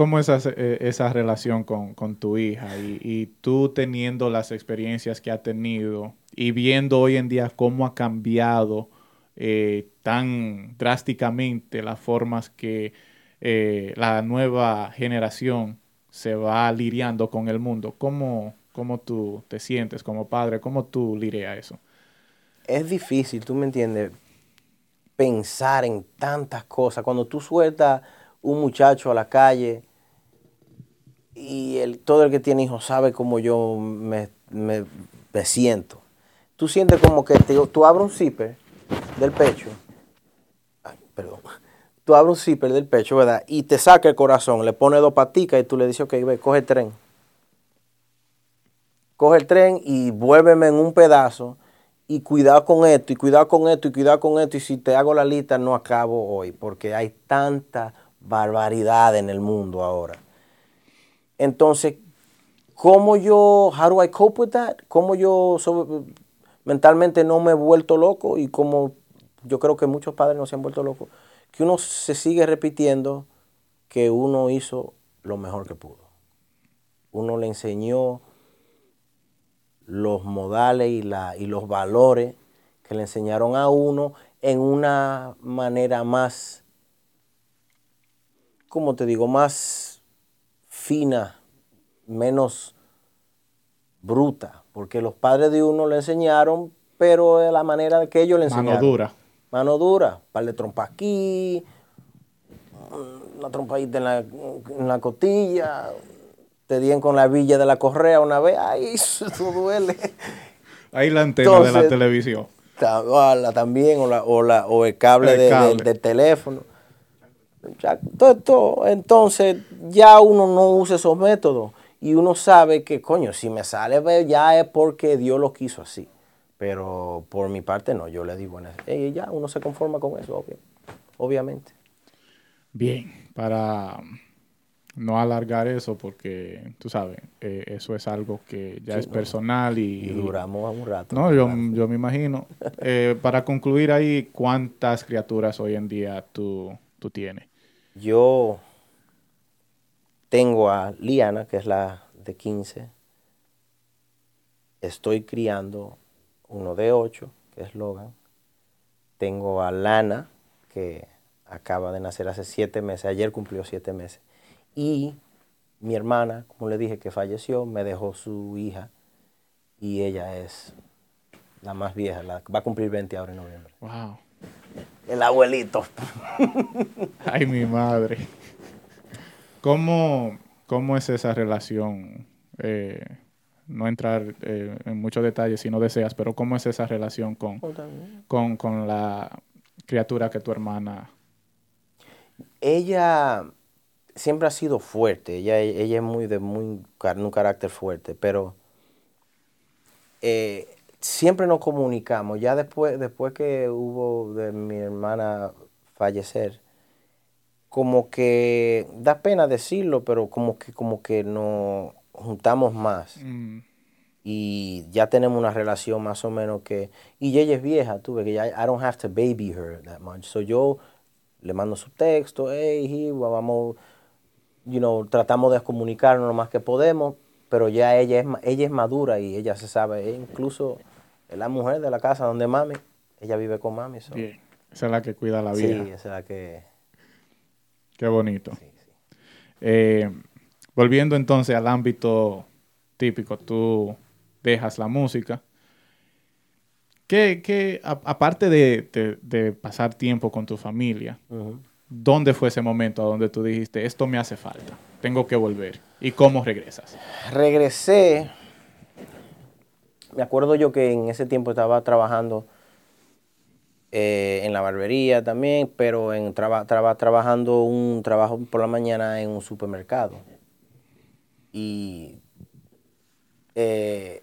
Speaker 1: ¿Cómo es esa, eh, esa relación con, con tu hija y, y tú teniendo las experiencias que ha tenido y viendo hoy en día cómo ha cambiado eh, tan drásticamente las formas que eh, la nueva generación se va lidiando con el mundo? ¿Cómo, cómo tú te sientes como padre? ¿Cómo tú lidias eso?
Speaker 2: Es difícil, tú me entiendes, pensar en tantas cosas. Cuando tú sueltas un muchacho a la calle y el, todo el que tiene hijos sabe cómo yo me, me- siento. Tú sientes como que te- tú abres un zipper del pecho. Ay, perdón. Tú abres un zipper del pecho, ¿verdad? Y te saca el corazón, le pone dos paticas y tú le dices, ok, ve, coge el tren. Coge el tren y vuélveme en un pedazo y cuidado con esto, y cuidado con esto, y cuidado con esto, y si te hago la lista no acabo hoy, porque hay tanta barbaridad en el mundo ahora. Entonces, ¿cómo yo, how do I cope with that? ¿Cómo yo mentalmente no me he vuelto loco? Y como yo creo que muchos padres no se han vuelto locos, que uno se sigue repitiendo que uno hizo lo mejor que pudo. Uno le enseñó los modales y, la, y los valores que le enseñaron a uno en una manera más, como te digo, más fina, menos bruta, porque los padres de uno le enseñaron, pero de la manera que ellos le enseñaron.
Speaker 1: Mano dura.
Speaker 2: Mano dura, par de trompa aquí, una trompadita en la, en la costilla, te dieron con la villa de la correa una vez, ay, eso duele.
Speaker 1: Ahí la antena de la televisión.
Speaker 2: también, o, la, o, la, o el cable, del teléfono. Todo, entonces, ya uno no usa esos métodos y uno sabe que, coño, si me sale ya es porque Dios lo quiso así. Pero por mi parte no, yo le digo, hey, ya uno se conforma con eso, obviamente.
Speaker 1: Bien, para no alargar eso porque, tú sabes, eh, eso es algo que ya es personal y,
Speaker 2: duramos un rato.
Speaker 1: No, yo, yo me imagino. Eh, para concluir ahí, ¿cuántas criaturas hoy en día tú, tú tienes?
Speaker 2: Yo tengo a Liana, que es la de 15. Estoy criando uno de 8, que es Logan. Tengo a Lana, que acaba de nacer hace siete meses. Ayer cumplió siete meses. Y mi hermana, como le dije, que falleció, me dejó su hija y ella es la más vieja, la, va a cumplir 20 ahora en noviembre.
Speaker 1: Wow.
Speaker 2: El abuelito.
Speaker 1: Ay, mi madre. ¿Cómo, cómo es esa relación? Eh, no entrar eh, en muchos detalles si no deseas, pero ¿cómo es esa relación con, con, con la criatura que tu hermana?
Speaker 2: Ella siempre ha sido fuerte, ella, ella es muy de muy, un carácter fuerte, pero eh, siempre nos comunicamos. Ya después, después que hubo de mi hermana fallecer, como que da pena decirlo, pero como que, como que nos juntamos más. Mm. Y ya tenemos una relación más o menos que... Y ella es vieja, tuve que ya... I don't have to baby her that much. So yo le mando su texto, hey, vamos you know, tratamos de comunicarnos lo más que podemos, pero ya ella es, ella es madura y ella se sabe, incluso es la mujer de la casa donde mami, ella vive con mami.
Speaker 1: Bien, esa es la que cuida la vida.
Speaker 2: Sí, esa es la que...
Speaker 1: Qué bonito. Eh, volviendo entonces al ámbito típico, tú dejas la música. ¿Qué, aparte de, pasar tiempo con tu familia, ¿Dónde fue ese momento a donde tú dijiste, esto me hace falta, tengo que volver? ¿Y cómo regresas?
Speaker 2: Regresé, me acuerdo yo que en ese tiempo estaba trabajando eh, en la barbería también, pero en trabajando un trabajo por la mañana en un supermercado. Y eh,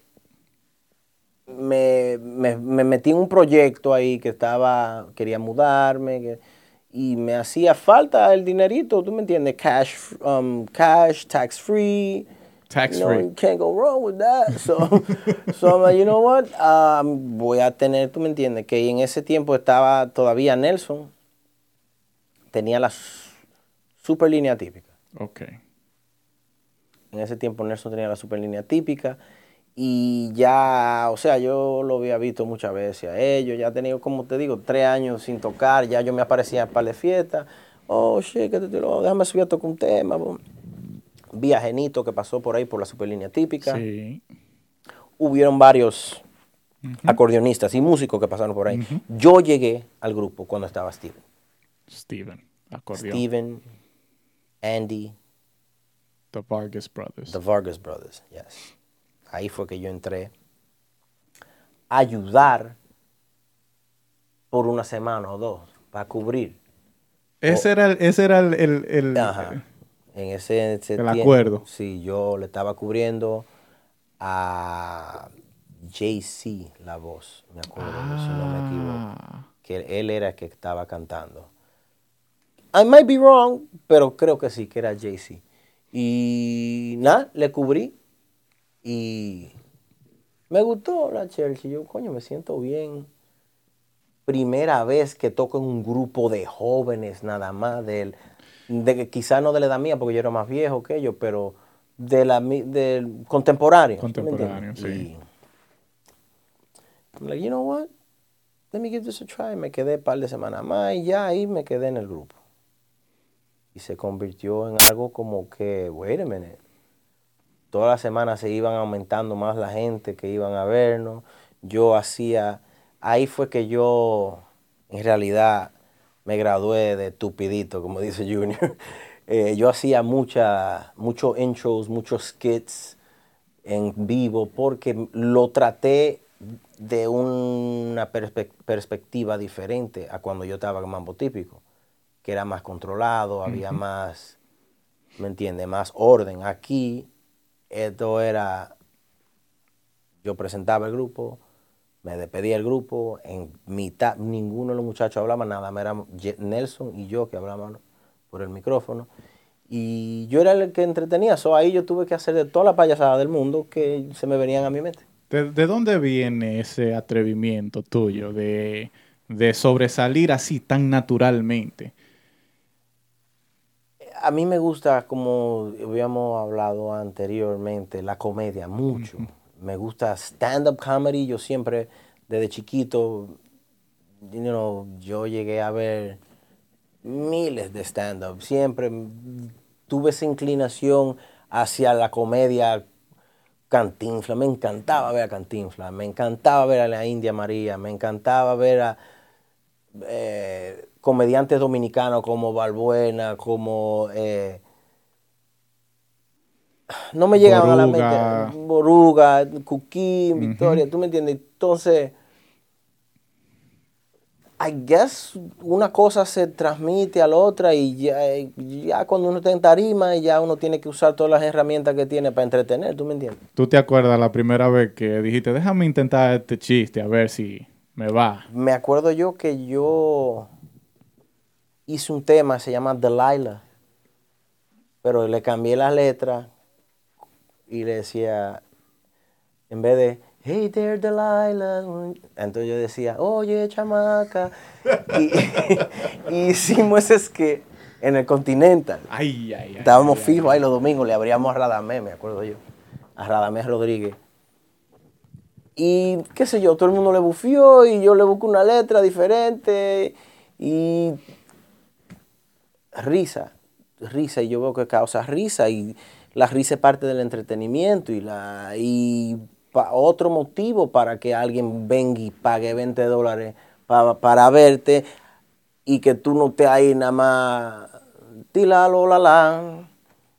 Speaker 2: me, metí en un proyecto ahí que estaba, quería mudarme, y me hacía falta el dinerito, ¿tú me entiendes? Cash, um, cash, tax free.
Speaker 1: Tax free.
Speaker 2: You can't go wrong with that. So, so I'm like, you know what? Um, voy a tener, tú me entiendes, que en ese tiempo estaba todavía Nelson, tenía la super línea típica.
Speaker 1: Ok.
Speaker 2: En ese tiempo Nelson tenía la super línea típica y ya, o sea, yo lo había visto muchas veces a ellos, ya he tenido, como te digo, tres años sin tocar, ya yo me aparecía en par de fiestas. Oh, shit, que te déjame subir a tocar un tema. Vi a Genito que pasó por ahí por la superlínea típica.
Speaker 1: Sí.
Speaker 2: Hubieron varios acordeonistas y músicos que pasaron por ahí. Yo llegué al grupo cuando estaba Steven.
Speaker 1: Steven, acordeón.
Speaker 2: Steven, Andy.
Speaker 1: The Vargas Brothers.
Speaker 2: The Vargas Brothers, yes ahí fue que yo entré, a ayudar por una semana o dos para cubrir.
Speaker 1: Ese era el, ese era el, el,
Speaker 2: en ese,
Speaker 1: el acuerdo.
Speaker 2: Sí, yo le estaba cubriendo a JC la voz, me acuerdo, si no me equivoco.
Speaker 1: Ah,
Speaker 2: Que él era el que estaba cantando. I might be wrong, pero creo que sí, que era JC. Y nada, le cubrí. Y me gustó la Chelsea. Yo, coño, me siento bien. Primera vez que toco en un grupo de jóvenes nada más, del, de que quizás no de la edad mía, porque yo era más viejo que ellos, pero de la del contemporáneo. ¿tú me
Speaker 1: Contemporáneo, sí.
Speaker 2: Y I'm like, you know what? Let me give this a try. Me quedé un par de semanas más y ya ahí me quedé en el grupo. Y se convirtió en algo como que, wait a minute. Todas las semanas se iban aumentando más la gente que iban a vernos. Yo hacía, ahí fue que yo en realidad me gradué de tupidito, como dice Junior. Eh, yo hacía mucha, muchos intros, muchos skits en vivo porque lo traté de una perspe- perspectiva diferente a cuando yo estaba en Mambo Típico, que era más controlado, había más, ¿me entiendes? Más orden. Aquí esto era, yo presentaba el grupo, me despedía del grupo, en mitad, ninguno de los muchachos hablaba nada, Ye- Nelson y yo que hablábamos por el micrófono. Y yo era el que entretenía, so ahí yo tuve que hacer de toda la payasada del mundo que se me venían a mi mente.
Speaker 1: ¿De, de dónde viene ese atrevimiento tuyo de, de sobresalir así tan naturalmente?
Speaker 2: A mí me gusta, como habíamos hablado anteriormente, la comedia mucho. Me gusta stand-up comedy. Yo siempre, desde chiquito, you know, yo llegué a ver miles de stand-up. Siempre tuve esa inclinación hacia la comedia Cantinfla. Me encantaba ver a Cantinfla. Me encantaba ver a la India María. Me encantaba ver a eh, comediantes dominicanos como Balbuena, como... eh, no me llegaban a la mente. Boruga, Cuquín, Victoria, ¿tú me entiendes? Entonces, I guess una cosa se transmite a la otra y ya, ya cuando uno está en tarima ya uno tiene que usar todas las herramientas que tiene para entretener, ¿tú me entiendes?
Speaker 1: ¿Tú te acuerdas la primera vez que dijiste, déjame intentar este chiste a ver si me va?
Speaker 2: Me acuerdo yo que yo hice un tema, se llama Delilah, pero le cambié las letras y le decía, en vez de, hey there Delilah, entonces yo decía, oye chamaca, y, y hicimos ese skit en el Continental.
Speaker 1: Ay, ay, ay.
Speaker 2: Estábamos fijos ahí los domingos, le abríamos a Radamés, me acuerdo yo, a Radamés Rodríguez. Y qué sé yo, todo el mundo le bufió y yo le busco una letra diferente y risa, risa, y yo veo que causa risa y la risa es parte del entretenimiento y, la, y pa- otro motivo para que alguien venga y pague 20 dólares pa- para verte y que tú no estés ahí nada más, tilalo la la,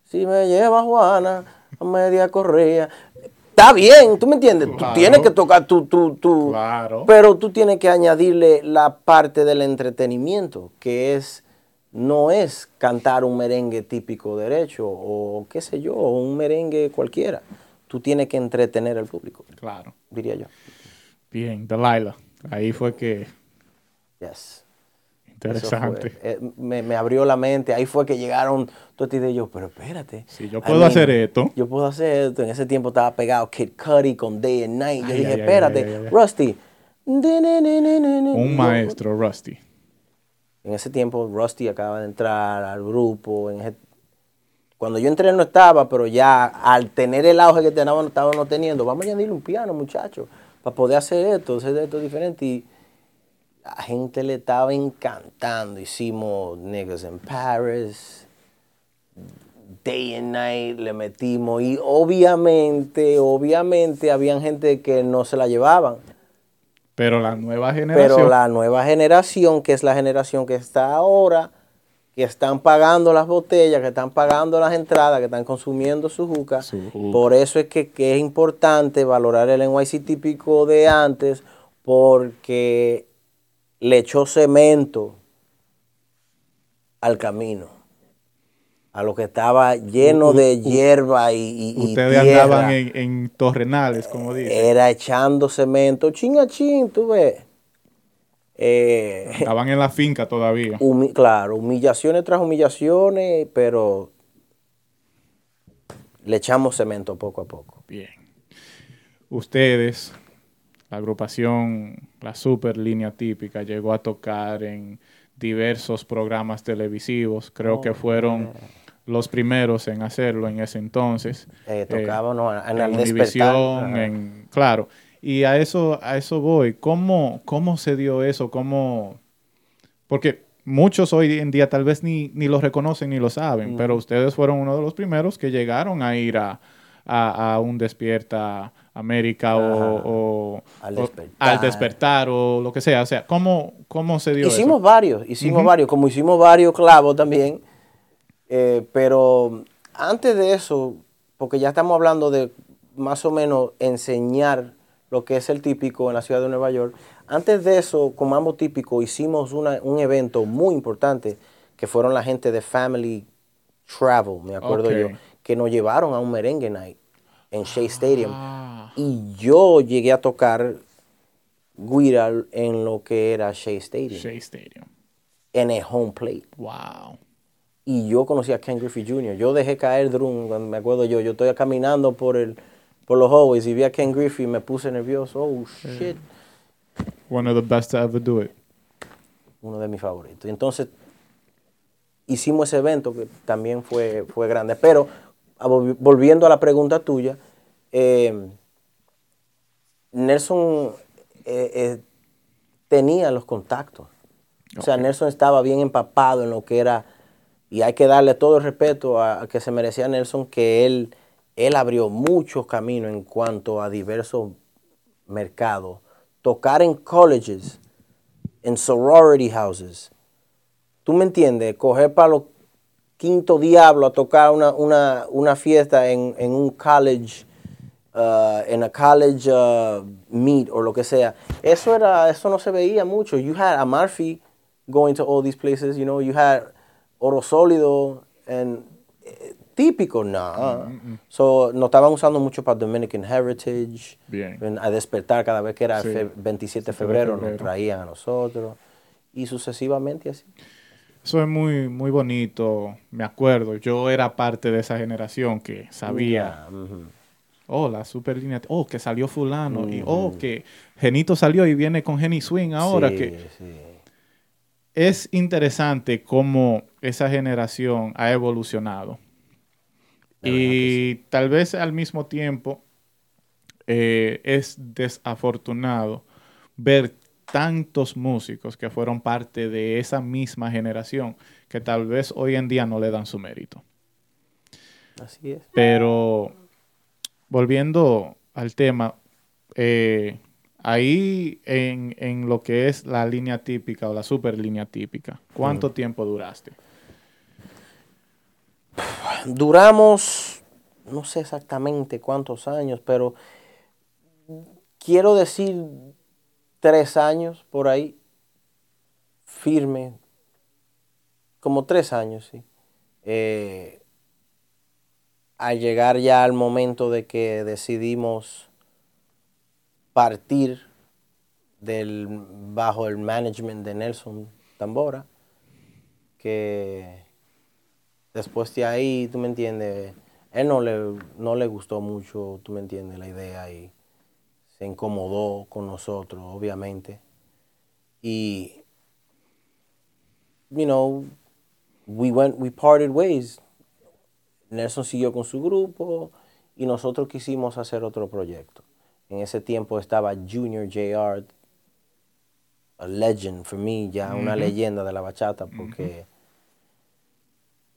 Speaker 2: si me lleva Juana a media correa. Está bien, ¿tú me entiendes?
Speaker 1: Claro.
Speaker 2: Tú tienes que tocar tu, tu, tu,
Speaker 1: Claro.
Speaker 2: pero tú tienes que añadirle la parte del entretenimiento, que es no es cantar un merengue típico derecho o qué sé yo, un merengue cualquiera. Tú tienes que entretener al público,
Speaker 1: Claro.
Speaker 2: diría yo.
Speaker 1: Bien, Delilah. Ahí fue que...
Speaker 2: Yes.
Speaker 1: Interesante.
Speaker 2: fue, eh, me, me abrió la mente, ahí fue que llegaron estas ideas. Yo, pero espérate.
Speaker 1: Si yo
Speaker 2: I
Speaker 1: puedo hacer esto.
Speaker 2: Yo puedo hacer esto. En ese tiempo estaba pegado Kid Cudi con Day and Night. Yo
Speaker 1: Ay,
Speaker 2: dije,
Speaker 1: ay,
Speaker 2: espérate,
Speaker 1: ay.
Speaker 2: Rusty.
Speaker 1: Un maestro, Rusty.
Speaker 2: En ese tiempo Rusty acaba de entrar al grupo. Cuando yo entré no estaba, pero ya al tener el auge que teníamos, estábamos teniendo, vamos a añadirle un piano, muchachos, para poder hacer esto, hacer esto diferente. Y la gente le estaba encantando. Hicimos Niggas in Paris, Day and Night, le metimos. Y obviamente, obviamente, habían gente que no se la llevaban.
Speaker 1: Pero la nueva generación...
Speaker 2: Pero la nueva generación, que es la generación que está ahora, que están pagando las botellas, que están pagando las entradas, que están consumiendo su juca,
Speaker 1: Su juca.
Speaker 2: por eso es que, que es importante valorar el NYC típico de antes, porque le echó cemento al camino. A lo que estaba lleno de hierba y, y
Speaker 1: Ustedes
Speaker 2: tierra.
Speaker 1: andaban en, en torrenales, como dicen.
Speaker 2: Era echando cemento, chin a chin, tú ves. Eh,
Speaker 1: Estaban en la finca todavía.
Speaker 2: humi- claro, humillaciones tras humillaciones, pero le echamos cemento poco a poco.
Speaker 1: Bien. Ustedes, la agrupación, la super línea típica, llegó a tocar en diversos programas televisivos. Creo
Speaker 2: Oh,
Speaker 1: que fueron los primeros en hacerlo en ese entonces.
Speaker 2: Eh, tocábamos en,
Speaker 1: en
Speaker 2: despertar.
Speaker 1: Univisión, en claro. Y a eso, a eso voy. ¿Cómo, cómo se dio eso? ¿Cómo? Porque muchos hoy en día tal vez ni, ni lo reconocen ni lo saben, pero ustedes fueron uno de los primeros que llegaron a ir a, a- a un Despierta América o, o-
Speaker 2: Al
Speaker 1: o-
Speaker 2: Despertar.
Speaker 1: al despertar o lo que sea. O sea, ¿cómo, cómo se dio
Speaker 2: Hicimos
Speaker 1: eso?
Speaker 2: varios, hicimos varios, como hicimos varios clavos también. Eh, pero antes de eso, porque ya estamos hablando de más o menos enseñar lo que es el típico en la ciudad de Nueva York. Antes de eso, como Mambo Típico, hicimos una- un evento muy importante que fueron la gente de Family Travel, me acuerdo yo, que nos llevaron a un merengue night en Shea Stadium.
Speaker 1: Ah,
Speaker 2: Y yo llegué a tocar guira en lo que era Shea Stadium,
Speaker 1: Shea Stadium.
Speaker 2: en el home plate.
Speaker 1: Wow.
Speaker 2: Y yo conocí a Ken Griffey Jr. Yo dejé caer drum, me acuerdo yo, yo estoy caminando por el por los hallways y vi a Ken Griffey y me puse nervioso. Oh, shit.
Speaker 1: One of the best to ever do it.
Speaker 2: Uno de mis favoritos. Entonces hicimos ese evento que también fue, fue grande. Pero a vol- volviendo a la pregunta tuya, eh, Nelson eh, eh, tenía los contactos. O sea. Nelson estaba bien empapado en lo que era, y hay que darle todo el respeto a, a que se merecía Nelson, que él, él abrió muchos caminos en cuanto a diversos mercados. Tocar en colleges, en sorority houses. ¿Tú me entiendes? Coger para los quinto diablo a tocar una, una, una fiesta en, en un college, uh, en a college uh, meet o lo que sea. Eso era, eso no se veía mucho. You had Amalfi going to all these places, you know, you had Oro Sólido and eh, típico, no. So, nos estaban usando mucho para Dominican Heritage.
Speaker 1: Bien.
Speaker 2: En- A despertar cada vez que era
Speaker 1: Sí.
Speaker 2: fe- 27 de febrero, nos traían a nosotros. Y sucesivamente así.
Speaker 1: Eso es muy, muy bonito. Me acuerdo, yo era parte de esa generación que sabía. Oh, la super línea, oh, que salió fulano, y oh, que Genito salió y viene con Geni Swing ahora,
Speaker 2: Sí,
Speaker 1: que
Speaker 2: sí.
Speaker 1: es interesante cómo esa generación ha evolucionado. Y tal vez al mismo tiempo eh, es desafortunado ver tantos músicos que fueron parte de esa misma generación que tal vez hoy en día no le dan su mérito.
Speaker 2: Así es.
Speaker 1: Pero volviendo al tema, eh, ahí en, en lo que es la línea típica o la super línea típica, ¿cuánto tiempo duraste?
Speaker 2: Duramos, no sé exactamente cuántos años, pero quiero decir tres años por ahí, firme, como tres años, sí. Eh, al llegar ya al momento de que decidimos partir del, bajo el management de Nelson Tambora, que después de ahí, tú me entiendes, él no le, no le gustó mucho, tú me entiendes, la idea y se incomodó con nosotros, obviamente. Y, you know, we went, we parted ways. Nelson siguió con su grupo y nosotros quisimos hacer otro proyecto. En ese tiempo estaba Junior JR, a legend for me, ya una leyenda de la bachata, porque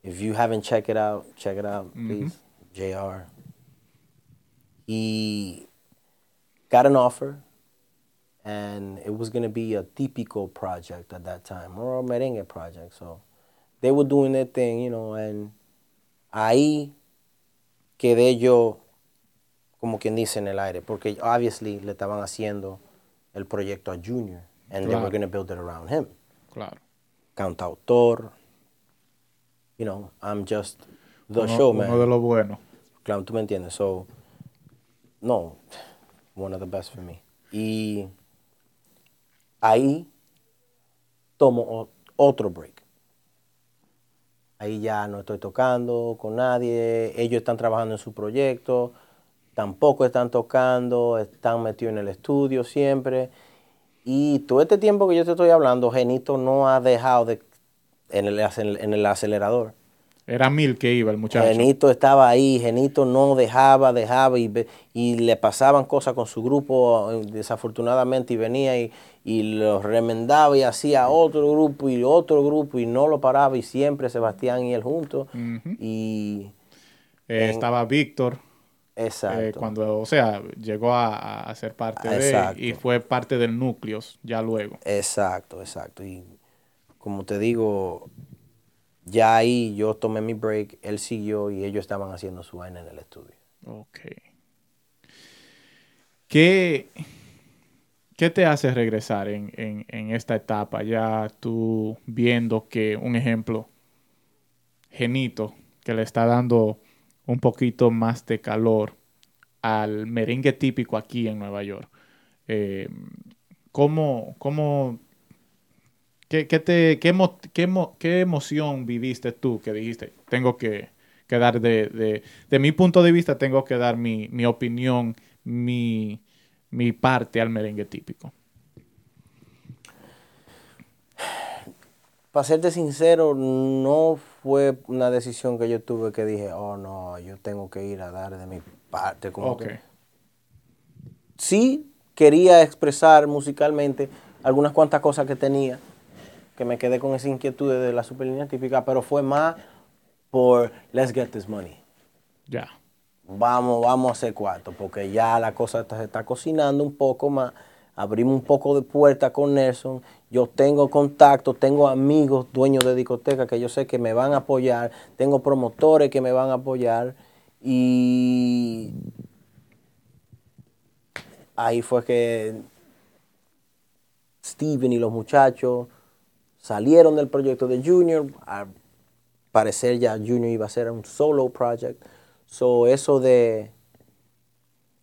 Speaker 2: if you haven't checked it out, check it out, please. JR. He got an offer, and it was going to be a típico project at that time, or a merengue project. So they were doing their thing, you know, and ahí quedé yo, como quien dice, en el aire, porque obviously le estaban haciendo el proyecto a Junior, and they
Speaker 1: Claro.
Speaker 2: were going to build it around him.
Speaker 1: Claro.
Speaker 2: Cantautor, you know, I'm just the
Speaker 1: Uno,
Speaker 2: showman.
Speaker 1: uno de los buenos.
Speaker 2: Claro, tú me entiendes. So, no, one of the best for me. Y ahí tomo otro break. Ahí ya no estoy tocando con nadie. Ellos están trabajando en su proyecto. Tampoco están tocando. Están metidos en el estudio siempre. Y todo este tiempo que yo te estoy hablando, Genito no ha dejado de en el, acel- en el acelerador.
Speaker 1: Era mil que iba el muchacho.
Speaker 2: Genito estaba ahí, Genito no dejaba, dejaba y, y le pasaban cosas con su grupo eh, desafortunadamente y venía y, y lo remendaba y hacía otro grupo y otro grupo y no lo paraba y siempre Sebastián y él juntos. Y
Speaker 1: Eh,
Speaker 2: en-
Speaker 1: estaba Víctor.
Speaker 2: exacto.
Speaker 1: eh, cuando, o sea, llegó a, a ser parte
Speaker 2: Ah,
Speaker 1: de
Speaker 2: exacto.
Speaker 1: y fue parte del núcleo ya luego.
Speaker 2: Exacto, exacto. Y como te digo, ya ahí yo tomé mi break, él siguió y ellos estaban haciendo su vaina en el estudio.
Speaker 1: Ok. ¿Qué, qué te hace regresar en, en- esta etapa? Ya tú viendo que, un ejemplo, Genito, que le está dando un poquito más de calor al merengue típico aquí en Nueva York. Eh, ¿Cómo, cómo ¿Qué, qué te, qué, emo- emo- qué emoción viviste tú que dijiste, tengo que, que dar de, de, de mi punto de vista, tengo que dar mi, mi opinión, mi, mi parte al merengue típico?
Speaker 2: Para serte sincero, no fue una decisión que yo tuve que dije, oh no, yo tengo que ir a dar de mi parte. Como
Speaker 1: Ok.
Speaker 2: que sí quería expresar musicalmente algunas cuantas cosas que tenía, que me quedé con esa inquietud de la superlínea típica, pero fue más por let's get this money.
Speaker 1: Ya.
Speaker 2: Vamos, vamos a hacer cuarto, porque ya la cosa se está cocinando un poco más. Abrimos un poco de puerta con Nelson. Yo tengo contacto, tengo amigos dueños de discotecas que yo sé que me van a apoyar. Tengo promotores que me van a apoyar. Y ahí fue que Steven y los muchachos salieron del proyecto de Junior. Al parecer ya Junior iba a ser un solo project. So eso de,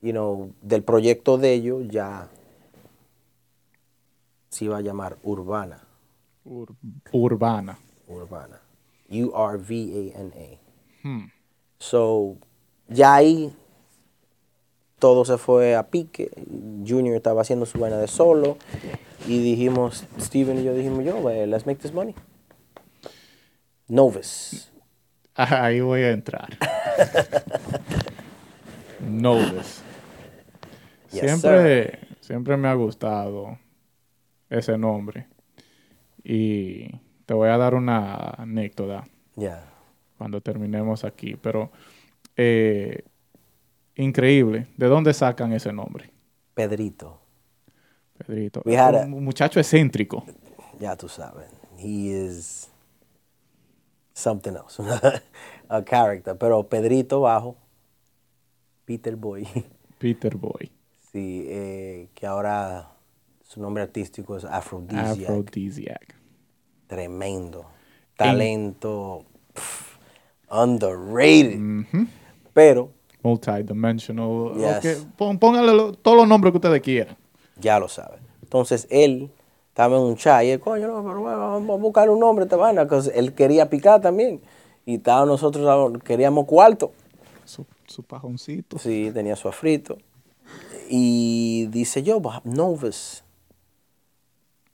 Speaker 2: you know, del proyecto de ellos ya se iba a llamar Urbana.
Speaker 1: Ur- urbana.
Speaker 2: Urbana. U-R-V-A-N-A.
Speaker 1: Hmm.
Speaker 2: So, ya ahí todo se fue a pique. Junior estaba haciendo su vaina de solo. Y dijimos, Steven y yo dijimos, yo, eh, let's make this money. Novus.
Speaker 1: Ahí voy a entrar.
Speaker 2: Yes,
Speaker 1: siempre, siempre me ha gustado ese nombre. Y te voy a dar una anécdota
Speaker 2: Yeah.
Speaker 1: cuando terminemos aquí. Pero eh, increíble. ¿De dónde sacan ese nombre?
Speaker 2: Pedrito.
Speaker 1: Pedrito.
Speaker 2: We had a-
Speaker 1: Un muchacho excéntrico.
Speaker 2: Ya tú sabes. He is something else. a character. Pero Pedrito bajo. Peter Boy.
Speaker 1: Peter Boy.
Speaker 2: sí, eh, que ahora su nombre artístico es Aphrodisiac.
Speaker 1: Aphrodisiac.
Speaker 2: Tremendo. Talento. pff, underrated.
Speaker 1: Ujú.
Speaker 2: Pero
Speaker 1: Multidimensional.
Speaker 2: Yes.
Speaker 1: Ok, pon- Póngale lo- todos los nombres que ustedes quieran.
Speaker 2: ya lo saben. Entonces él estaba en un chat y él, coño, no, pero bueno, vamos a buscar un nombre, esta vaina, que él quería picar también. Y estaba nosotros, queríamos cuarto.
Speaker 1: Su, su pajoncito.
Speaker 2: Sí, tenía su afrito. Y dice yo, "But Novus.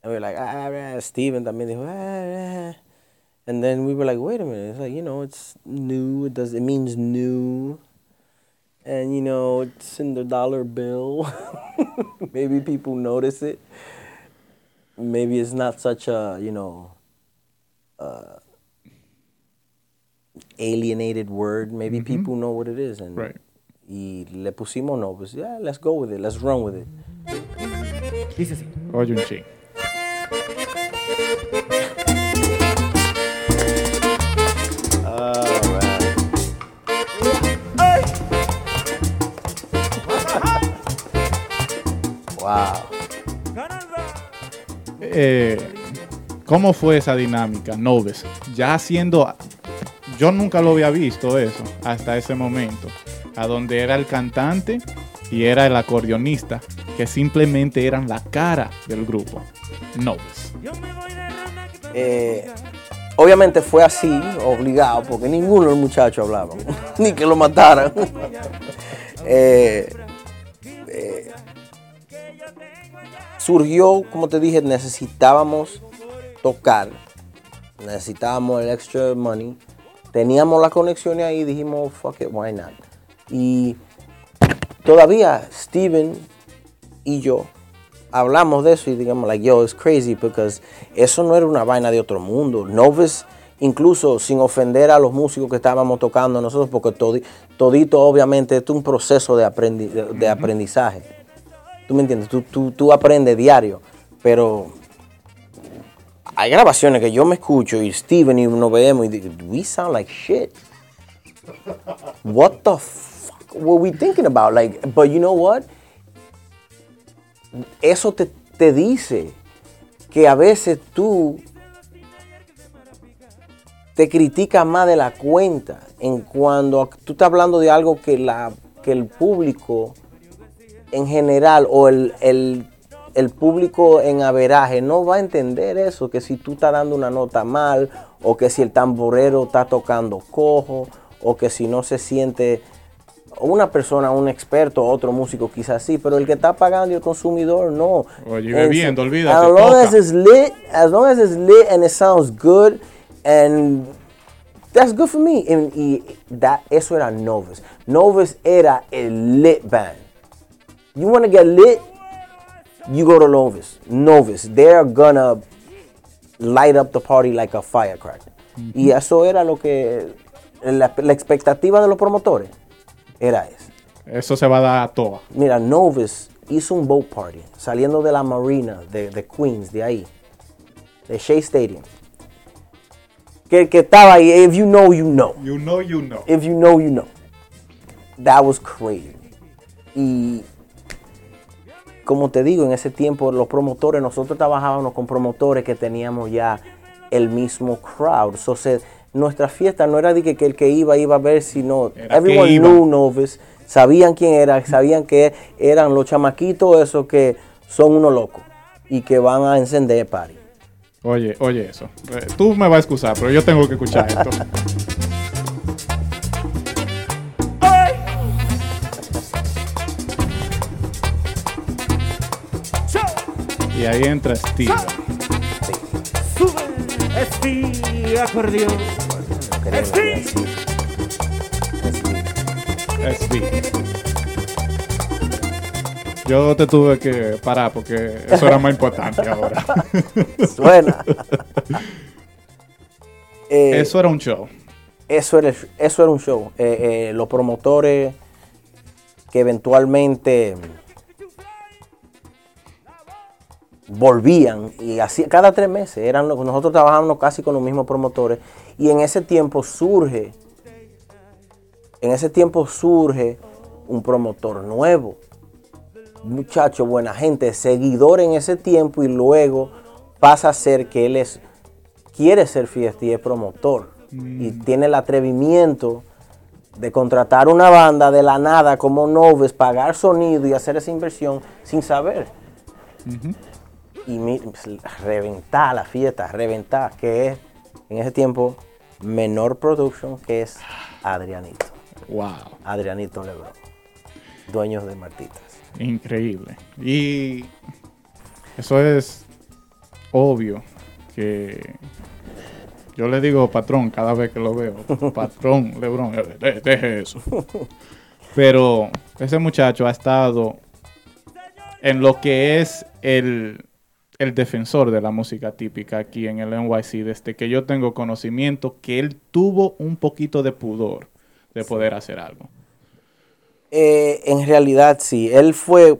Speaker 2: And we were like, ah, ah, Steven también dijo, ah, ah. And then we were like, wait a minute. It's like, you know, it's new. It does. It means new. And you know, it's in the dollar bill. Maybe people notice it. Maybe it's not such a, you know, uh, alienated word. Maybe people know what it is. And
Speaker 1: Right.
Speaker 2: Y le pusimos no, pues yeah, let's go with it, let's run with it.
Speaker 3: Dice así.
Speaker 1: Oye un ching.
Speaker 2: Wow.
Speaker 1: Eh, ¿Cómo fue esa dinámica, Noves? Ya siendo yo nunca lo había visto eso hasta ese momento, a donde era el cantante y era el acordeonista, que simplemente eran la cara del grupo. Noves.
Speaker 2: Eh, obviamente fue así, obligado, porque ninguno de los muchachos hablaba, ni que lo mataran. Eh, surgió, como te dije, necesitábamos tocar, necesitábamos el extra money, teníamos la conexión ahí, dijimos, fuck it, why not? Y todavía Steven y yo hablamos de eso y digamos, like, yo, it's crazy, because eso no era una vaina de otro mundo. Novice, incluso sin ofender a los músicos que estábamos tocando nosotros, porque todi- todito, obviamente, esto es un proceso de, aprendi- de- de aprendizaje. ¿Tú me entiendes? Tú, tú, tú aprendes diario, pero hay grabaciones que yo me escucho y Steven y nos vemos y digo, we sound like shit. What the fuck were we thinking about? Like, but you know what? Eso te, te dice que a veces tú te criticas más de la cuenta en cuando tú estás hablando de algo que, la, que el público en general o el, el- el público en averaje no va a entender eso, que si tú estás dando una nota mal o que si el tamborero está tocando cojo o que si no se siente una persona, un experto, otro músico quizás sí, pero el que está pagando y el consumidor no.
Speaker 1: Oye, bebiendo, olvídate,
Speaker 2: As long
Speaker 1: toca.
Speaker 2: as it's lit, as long as it's lit and it sounds good and that's good for me. And, y that, eso era Novus. Novus era el lit band. You want to get lit? You go to Novus. Novus. They're gonna light up the party like a firecracker. Y eso era lo que la, la expectativa de los promotores era eso.
Speaker 1: Eso se va a dar a toa.
Speaker 2: Mira, Novus hizo un boat party saliendo de la marina de, de Queens, de ahí, de Shea Stadium. Que que estaba ahí, if you know, you know.
Speaker 1: You know, you know.
Speaker 2: If you know, you know. That was crazy. Y como te digo, en ese tiempo los promotores, nosotros trabajábamos con promotores que teníamos ya el mismo crowd. So, se- nuestra fiesta no era de que, que el que iba iba a ver, sino
Speaker 1: Era
Speaker 2: everyone knew Novus, sabían quién era, sabían que eran los chamaquitos esos que son unos locos y que van a encender party.
Speaker 1: Oye, oye eso. Eh, Tú me vas a excusar, pero yo tengo que escuchar esto. Y ahí entra Steven.
Speaker 3: Sube este acordeón.
Speaker 2: Decir.
Speaker 1: Steven. Yo te tuve que parar porque eso era más importante ahora.
Speaker 2: Suena. Eh,
Speaker 1: Eso era un show.
Speaker 2: Eso era, eso era un show. Eh, eh, los promotores que eventualmente volvían y así cada tres meses eran los- nosotros trabajábamos casi con los mismos promotores y en ese tiempo surge en ese tiempo surge un promotor nuevo muchacho buena gente seguidor en ese tiempo y luego pasa a ser que él es quiere ser fiesta y es promotor y tiene el atrevimiento de contratar una banda de la nada como Noves, pagar sonido y hacer esa inversión sin saber. Y mi- pues, reventar la fiesta, reventar, que es en ese tiempo menor production, que es Adrianito.
Speaker 1: Wow.
Speaker 2: Adrianito Lebron, dueños de Martitas.
Speaker 1: Increíble. Y eso es obvio que yo le digo patrón cada vez que lo veo. Patrón, Lebron, eh, de- deje eso. Pero ese muchacho ha estado en lo que es el, el defensor de la música típica aquí en el NYC desde que yo tengo conocimiento que él tuvo un poquito de pudor de poder hacer algo.
Speaker 2: Eh, en realidad sí, él fue,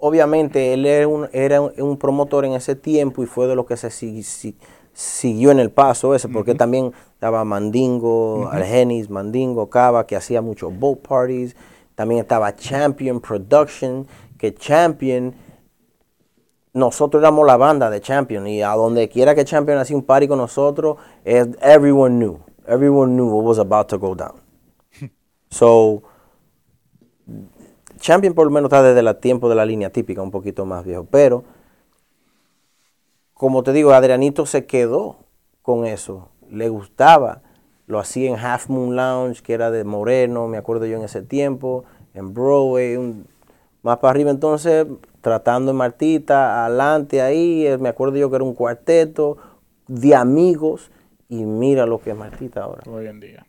Speaker 2: obviamente, él era un, era un- promotor en ese tiempo y fue de lo que se si- si- siguió en el paso ese, porque también estaba Mandingo, Argenis, Mandingo, Cava, que hacía muchos boat parties, también estaba Champion Production, que Champion, nosotros éramos la banda de Champion y a donde quiera que Champion hacía un party con nosotros, everyone knew. everyone knew what was about to go down. so, Champion por lo menos está desde el tiempo de la línea típica, un poquito más viejo. Pero, como te digo, Adrianito se quedó con eso. Le gustaba. Lo hacía en Half Moon Lounge, que era de Moreno, me acuerdo yo en ese tiempo. En Broadway, un- más para arriba. Entonces, tratando en Martita, adelante ahí. eh, Me acuerdo yo que era un cuarteto de amigos. Y mira lo que es Martita ahora.
Speaker 1: hoy en día.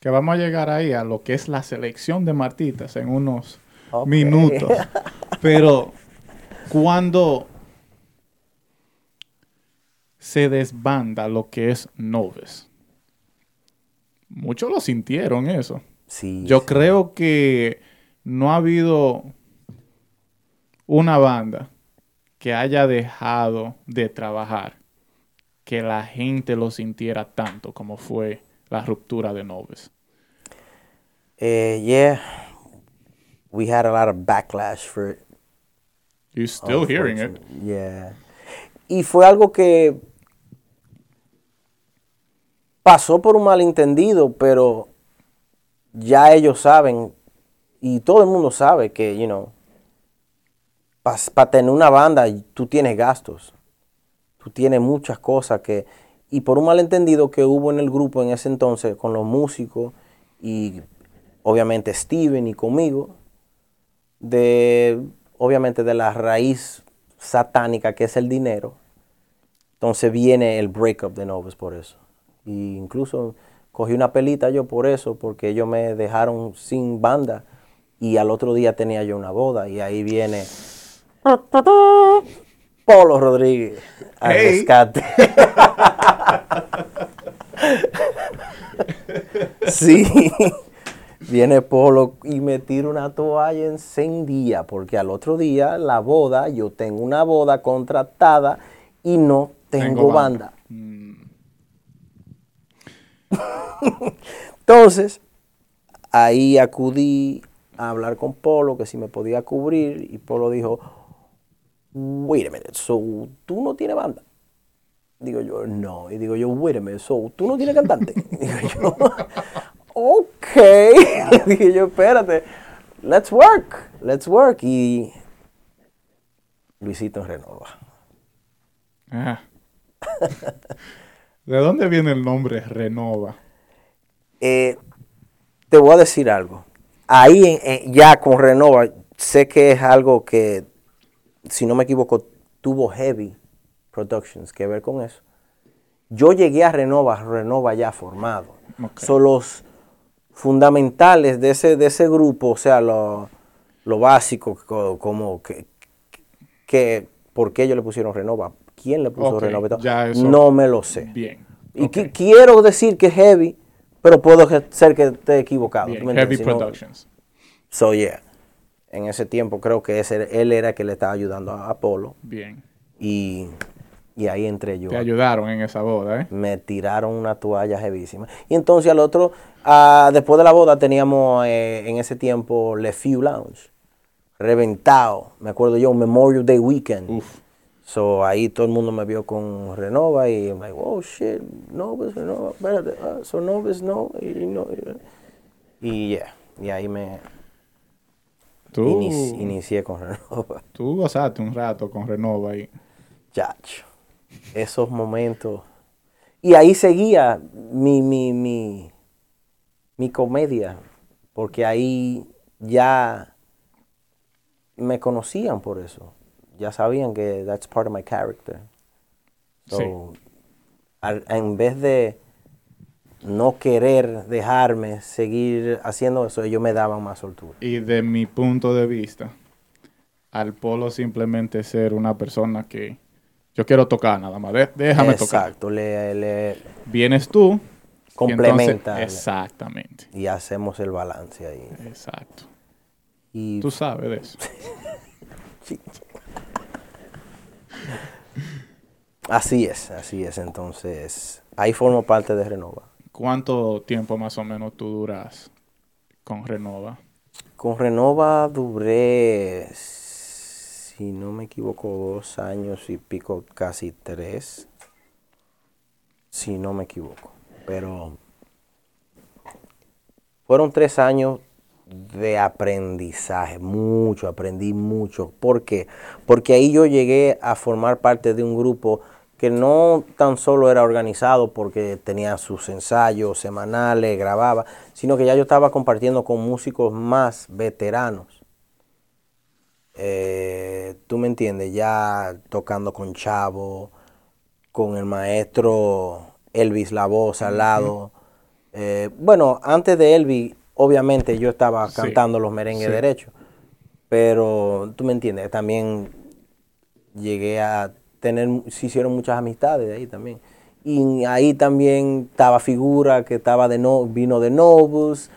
Speaker 1: Que vamos a llegar ahí a lo que es la selección de Martitas en unos minutos. Pero cuando se desbanda lo que es Noves, muchos lo sintieron eso.
Speaker 2: Sí.
Speaker 1: Yo
Speaker 2: sí.
Speaker 1: creo que no ha habido una banda que haya dejado de trabajar que la gente lo sintiera tanto como fue la ruptura de Noves.
Speaker 2: Eh, yeah. We had a lot of backlash for it.
Speaker 1: You still hearing it.
Speaker 2: Yeah. Y fue algo que pasó por un malentendido, pero ya ellos saben y todo el mundo sabe que, you know, para tener una banda tú tienes gastos. Tú tienes muchas cosas que y por un malentendido que hubo en el grupo en ese entonces con los músicos y obviamente Steven y conmigo de obviamente de la raíz satánica que es el dinero. Entonces viene el breakup de Novus por eso. Y incluso cogí una pelita yo por eso, porque ellos me dejaron sin banda y al otro día tenía yo una boda y ahí viene Polo Rodríguez al
Speaker 1: Hey.
Speaker 2: rescate. sí. Viene Polo y me tira una toalla encendida, porque al otro día la boda, yo tengo una boda contratada y no tengo, banda. Entonces, ahí acudí a hablar con Polo, que si me podía cubrir, y Polo dijo, wait a minute, so, ¿tú no tienes banda? Digo yo, no. Y digo yo, wait a minute, so, ¿tú no tienes cantante? digo yo, ok. Dije yo, espérate, let's work, let's work. Y Luisito Renova.
Speaker 1: Ah. ¿De dónde viene el nombre Renova?
Speaker 2: Eh, te voy a decir algo. Ahí ya con Renova, sé que es algo que, si no me equivoco, tuvo Heavy Productions que ver con eso. Yo llegué a Renova, Renova ya formado.
Speaker 1: Ok.
Speaker 2: Son los fundamentales de ese, de ese grupo, o sea, lo, lo básico, co- como que, que, ¿por qué ellos le pusieron Renova? ¿Quién le puso Renova?
Speaker 1: ya eso-
Speaker 2: No me lo sé.
Speaker 1: Bien.
Speaker 2: Y quiero decir que es heavy, pero puedo ser que esté equivocado.
Speaker 1: bien,
Speaker 2: ¿tú me
Speaker 1: Heavy
Speaker 2: no-
Speaker 1: Productions.
Speaker 2: so, yeah. En ese tiempo creo que ese, él era el que le estaba ayudando a Apolo.
Speaker 1: Bien.
Speaker 2: Y, y ahí entré yo.
Speaker 1: Te ayudaron en esa boda, ¿eh?
Speaker 2: Me tiraron una toalla heavísima. Y entonces al otro, ah, después de la boda teníamos eh, en ese tiempo Le Few Lounge. Reventado. Me acuerdo yo, Memorial Day Weekend.
Speaker 1: Uf.
Speaker 2: So ahí todo el mundo me vio con Renova y I'm like, oh shit, Novus, Renova, espérate, ah, so Novus no, y, no, y, y yeah, y ahí me
Speaker 1: Tú,
Speaker 2: inici- inicié con Renova.
Speaker 1: tú gozaste un rato con Renova y
Speaker 2: Chacho, esos momentos. Y ahí seguía mi, mi, mi, mi comedia, porque ahí ya me conocían por eso. Ya sabían que that's part of my character. So,
Speaker 1: Sí.
Speaker 2: al- en vez de no querer dejarme seguir haciendo eso, ellos me daban más soltura.
Speaker 1: Y de mi punto de vista, al polo simplemente ser una persona que yo quiero tocar nada más, déjame tocar.
Speaker 2: Exacto, le, le-
Speaker 1: Vienes tú.
Speaker 2: Complementa.
Speaker 1: exactamente,
Speaker 2: y hacemos el balance ahí.
Speaker 1: exacto.
Speaker 2: Y
Speaker 1: Tú sabes de eso.
Speaker 2: así es, así es. Entonces, ahí formo parte de Renova.
Speaker 1: ¿Cuánto tiempo más o menos tú duras con Renova?
Speaker 2: Con Renova duré, si no me equivoco, dos años y pico, casi tres. Si no me equivoco. Pero fueron tres años de aprendizaje, mucho, aprendí mucho. ¿Por qué? Porque ahí yo llegué a formar parte de un grupo que no tan solo era organizado porque tenía sus ensayos semanales, grababa, sino que ya yo estaba compartiendo con músicos más veteranos. Eh, Tú me entiendes, ya tocando con Chavo, con el maestro Elvis La Voz al lado. Eh, bueno, antes de Elvis, obviamente yo estaba
Speaker 1: Sí,
Speaker 2: cantando los merengues
Speaker 1: sí.
Speaker 2: derechos, pero tú me entiendes, también llegué a tener, se hicieron muchas amistades de ahí también. Y ahí también estaba figura que estaba de no, vino de Novus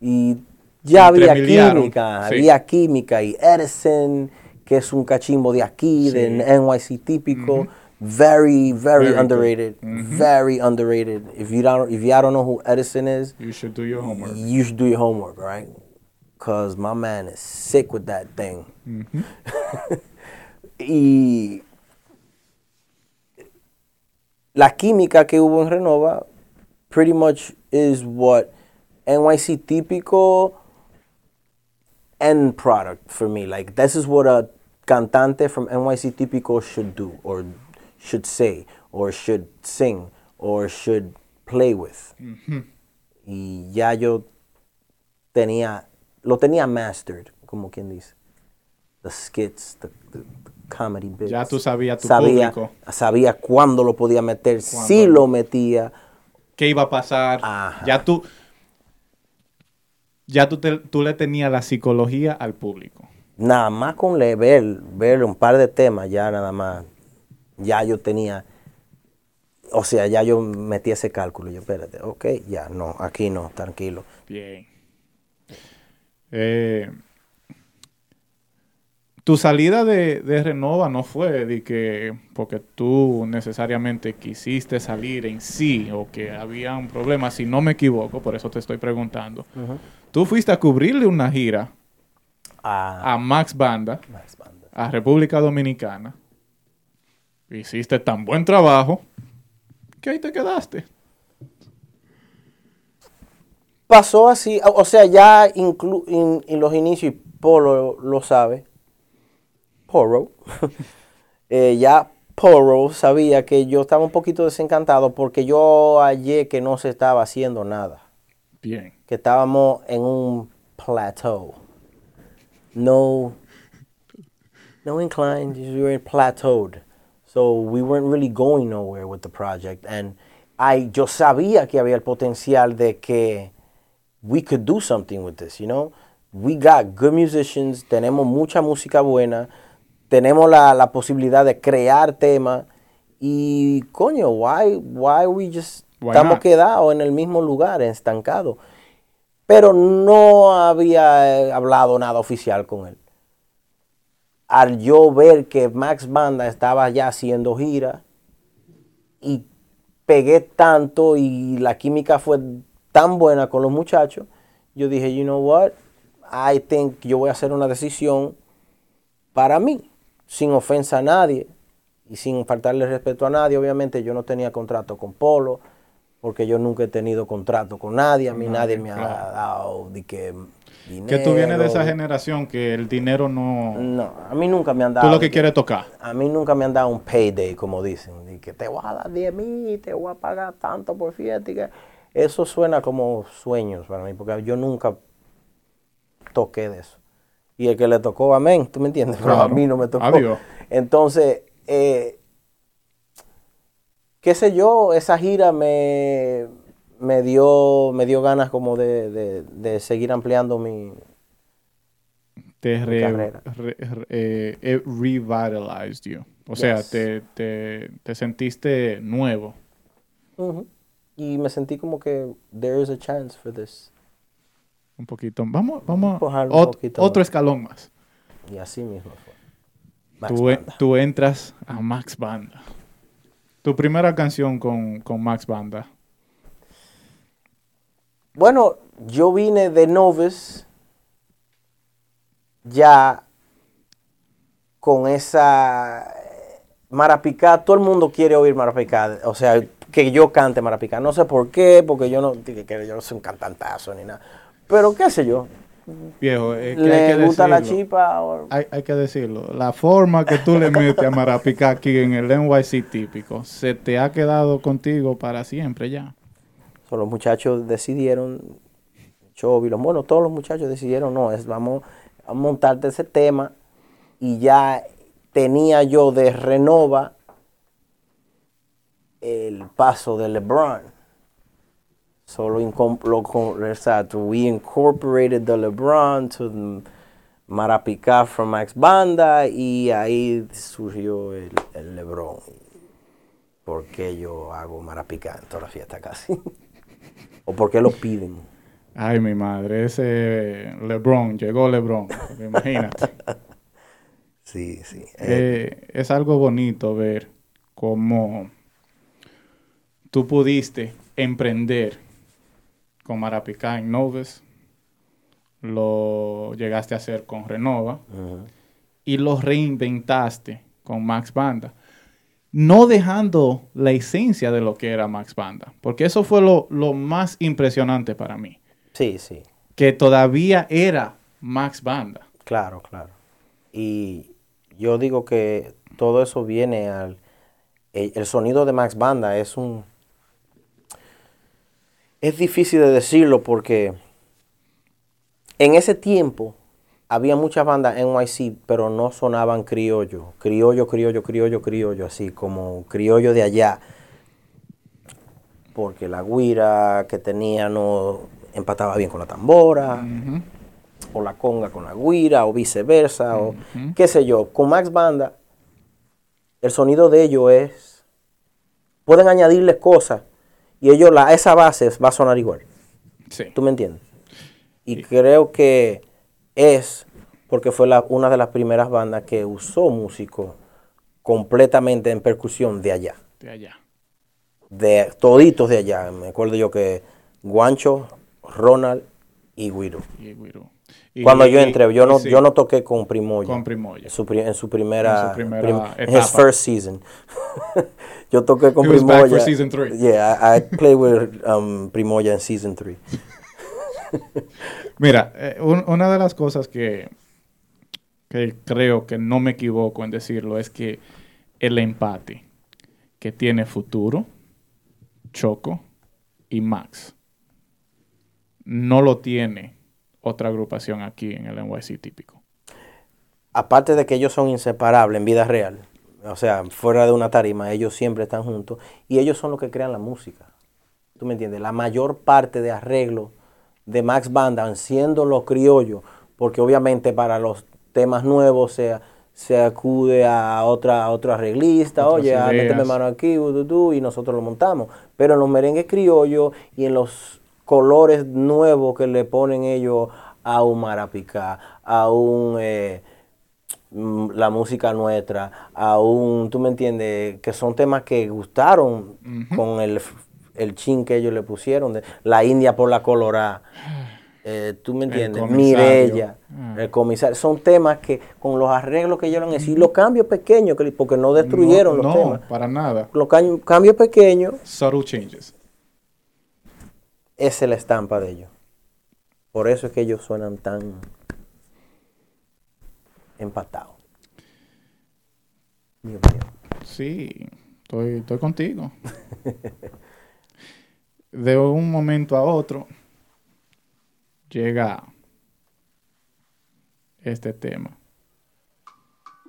Speaker 2: y ya había química,
Speaker 1: sí.
Speaker 2: había química y Edison, que es un cachimbo de aquí,
Speaker 1: Sí.
Speaker 2: de NYC típico, very, very, underrated, very underrated. If you don't, if you don't know who Edison is,
Speaker 1: You should do your homework.
Speaker 2: you should do your homework, right? Cause my man is sick with that thing. y la química que hubo en Renova pretty much is what NYC típico end product for me. Like this is what a cantante from NYC típico should do or should say or should sing or should play with. Mm-hmm. Y ya yo tenía lo tenía mastered, como quien dice. The skits, the- the comedy bits.
Speaker 1: Ya tú sabías tu
Speaker 2: sabía,
Speaker 1: público.
Speaker 2: Sabía cuándo lo podía meter,
Speaker 1: Cuándo
Speaker 2: si lo metía.
Speaker 1: ¿Qué iba a pasar?
Speaker 2: Ajá.
Speaker 1: Ya tú, ya tú, te- tú le tenías la psicología al público.
Speaker 2: Nada más con le- ver, ver un par de temas, ya nada más, ya yo tenía, o sea, ya yo metí ese cálculo. Yo, espérate, ok, ya, no, aquí no, tranquilo.
Speaker 1: Bien. Eh, tu salida de, de Renova no fue de que porque tú necesariamente quisiste salir en sí o que había un problema, si no me equivoco, por eso te estoy preguntando. Tú fuiste a cubrirle una gira
Speaker 2: Ah,
Speaker 1: a Max Banda, a República Dominicana. Hiciste tan buen trabajo que ahí te quedaste.
Speaker 2: Pasó así, o o sea, ya inclu- in- en los inicios, y Polo lo sabe, Poro, eh, ya Poro sabía que yo estaba un poquito desencantado porque yo hallé que no se estaba haciendo nada.
Speaker 1: Bien.
Speaker 2: que estábamos en un plateau. No, no incline, just we were plateaued. So we weren't really going nowhere with the project. And I, yo sabía que había el potencial de que we could do something with this, you know? We got good musicians, tenemos mucha música buena, tenemos la, la posibilidad de crear temas. Y coño, why, why we just
Speaker 1: Why
Speaker 2: estamos
Speaker 1: not?
Speaker 2: quedados en el mismo lugar, estancados? Pero no había eh, hablado nada oficial con él. Al yo ver que Max Banda estaba ya haciendo gira y pegué tanto y la química fue tan buena con los muchachos, yo dije, you know what, I think yo voy a hacer una decisión para mí, sin ofensa a nadie y sin faltarle respeto a nadie. Obviamente yo no tenía contrato con Polo, porque yo nunca he tenido contrato con nadie, a mí nadie,
Speaker 1: Nadie,
Speaker 2: me ha dado de que dinero.
Speaker 1: Que tú vienes de esa generación que el dinero no...
Speaker 2: No, a mí nunca me han dado.
Speaker 1: Tú lo que quieres tocar.
Speaker 2: A mí nunca me han dado un payday, como dicen, de que te voy a dar 10 mil, te voy a pagar tanto por fiesta. y que- Eso suena como sueños para mí, porque yo nunca toqué de eso. Y el que le tocó, amén, ¿tú me entiendes? Pero a mí no me tocó.
Speaker 1: Adiós.
Speaker 2: Entonces, eh, qué sé yo, esa gira me, me, dio, me dio ganas como de, de- de seguir ampliando mi...
Speaker 1: Te re-
Speaker 2: carrera.
Speaker 1: re- re- eh, it revitalized you. O sea, te, te, te sentiste nuevo.
Speaker 2: Y me sentí como que there is a chance for this.
Speaker 1: Un poquito. Vamos, vamos. Ot-
Speaker 2: poquito
Speaker 1: otro
Speaker 2: más.
Speaker 1: escalón más.
Speaker 2: Y así mismo fue. Max
Speaker 1: Tú,
Speaker 2: Banda.
Speaker 1: tú entras a Max Banda. Tu primera canción con, con Max Banda.
Speaker 2: Bueno, yo vine de Novice ya con esa eh, Marapicá. Todo el mundo quiere oír Marapicá. O sea, que yo cante Marapicá. No sé por qué, porque yo no, que yo no soy un cantantazo ni nada. Pero qué sé yo,
Speaker 1: Viejo, es que hay
Speaker 2: le
Speaker 1: que
Speaker 2: gusta la chipa. o-
Speaker 1: Hay, hay que decirlo. La forma que tú le metes a Marapica aquí en el NYC típico se te ha quedado contigo para siempre ya.
Speaker 2: So, los muchachos decidieron, Chovy, los bueno, todos los muchachos decidieron, no, es, vamos a montarte ese tema. Y ya tenía yo de Renova el paso de LeBron. Solo lo, con- exacto, we incorporated the LeBron to the Marapicá from Max Banda y ahí surgió el, el LeBron. ¿Por qué yo hago Marapicá en toda la fiesta casi? ¿O por qué lo piden?
Speaker 1: Ay, mi madre, ese LeBron, llegó LeBron. Imagínate.
Speaker 2: Sí, sí. Eh,
Speaker 1: Eh, es algo bonito ver cómo tú pudiste emprender con Marapicá en Noves, lo llegaste a hacer con Renova y lo reinventaste con Max Banda. No dejando la esencia de lo que era Max Banda, porque eso fue lo, lo más impresionante para mí,
Speaker 2: Sí, sí.
Speaker 1: que todavía era Max Banda.
Speaker 2: Claro, claro. Y yo digo que todo eso viene al... El, el sonido de Max Banda es un... Es difícil de decirlo porque en ese tiempo había muchas bandas NYC, pero no sonaban criollo. Criollo, criollo, criollo, criollo, así como criollo de allá. Porque la guira que tenía no empataba bien con la tambora o la conga con la guira o viceversa o qué sé yo. Con Max Banda el sonido de ellos es pueden añadirles cosas y ellos la esa base va a sonar igual.
Speaker 1: Sí.
Speaker 2: ¿Tú me entiendes? Y creo que es porque fue la- una de las primeras bandas que usó músicos completamente en percusión de allá,
Speaker 1: De allá.
Speaker 2: de toditos de allá. Me acuerdo yo que Guancho, Ronald y Guido.
Speaker 1: Y Guiro. Y-
Speaker 2: Cuando yo entré, yo no,
Speaker 1: sí,
Speaker 2: yo no toqué con Primoya.
Speaker 1: Con Primoya.
Speaker 2: En su, en su primera,
Speaker 1: En su primera
Speaker 2: prim-
Speaker 1: etapa.
Speaker 2: his first season. yo toqué con
Speaker 1: back
Speaker 2: Primoya.
Speaker 1: for season three.
Speaker 2: Yeah, I, I played with um, Primoya en season 3.
Speaker 1: Mira, eh, un- una de las cosas que, que creo que no me equivoco en decirlo es que el empate que tiene Futuro, Choco y Max no lo tiene otra agrupación aquí en el NYC típico.
Speaker 2: Aparte de que ellos son inseparables en vida real, o sea, fuera de una tarima, ellos siempre están juntos y ellos son los que crean la música. ¿Tú me entiendes? La mayor parte de arreglos de Max Banda, siendo los criollos, porque obviamente para los temas nuevos se, se acude a otra, a otro arreglista,
Speaker 1: Otras
Speaker 2: oye, méteme mano aquí, uh, tú, tú, y nosotros lo montamos. Pero en los merengues criollos y en los colores nuevos que le ponen ellos a un marapicá, a un... eh, la música nuestra, a un, tú me entiendes, que son temas que gustaron con el, el chin que ellos le pusieron, de la India por la colorada, eh, tú me entiendes. Mirella,
Speaker 1: Ah.
Speaker 2: el comisario, son temas que con los arreglos que ellos han hecho, y los cambios pequeños, que, porque no destruyeron
Speaker 1: no,
Speaker 2: los
Speaker 1: no,
Speaker 2: temas,
Speaker 1: para nada.
Speaker 2: los ca- cambios pequeños,
Speaker 1: Subtle changes.
Speaker 2: esa es la estampa de ellos. Por eso es que ellos suenan tan empatados. Dios mío.
Speaker 1: Sí, estoy, estoy contigo. De un momento a otro llega este tema.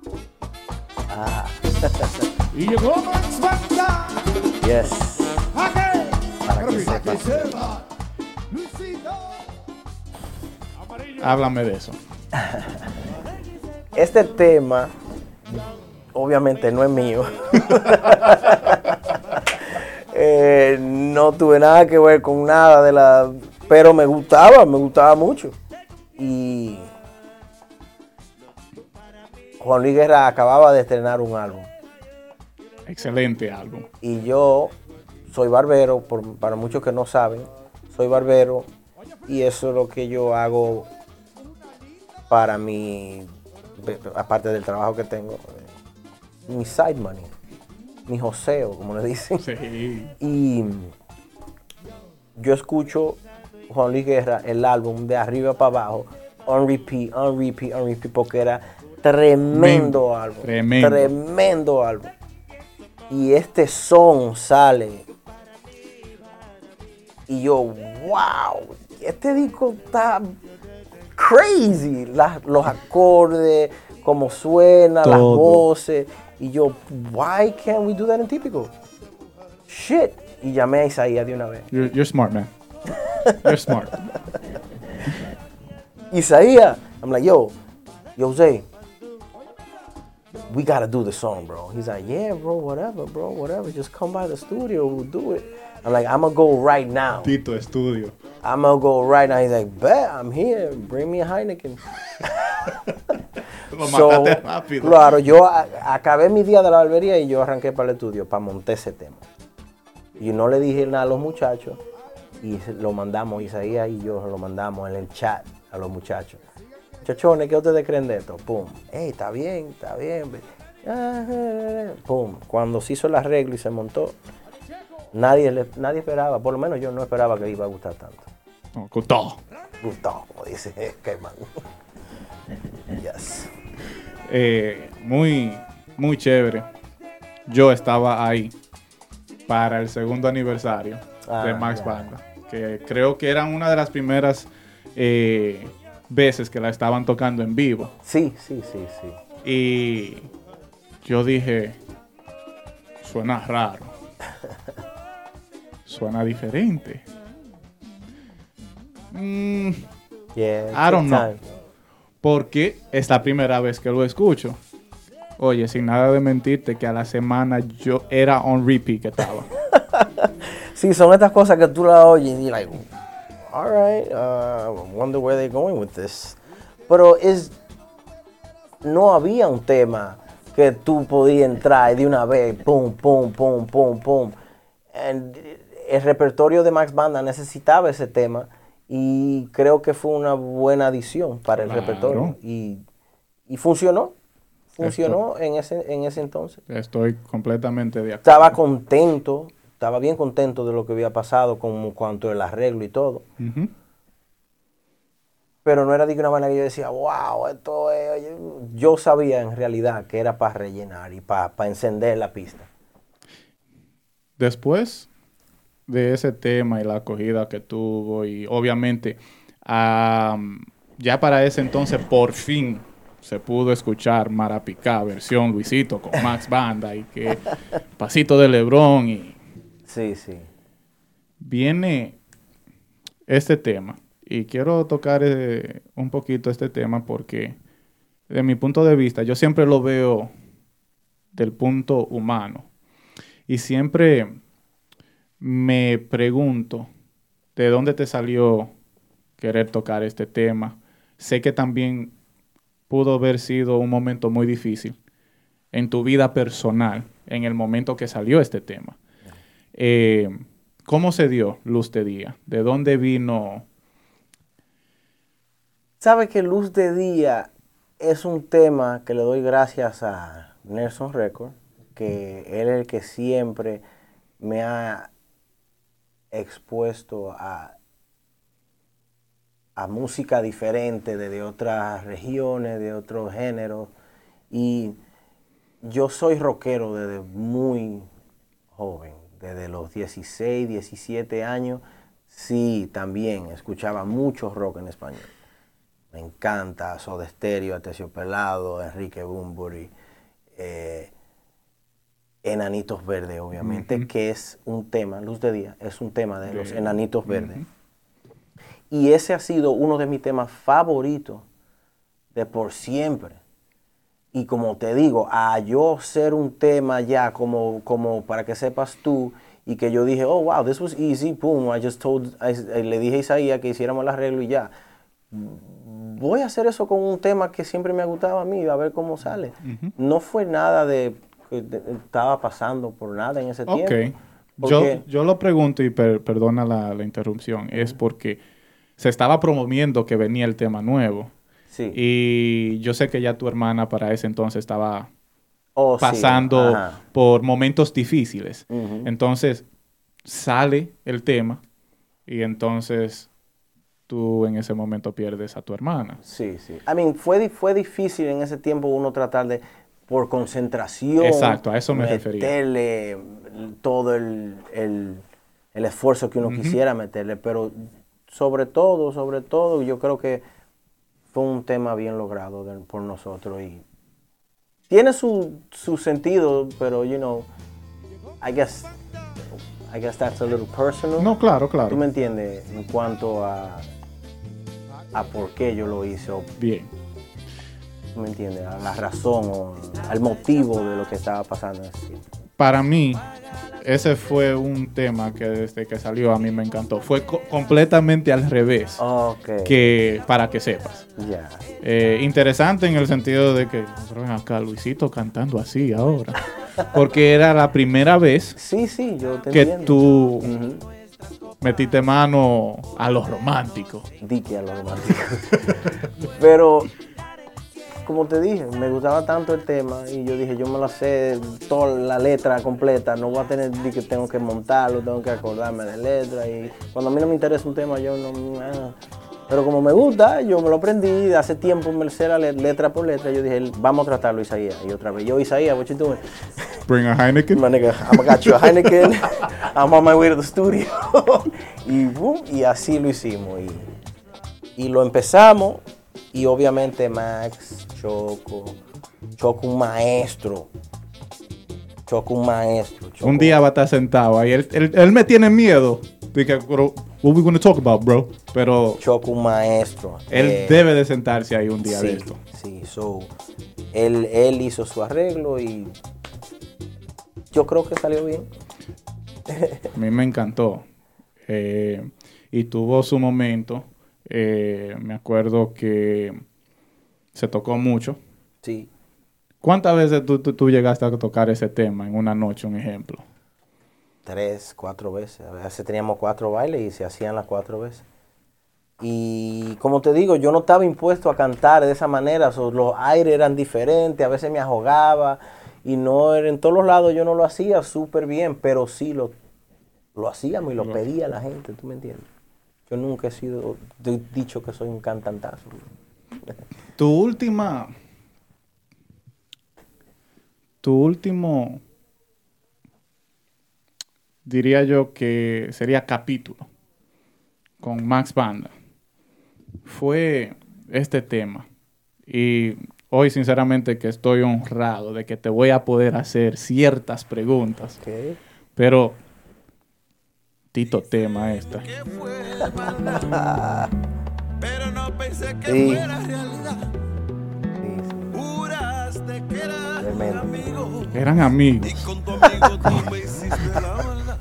Speaker 3: Y llegó Max Banda.
Speaker 2: Yes.
Speaker 3: Aquel.
Speaker 2: Para que sepa.
Speaker 1: Háblame de eso.
Speaker 2: Este tema, obviamente no es mío. Eh, no tuve nada que ver con nada de la. Pero me gustaba, me gustaba mucho. Y. Juan Luis Guerra acababa de estrenar un álbum.
Speaker 1: Excelente álbum.
Speaker 2: Y yo soy barbero, por- para muchos que no saben, soy barbero y eso es lo que yo hago para mi, aparte del trabajo que tengo, eh, mi side money, mi joseo, como le dicen.
Speaker 1: Sí.
Speaker 2: Y yo escucho Juan Luis Guerra el álbum de arriba para abajo, on repeat, on repeat, on repeat, porque era tremendo álbum.
Speaker 1: tremendo.
Speaker 2: Tremendo álbum. Y este son sale. Y yo, wow, este disco está crazy. Las- los acordes, cómo suena, las
Speaker 1: Todo.
Speaker 2: voces. Y yo, why can't we do that in típico? Shit. Y llamé a Isaías de una vez.
Speaker 1: You're, you're smart, man. You're smart.
Speaker 2: Isaías, I'm like, yo, yo, Jose, we gotta do the song, bro. He's like, yeah, bro, whatever, bro, whatever. Just come by the studio, we'll do it. I'm like, I'm gonna go right now.
Speaker 1: Tito Estudio.
Speaker 2: I'm gonna go right now. He's like, bet, I'm here. Bring me a Heineken.
Speaker 1: Lo
Speaker 2: So,
Speaker 1: mataste rápido.
Speaker 2: Claro, yo acabé mi día de la barbería y yo arranqué para el estudio para montar ese tema. Y no le dije nada a los muchachos y lo mandamos, Isaías y yo lo mandamos en el chat a los muchachos. Muchachones, ¿qué ustedes creen de esto? Pum. Ey, está bien, está bien. Ah. Pum. Cuando se hizo el arreglo y se montó, nadie, nadie esperaba, por lo menos yo no esperaba que iba a gustar tanto.
Speaker 1: No.
Speaker 2: Gustó, como dice Cayman. Yes.
Speaker 1: Eh, muy, muy chévere. Yo estaba ahí para el segundo aniversario de
Speaker 2: Ah,
Speaker 1: Max
Speaker 2: ya.
Speaker 1: Banda, que creo que era una de las primeras eh, veces que la estaban tocando en vivo.
Speaker 2: Sí, sí, sí, sí.
Speaker 1: Y yo dije, suena raro. Suena diferente. Mm,
Speaker 2: Yeah,
Speaker 1: I don't know.
Speaker 2: time.
Speaker 1: porque es la primera vez que lo escucho. Oye, sin nada de mentirte, que a la semana yo era on repeat que estaba.
Speaker 2: Sí, son estas cosas que tú las oyes y like, all right, uh, wonder where they're going with this. Pero es, no había un tema que tú podías entrar y de una vez, pum, pum, pum, pum, pum. And el repertorio de Max Banda necesitaba ese tema y creo que fue una buena adición para el
Speaker 1: Claro.
Speaker 2: repertorio. Y, y funcionó, funcionó en ese, en ese entonces.
Speaker 1: Estoy completamente de acuerdo.
Speaker 2: estaba contento, estaba bien contento de lo que había pasado con cuanto el arreglo y todo. Pero no era de una manera que yo decía, wow, esto es... oye". Yo sabía en realidad que era para rellenar y para encender la pista.
Speaker 1: Después de ese tema y la acogida que tuvo y obviamente am, ya para ese entonces por fin se pudo escuchar Marapicá versión Luisito con Max Banda y que Pasito de Lebrón y
Speaker 2: Sí, sí.
Speaker 1: viene este tema y quiero tocar eh, un poquito este tema porque de mi punto de vista yo siempre lo veo del punto humano y siempre me pregunto de dónde te salió querer tocar este tema. Sé que también pudo haber sido un momento muy difícil en tu vida personal en el momento que salió este tema. Eh, ¿Cómo se dio Luz de Día? ¿De dónde vino?
Speaker 2: ¿Sabe que Luz de Día es un tema que le doy gracias a Nelson Record? Que él es el que siempre me ha expuesto a, a música diferente de, otras regiones, de otros géneros. Y yo soy rockero desde muy joven, desde los 16, 17 años. Sí, también escuchaba mucho rock en español. Me encanta Soda Stereo, Pelado, Enrique Bunbury, eh, Enanitos Verdes, obviamente, que es un tema, Luz de Día, es un tema de los Enanitos Verdes. Y ese ha sido uno de mis temas favoritos de por siempre. Y como te digo, a yo ser un tema ya como, como para que sepas tú y que yo dije, oh, wow, this was easy, boom, I just told, I- le dije a Isaías que hiciéramos el arreglo y ya. Voy a hacer eso con un tema que siempre me ha gustado a mí, a ver cómo sale. No fue nada de que estaba pasando por nada en ese tiempo.
Speaker 1: Yo,
Speaker 2: Porque-
Speaker 1: yo lo pregunto y per- perdona la, la interrupción. Es porque se estaba promoviendo que venía el tema nuevo.
Speaker 2: sí.
Speaker 1: Y yo sé que ya tu hermana para ese entonces estaba
Speaker 2: Oh,
Speaker 1: pasando por momentos difíciles. Entonces sale el tema y entonces tú en ese momento pierdes a tu hermana.
Speaker 2: Sí, sí. I mean, fue, fue difícil en ese tiempo uno tratar de, por concentración,
Speaker 1: Exacto, a eso me refería.
Speaker 2: meterle todo el, el- el esfuerzo que uno quisiera meterle, pero sobre todo, sobre todo, yo creo que fue un tema bien logrado de- por nosotros y tiene su, su sentido, pero, you know, I guess, I guess that's a little personal.
Speaker 1: No, claro,
Speaker 2: ¿Tú me
Speaker 1: claro.
Speaker 2: entiendes? En cuanto a, a por qué yo lo hice,
Speaker 1: Bien.
Speaker 2: ¿Tú me entiendes? A la razón o al motivo de lo que estaba pasando.
Speaker 1: Para mí, ese fue un tema que desde que salió a mí me encantó. Fue co- completamente al revés.
Speaker 2: Ok.
Speaker 1: Que para que sepas.
Speaker 2: Ya.
Speaker 1: Eh, interesante en el sentido de que acá Luisito cantando así ahora. Porque era la primera vez
Speaker 2: Sí, sí, yo te
Speaker 1: que
Speaker 2: entiendo.
Speaker 1: tú metiste mano a lo romántico.
Speaker 2: Dique a lo romántico. Pero, como te dije, me gustaba tanto el tema y yo dije, yo me lo sé toda la letra completa, no voy a tener que tengo que montarlo, tengo que acordarme de letra y cuando a mí no me interesa un tema yo no... Pero como me gusta, yo me lo aprendí, hace tiempo me sé la le- letra por letra, yo dije, vamos a tratarlo Isaías. Y otra vez, yo Isaías, what you doing?
Speaker 1: Bring a Heineken.
Speaker 2: My nigga, I'm got you a Heineken. I'm on my way to the studio. y, boom, y así lo hicimos. Y, y lo empezamos. Y obviamente Max, Choco, Choco un maestro. Choco un maestro. Choco-
Speaker 1: Un día va a estar sentado ahí. Él, él- él me tiene miedo. Dije, "Pero, what we gonna talk about, bro? Pero
Speaker 2: Choco un maestro.
Speaker 1: él
Speaker 2: Eh,
Speaker 1: debe de sentarse ahí un día
Speaker 2: sí,
Speaker 1: de esto.
Speaker 2: Sí, so, él, él hizo su arreglo y yo creo que salió bien.
Speaker 1: A mí me encantó. Eh, y tuvo su momento. Eh, me acuerdo que se tocó mucho.
Speaker 2: Sí.
Speaker 1: ¿Cuántas veces tú, tú- tú llegaste a tocar ese tema en una noche, un ejemplo?
Speaker 2: tres, cuatro veces. A veces teníamos cuatro bailes y se hacían las cuatro veces. Y como te digo, yo no estaba impuesto a cantar de esa manera. los aires eran diferentes, a veces me ahogaba. Y no era- en todos los lados yo no lo hacía súper bien, pero sí lo, lo hacíamos y lo pedía la gente, ¿tú me entiendes? Yo nunca he sido de- dicho que soy un cantantazo.
Speaker 1: Tu última. Tu último. Diría yo que sería capítulo. Con Max Banda. Fue este tema. Y hoy, sinceramente, que estoy honrado de que te voy a poder hacer ciertas preguntas. Pero. Tito tema esta.
Speaker 4: Pero no pensé que
Speaker 2: Sí.
Speaker 4: fuera realidad.
Speaker 2: Sí, sí.
Speaker 4: Juraste que eras mi
Speaker 2: Tremendo.
Speaker 4: amigo.
Speaker 1: Eran amigos.
Speaker 4: Y con tu amigo tú me hiciste la maldad.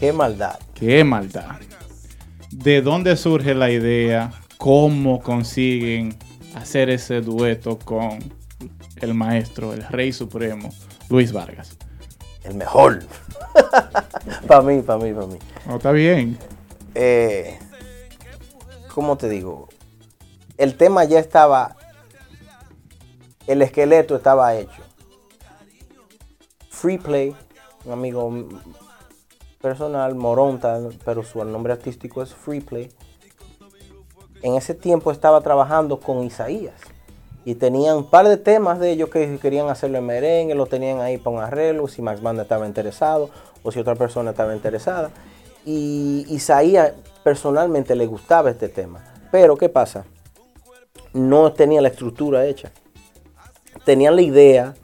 Speaker 2: Qué maldad.
Speaker 1: Qué maldad. ¿De dónde surge la idea? ¿Cómo consiguen hacer ese dueto con el maestro, el rey supremo, Luis Vargas?
Speaker 2: El mejor. para mí, para mí, para mí.
Speaker 1: No, está bien.
Speaker 2: eh, ¿cómo te digo? El tema ya estaba, el esqueleto estaba hecho. Free Play, un amigo personal, Moronta, pero su nombre artístico es Free Play. En ese tiempo estaba trabajando con Isaías y tenían un par de temas de ellos que querían hacerlo en merengue, lo tenían ahí para un arreglo, si Max Banda estaba interesado o si otra persona estaba interesada. Y Isaías personalmente le gustaba este tema. Pero ¿qué pasa? No tenía la estructura hecha. Tenían la idea,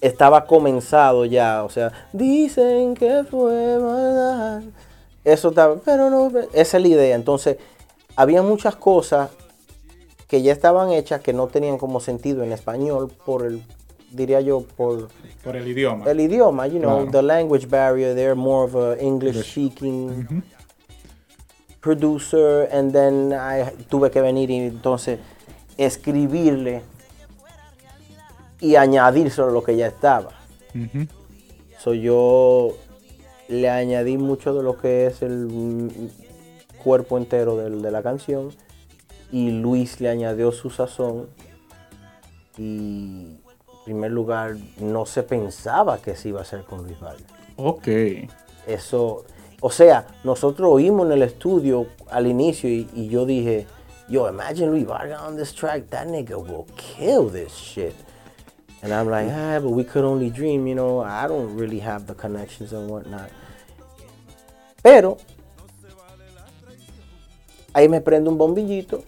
Speaker 2: estaba comenzado ya, o sea, dicen que fue verdad. Eso estaba, pero no, esa es la idea. Entonces, había muchas cosas que ya estaban hechas que no tenían como sentido en español por el, diría yo, por
Speaker 1: Por el idioma.
Speaker 2: el idioma, you know,
Speaker 1: Claro.
Speaker 2: the language barrier. They're more of a English speaking producer, and then I tuve que venir y entonces escribirle y añadir sobre lo que ya estaba.
Speaker 1: Ujú.
Speaker 2: So yo le añadí mucho de lo que es el mm, cuerpo entero del- de la canción y Luis le añadió su sazón y en primer lugar no se pensaba que se iba a hacer con Luis Vargas.
Speaker 1: Ok.
Speaker 2: Eso O sea, nosotros oímos en el estudio al inicio y, y yo dije, yo, imagine Luis Vargas on this track, that nigga will kill this shit. And I'm like, ah, but we could only dream, you know, I don't really have the connections and whatnot. Pero, ahí me prende un bombillito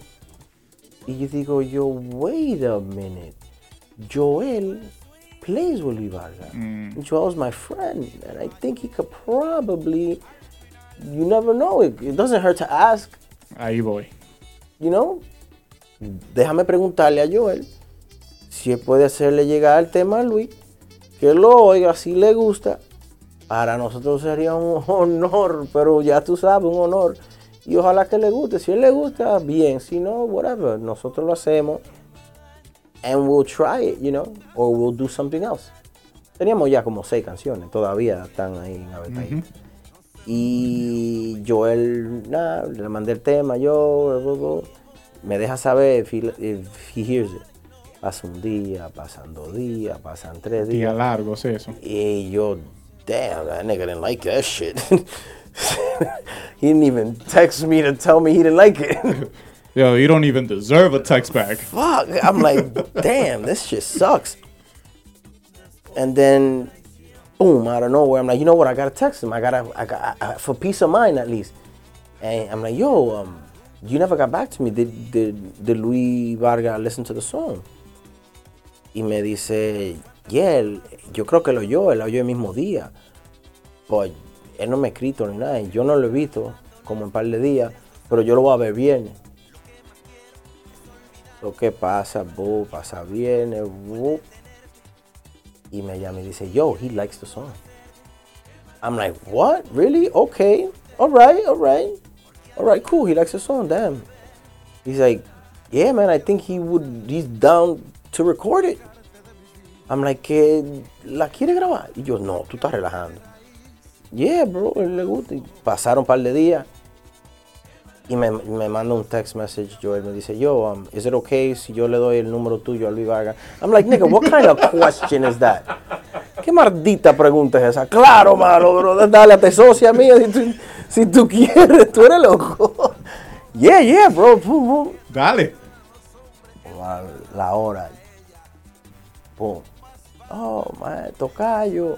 Speaker 2: y yo digo, yo, wait a minute. Joel plays with Luis Vargas. Joel's my friend, and I think he could probably, you never know, it, it doesn't hurt to ask,
Speaker 1: Ahí voy.
Speaker 2: you know. Déjame preguntarle a Joel si él puede hacerle llegar el tema a Luis, que lo oiga, si le gusta. Para nosotros sería un honor, pero ya tú sabes, un honor. Y ojalá que le guste. Si él le gusta, bien. Si no, whatever. Nosotros lo hacemos. And we'll try it, you know. Or we'll do something else. Teníamos ya como seis canciones. Todavía están ahí en Abetahí. Y Joel, nada, le mandé el tema, yo, blah, blah, blah. me deja saber if he, if he hears it. Pasa un día, pasan dos días, pasan tres
Speaker 1: Día
Speaker 2: días.
Speaker 1: largos, eso.
Speaker 2: Y yo, damn, that nigga didn't like that shit. he didn't even text me to tell me he didn't like it.
Speaker 1: Yo, you don't even deserve a text back.
Speaker 2: Fuck. I'm like, damn, this shit sucks. And then, boom, out of nowhere, I'm like, you know what? I gotta text him. I gotta, I got, I, for peace of mind at least. And I'm like, yo, um, you never got back to me. Did, did, did Luis Vargas listen to the song? Y me dice, yeah, yo creo que lo oyó, él lo oyó el mismo día. Pues él no me ha escrito ni nada. Yo no lo he visto como en par de días, pero yo lo voy a ver viernes. Lo que pasa, bu, pasa viernes, bu. Y me llama y dice, yo, he likes the song. I'm like, what? Really? Okay. All right, all right. All right, cool. He likes the song, damn. He's like, yeah, man, I think he would, he's down to record it. I'm like, ¿que la quiere grabar? Y yo, no, tú estás relajando. Yeah, bro, él le gusta. Y pasaron un par de días. Y me, me manda un text message, Joel me dice, yo, um, is it okay si yo le doy el número tuyo a Luis Vargas? I'm like, nigga, what kind of question is that? ¿Qué maldita pregunta es esa? Claro, mano, bro, dale a te socia mía si tú, si tú quieres, tú eres loco. Yeah, yeah, bro. Pum, pum.
Speaker 1: Dale.
Speaker 2: La hora. Pum. Oh, man, tocayo.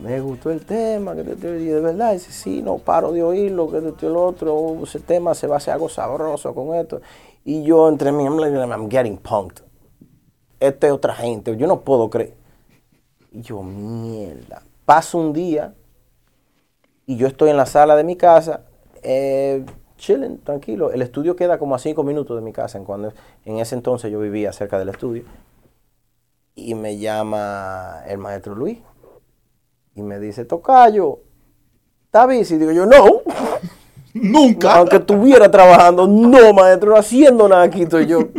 Speaker 2: Me gustó el tema, que te, te- y de verdad, dice, sí, no paro de oírlo, que y lo otro, oh, ese tema se va a hacer algo sabroso con esto. Y yo entre mí, I'm, like, I'm getting punked. Esta es otra gente, yo no puedo creer. Y yo, mierda. Pasa un día y yo estoy en la sala de mi casa, eh, chilling, tranquilo. El estudio queda como a cinco minutos de mi casa, en, cuando, en ese entonces yo vivía cerca del estudio. Y me llama el maestro Luis y me dice, Tocayo, ¿está busy? Digo yo, no.
Speaker 1: Nunca.
Speaker 2: Aunque estuviera trabajando, no, maestro, no haciendo nada aquí estoy yo.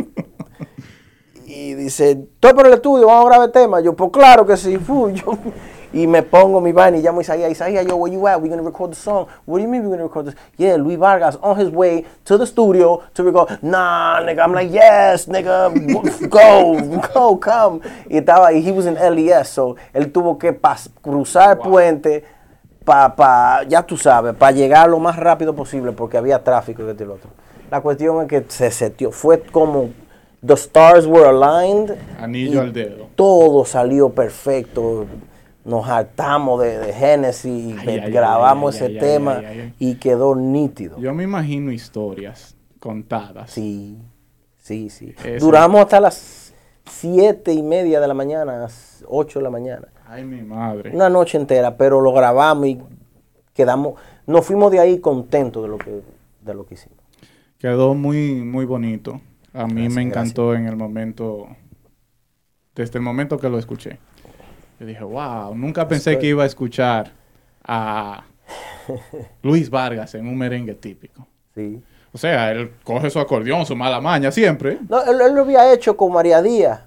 Speaker 2: Y dice, estoy por el estudio, vamos a grabar el tema. Yo, pues claro que sí, fu, yo. Y me pongo mi vaina y llamo a Isaías. Isaías, yo, where you at? We gonna record the song. What do you mean we gonna record this? Yeah, Luis Vargas on his way to the studio to record. Nah, nigga. I'm like, yes, nigga. Go, go, come. Y estaba, y he was in LES, so él tuvo que pas- cruzar el puente para, pa, ya tú sabes, para llegar lo más rápido posible porque había tráfico y esto y lo otro. La cuestión es que se setió, fue como the stars were aligned.
Speaker 1: Anillo al dedo.
Speaker 2: Todo salió perfecto. Nos hartamos de, de Genesis y
Speaker 1: Ay, ay,
Speaker 2: grabamos
Speaker 1: ay,
Speaker 2: ese tema y quedó nítido.
Speaker 1: Yo me imagino historias contadas.
Speaker 2: Sí, sí, sí.
Speaker 1: Eso.
Speaker 2: Duramos hasta las siete y media de la mañana, las ocho de la mañana.
Speaker 1: Ay, mi madre.
Speaker 2: Una noche entera, pero lo grabamos y quedamos, nos fuimos de ahí contentos de lo que, de lo que hicimos.
Speaker 1: Quedó muy, muy bonito. A mí
Speaker 2: Gracias,
Speaker 1: me encantó en el momento, desde el momento que lo escuché. Yo dije, wow, nunca pensé
Speaker 2: Estoy-
Speaker 1: que iba a escuchar a Luis Vargas en un merengue típico.
Speaker 2: Sí.
Speaker 1: O sea, él coge su acordeón, su mala maña siempre,
Speaker 2: No, él, él lo había hecho con María Díaz.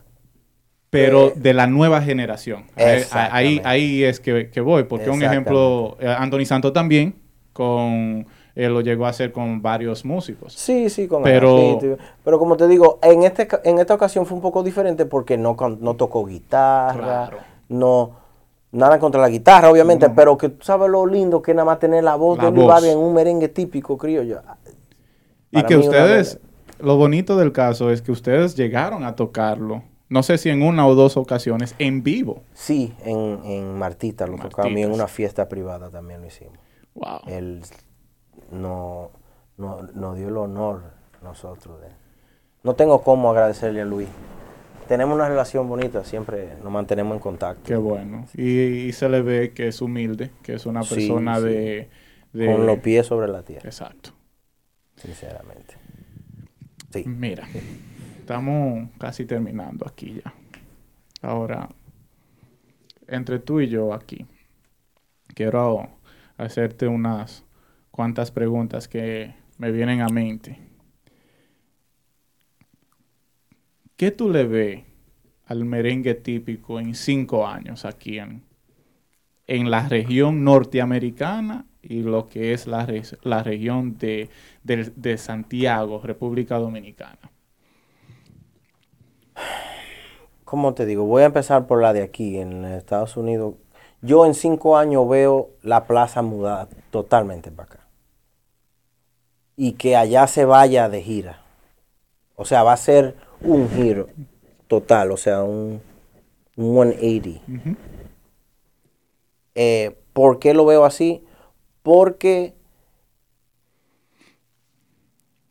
Speaker 1: pero
Speaker 2: Eh,
Speaker 1: de la nueva generación. Ahí, ahí, es que, que voy, porque un ejemplo, eh, Anthony Santos también, con, él lo llegó a hacer con varios músicos.
Speaker 2: Sí, sí, con
Speaker 1: Pero-.
Speaker 2: Pero como te digo, en, este, en esta ocasión fue un poco diferente porque no, no tocó guitarra,
Speaker 1: Claro.
Speaker 2: No, Nada contra la guitarra, obviamente,
Speaker 1: No.
Speaker 2: pero que tú sabes lo lindo que es nada más tener la voz
Speaker 1: La
Speaker 2: de Luis en un merengue típico criollo.
Speaker 1: Y que ustedes, lo bonito del caso es que ustedes llegaron a tocarlo, no sé si en una o dos ocasiones, en vivo.
Speaker 2: Sí, en, en Martita lo tocamos y en
Speaker 1: Martitas.
Speaker 2: una fiesta privada también lo hicimos.
Speaker 1: Wow.
Speaker 2: Él no, no- nos dio el honor nosotros. de- No tengo cómo agradecerle a Luis. Tenemos una relación bonita, siempre nos mantenemos en contacto.
Speaker 1: Qué bueno. Y, y se le ve que es humilde, que es una
Speaker 2: Sí,
Speaker 1: persona
Speaker 2: sí.
Speaker 1: De, de-
Speaker 2: Con los pies sobre la tierra,
Speaker 1: Exacto.
Speaker 2: sinceramente. Sí.
Speaker 1: Mira, estamos casi terminando aquí ya. Ahora, entre tú y yo aquí, quiero hacerte unas cuantas preguntas que me vienen a mente. ¿Qué tú le ves al merengue típico en cinco años aquí en, en la región norteamericana y lo que es la, la región de, del- de Santiago, República Dominicana?
Speaker 2: ¿Cómo te digo? Voy a empezar por la de aquí, en Estados Unidos. Yo en cinco años veo la plaza mudada totalmente para acá. Y que allá se vaya de gira. O sea, va a ser un giro total, o sea, un, un 180.
Speaker 1: Ujú.
Speaker 2: Eh, ¿Por qué lo veo así? Porque,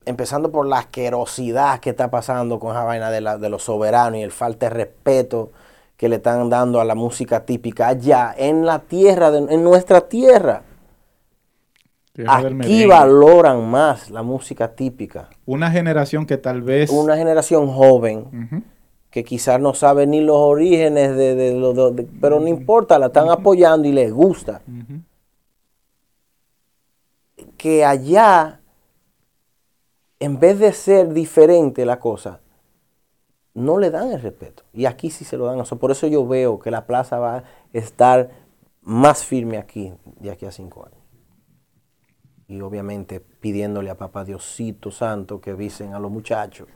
Speaker 2: empezando por la asquerosidad que está pasando con esa vaina de, la- de los soberanos y el falta de respeto que le están dando a la música típica allá, en la tierra, de- en nuestra tierra. Aquí valoran más la música típica.
Speaker 1: Una generación que tal vez...
Speaker 2: Una generación joven que quizás no sabe ni los orígenes de, de de- de- pero no importa, la están apoyando y les gusta. Que allá, en vez de ser diferente la cosa, no le dan el respeto. Y aquí sí se lo dan. O sea, por eso yo veo que la plaza va a estar más firme aquí de aquí a cinco años. Y obviamente pidiéndole a Papá Diosito Santo que avisen a los muchachos.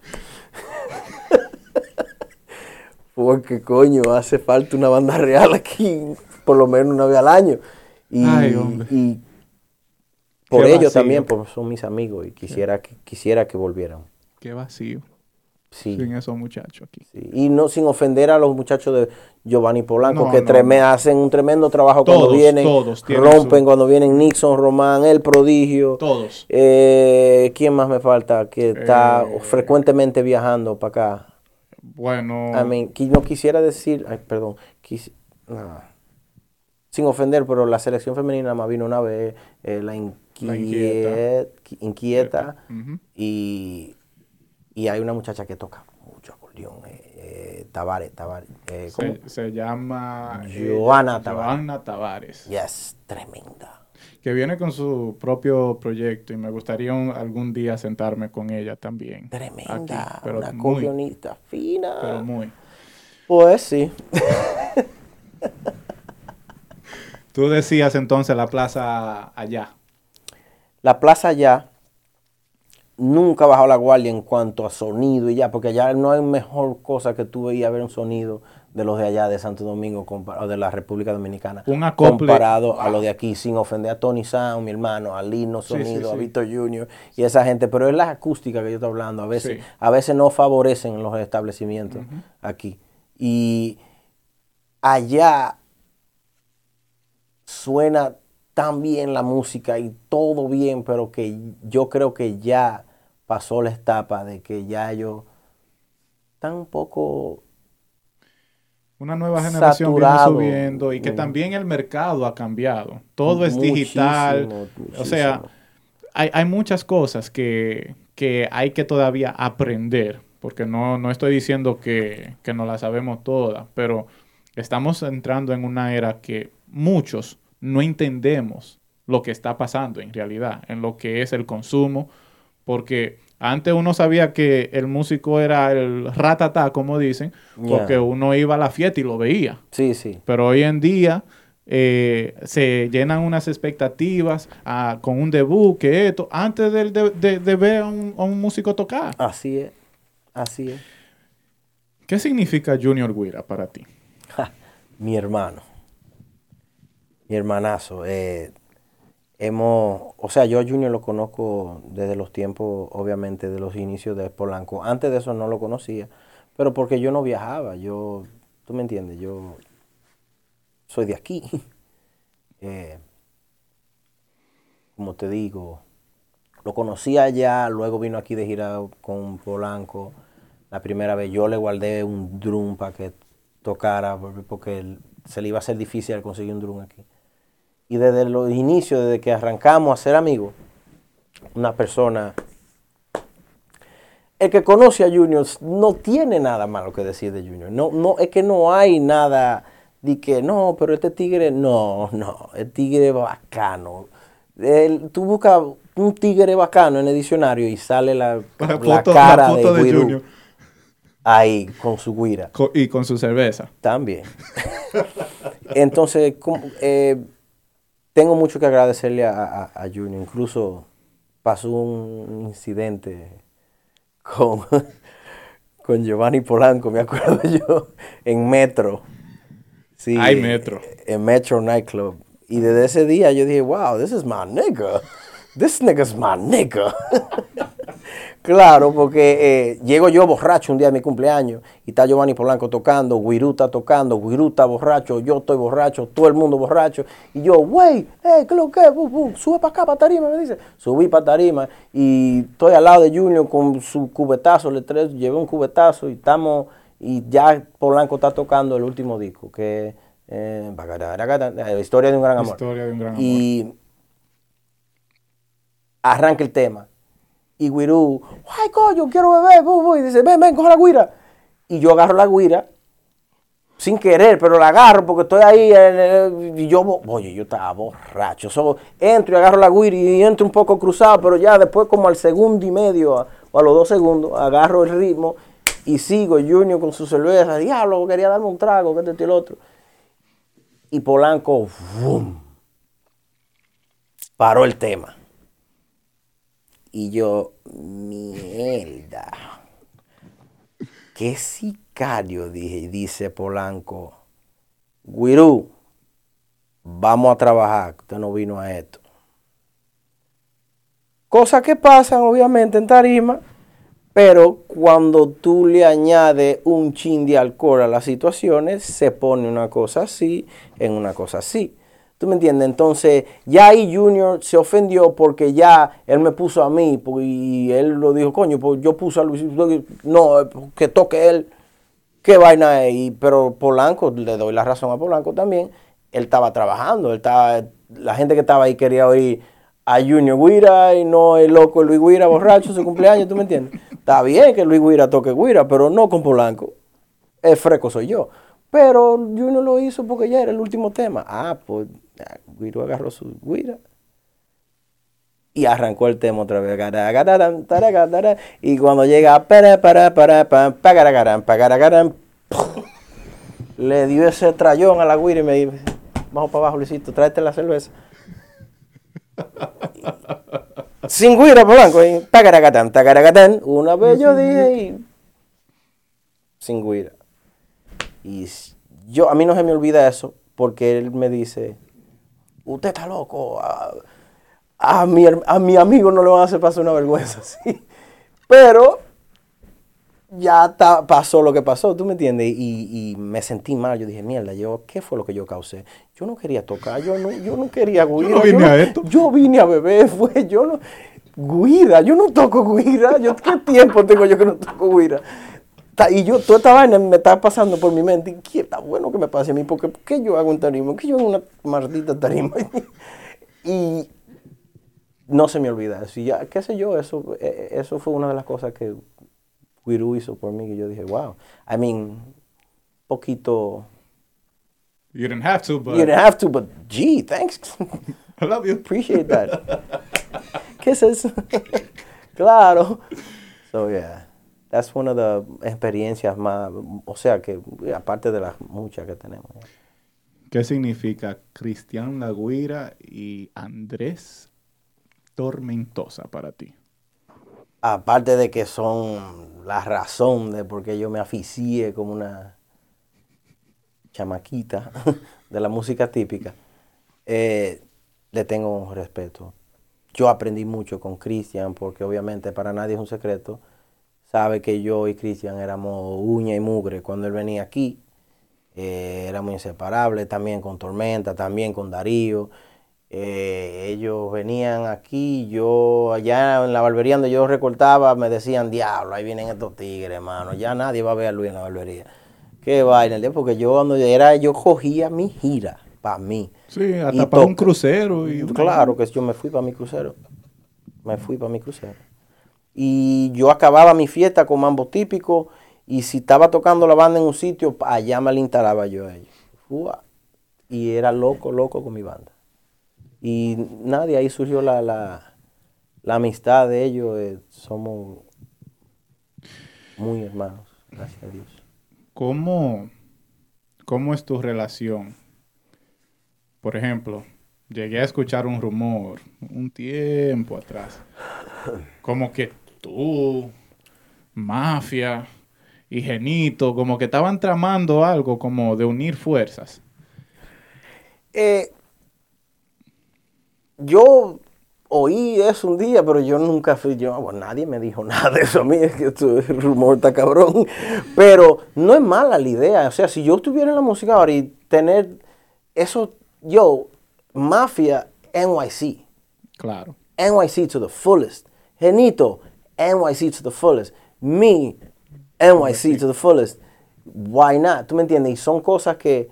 Speaker 2: Porque coño, hace falta una banda real aquí, por lo menos una vez al año. Y,
Speaker 1: Ay,
Speaker 2: y por
Speaker 1: vacío.
Speaker 2: también, porque son mis amigos y quisiera que, quisiera que volvieran.
Speaker 1: Qué vacío
Speaker 2: Sí,
Speaker 1: sin esos muchachos aquí.
Speaker 2: sí. Y no sin ofender a los muchachos de Giovanni Polanco,
Speaker 1: No,
Speaker 2: que
Speaker 1: no,
Speaker 2: treme-
Speaker 1: no.
Speaker 2: hacen un tremendo trabajo cuando vienen,
Speaker 1: todos
Speaker 2: rompen
Speaker 1: su-
Speaker 2: cuando vienen Nixon, Román, El Prodigio.
Speaker 1: Todos.
Speaker 2: Eh, ¿Quién más me falta? Que está
Speaker 1: Eh,
Speaker 2: frecuentemente viajando para acá.
Speaker 1: Bueno,
Speaker 2: I mean, qui- no quisiera decir, ay, perdón, sin ofender, pero la selección femenina más vino una vez, eh, la,
Speaker 1: La
Speaker 2: inquiet- qui- inquieta,
Speaker 1: Ujú.
Speaker 2: y, y hay una muchacha que toca mucho acordeón, eh, eh, Tavares, Tavares, eh,
Speaker 1: se, se llama
Speaker 2: Joana
Speaker 1: eh,
Speaker 2: Tavares.
Speaker 1: Joana Tavares,
Speaker 2: Yes, tremenda.
Speaker 1: que viene con su propio proyecto y me gustaría un- algún día sentarme con ella también.
Speaker 2: Tremenda,
Speaker 1: Aquí, pero
Speaker 2: una
Speaker 1: muy,
Speaker 2: fina.
Speaker 1: pero muy.
Speaker 2: Pues sí.
Speaker 1: Tú decías entonces la plaza allá.
Speaker 2: La plaza ya nunca bajado la guardia en cuanto a sonido y ya, porque allá no hay mejor cosa que tú veías ver un sonido de los de allá de Santo Domingo o de la República Dominicana
Speaker 1: Un acople-
Speaker 2: comparado a los de aquí, sin ofender a Tony Sound, mi hermano, a Lino
Speaker 1: Sí, sí,
Speaker 2: Sonido, a. Víctor Junior y esa gente, pero es la acústica que yo estoy hablando, a veces, a veces no favorecen los establecimientos aquí. Y allá suena tan bien la música y todo bien, pero que yo creo que ya pasó la etapa de que ya están un poco
Speaker 1: Una nueva generación viene
Speaker 2: Saturado.
Speaker 1: subiendo y que también el mercado ha cambiado. Todo es
Speaker 2: Muchísimo,
Speaker 1: digital. O sea, hay, hay muchas cosas que, que hay que todavía aprender, porque no, no estoy diciendo que, que no las sabemos todas, pero estamos entrando en una era que muchos no entendemos lo que está pasando en realidad, en lo que es el consumo, porque antes uno sabía que el músico era el ratata, como dicen, porque
Speaker 2: Yeah.
Speaker 1: uno iba a la fiesta y lo veía.
Speaker 2: Sí, sí.
Speaker 1: Pero hoy en día eh, se llenan unas expectativas ah, con un debut, que esto, antes de, de- de ver a un, a un músico tocar.
Speaker 2: Así es. Así es.
Speaker 1: ¿Qué significa Junior Guira para ti?
Speaker 2: Ja, mi hermano. Mi hermanazo. eh, hemos, o sea, yo a Junior lo conozco desde los tiempos, obviamente, de los inicios de Polanco. Antes de eso no lo conocía, pero porque yo no viajaba. Yo, tú me entiendes, yo soy de aquí. Eh, como te digo, lo conocí allá, luego vino aquí de gira con Polanco. La primera vez yo le guardé un drum para que tocara, porque- se le iba a hacer difícil conseguir un drum aquí. Y desde los inicios, desde que arrancamos a ser amigos, una persona... El que conoce a Junior no tiene nada malo que decir de Junior. No, no, es que no hay nada de que no, pero este tigre, no, no, el tigre bacano. El- tú buscas un tigre bacano en el diccionario y sale la,
Speaker 1: La
Speaker 2: cara
Speaker 1: la foto
Speaker 2: de,
Speaker 1: de, Junior.
Speaker 2: ahí con su guira.
Speaker 1: Co- y con su cerveza.
Speaker 2: También. Entonces, como, eh, tengo mucho que agradecerle a, a, a Junior. Incluso pasó un incidente con, con Giovanni Polanco, me acuerdo yo, en Metro. Sí,
Speaker 1: Ay, Metro.
Speaker 2: En Metro Nightclub. Y desde ese día yo dije, wow, this is my nigga. This nigga's my nigga. Claro, porque eh, llego yo borracho un día de mi cumpleaños y está Giovanni Polanco tocando, Guirú está tocando, Guirú está borracho, yo estoy borracho, todo el mundo borracho. Y yo, wey, eh, ¿qué lo que? Sube para acá, para tarima, me dice. Subí para tarima y estoy al lado de Junior con su cubetazo, le trae- llevé un cubetazo y estamos, y ya Polanco está tocando el último disco, que es eh, la historia de un gran amor.
Speaker 1: Historia de un gran amor.
Speaker 2: Y arranca el tema. Y Guirú, ay coño, quiero beber, bu, bu", y dice, ven, ven, coge la guira. Y yo agarro la guira, sin querer, pero la agarro porque estoy ahí, eh, y yo, oye, yo estaba borracho. Entro y agarro la guira y entro un poco cruzado, pero ya después como al segundo y medio, o a los dos segundos, agarro el ritmo y sigo Junior con su cerveza, diablo, quería darme un trago, que este y el otro. Y Polanco, ¡vum! paró el tema. Y yo, mierda. Qué sicario, dije, dice Polanco. Guirú, vamos a trabajar, usted no vino a esto. Cosas que pasan, obviamente, en tarima, pero cuando tú le añades un chin de alcohol a las situaciones, se pone una cosa así en una cosa así. ¿Tú me entiendes? Entonces, ya ahí Junior se ofendió porque ya él me puso a mí pues, y él lo dijo, coño, pues yo puse a Luis, no, que toque él, qué vaina es. Y- pero Polanco, le doy la razón a Polanco también, él estaba trabajando, él estaba, la gente que estaba ahí quería oír a Junior Guira y no el loco Luis Guira borracho su cumpleaños, ¿tú me entiendes? Está bien que Luis Guira toque Guira, pero no con Polanco. El freco soy yo. Pero Junior lo hizo porque ya era el último tema. Ah, pues Guiro agarró su guira y arrancó el tema otra vez. Y cuando llega le dio ese trayón a la guira y me dijo, vamos para abajo, Luisito, tráete la cerveza. Sin guira, Polanco. y Tagaragatán, tagaragatán. Una vez yo dije y... Sin guira. Y yo, a mí no se me olvida eso, porque él me dice, usted está loco, a, a mi, a mi amigo no le van a hacer pasar una vergüenza, ¿sí? Pero ya ta- pasó lo que pasó, ¿tú me entiendes? Y, y me sentí mal, yo dije, mierda, yo, ¿qué fue lo que yo causé? Yo no quería tocar, yo no, yo no quería guira.
Speaker 1: no vine a esto.
Speaker 2: Yo vine a beber, fue, yo no... Guira, yo no toco guira, yo, ¿qué tiempo tengo yo que no toco guira? Y yo, toda esta vaina me está pasando por mi mente. y ¿Qué está bueno que me pase a mí? Porque ¿qué yo hago en tarima? ¿Qué yo hago una maldita tarima? y no se me olvida eso. Y ya, qué sé yo, eso, eh, eso fue una de las cosas que Wiru hizo por mí. Que yo dije, wow. I mean, poquito.
Speaker 1: You didn't have to, but
Speaker 2: You didn't have to, but gee, thanks.
Speaker 1: I love you.
Speaker 2: Appreciate that. Kisses. claro. So, yeah. That's one of the experiencias más, o sea, que aparte de las muchas que tenemos.
Speaker 1: ¿Qué significa Cristian Laguira y Andrés Tormentosa para ti?
Speaker 2: Aparte de que son la razón de por qué yo me aficié como una chamaquita de la música típica. eh, le tengo un respeto. Yo aprendí mucho con Cristian, porque obviamente para nadie es un secreto. Sabe que yo y Cristian éramos uña y mugre cuando él venía aquí. Eh, éramos inseparables también con Tormenta, también con Darío. Eh, ellos venían aquí, yo allá en la barbería donde yo recortaba, me decían, diablo, ahí vienen estos tigres, hermano. Ya nadie va a ver a Luis en la barbería. Qué vaina, porque yo cuando era, yo cogía mi gira para mí.
Speaker 1: Sí, hasta para un crucero. Y una-
Speaker 2: Claro que yo me fui para mi crucero. Me fui para mi crucero. Y yo acababa mi fiesta con mambo típico. Y si estaba tocando la banda en un sitio, allá me la instalaba yo a ellos. Fua. Y era loco, loco con mi banda. Y nada, de ahí surgió la, la, la amistad de ellos. eh, somos muy hermanos, gracias a Dios.
Speaker 1: ¿Cómo, ¿Cómo es tu relación? Por ejemplo, llegué a escuchar un rumor un tiempo atrás. Como que tú, Mafia y Genito, como que estaban tramando algo como de unir fuerzas.
Speaker 2: Eh, yo oí eso un día, pero yo nunca fui, yo, bueno, nadie me dijo nada de eso a mí, es que esto, rumor está cabrón. Pero no es mala la idea, o sea, si yo estuviera en la música ahora y tener eso, yo, Mafia, NYC,
Speaker 1: Claro.
Speaker 2: NYC to the fullest, Genito, NYC to the fullest, me, NYC to the fullest, why not? ¿Tú me entiendes? Y son cosas que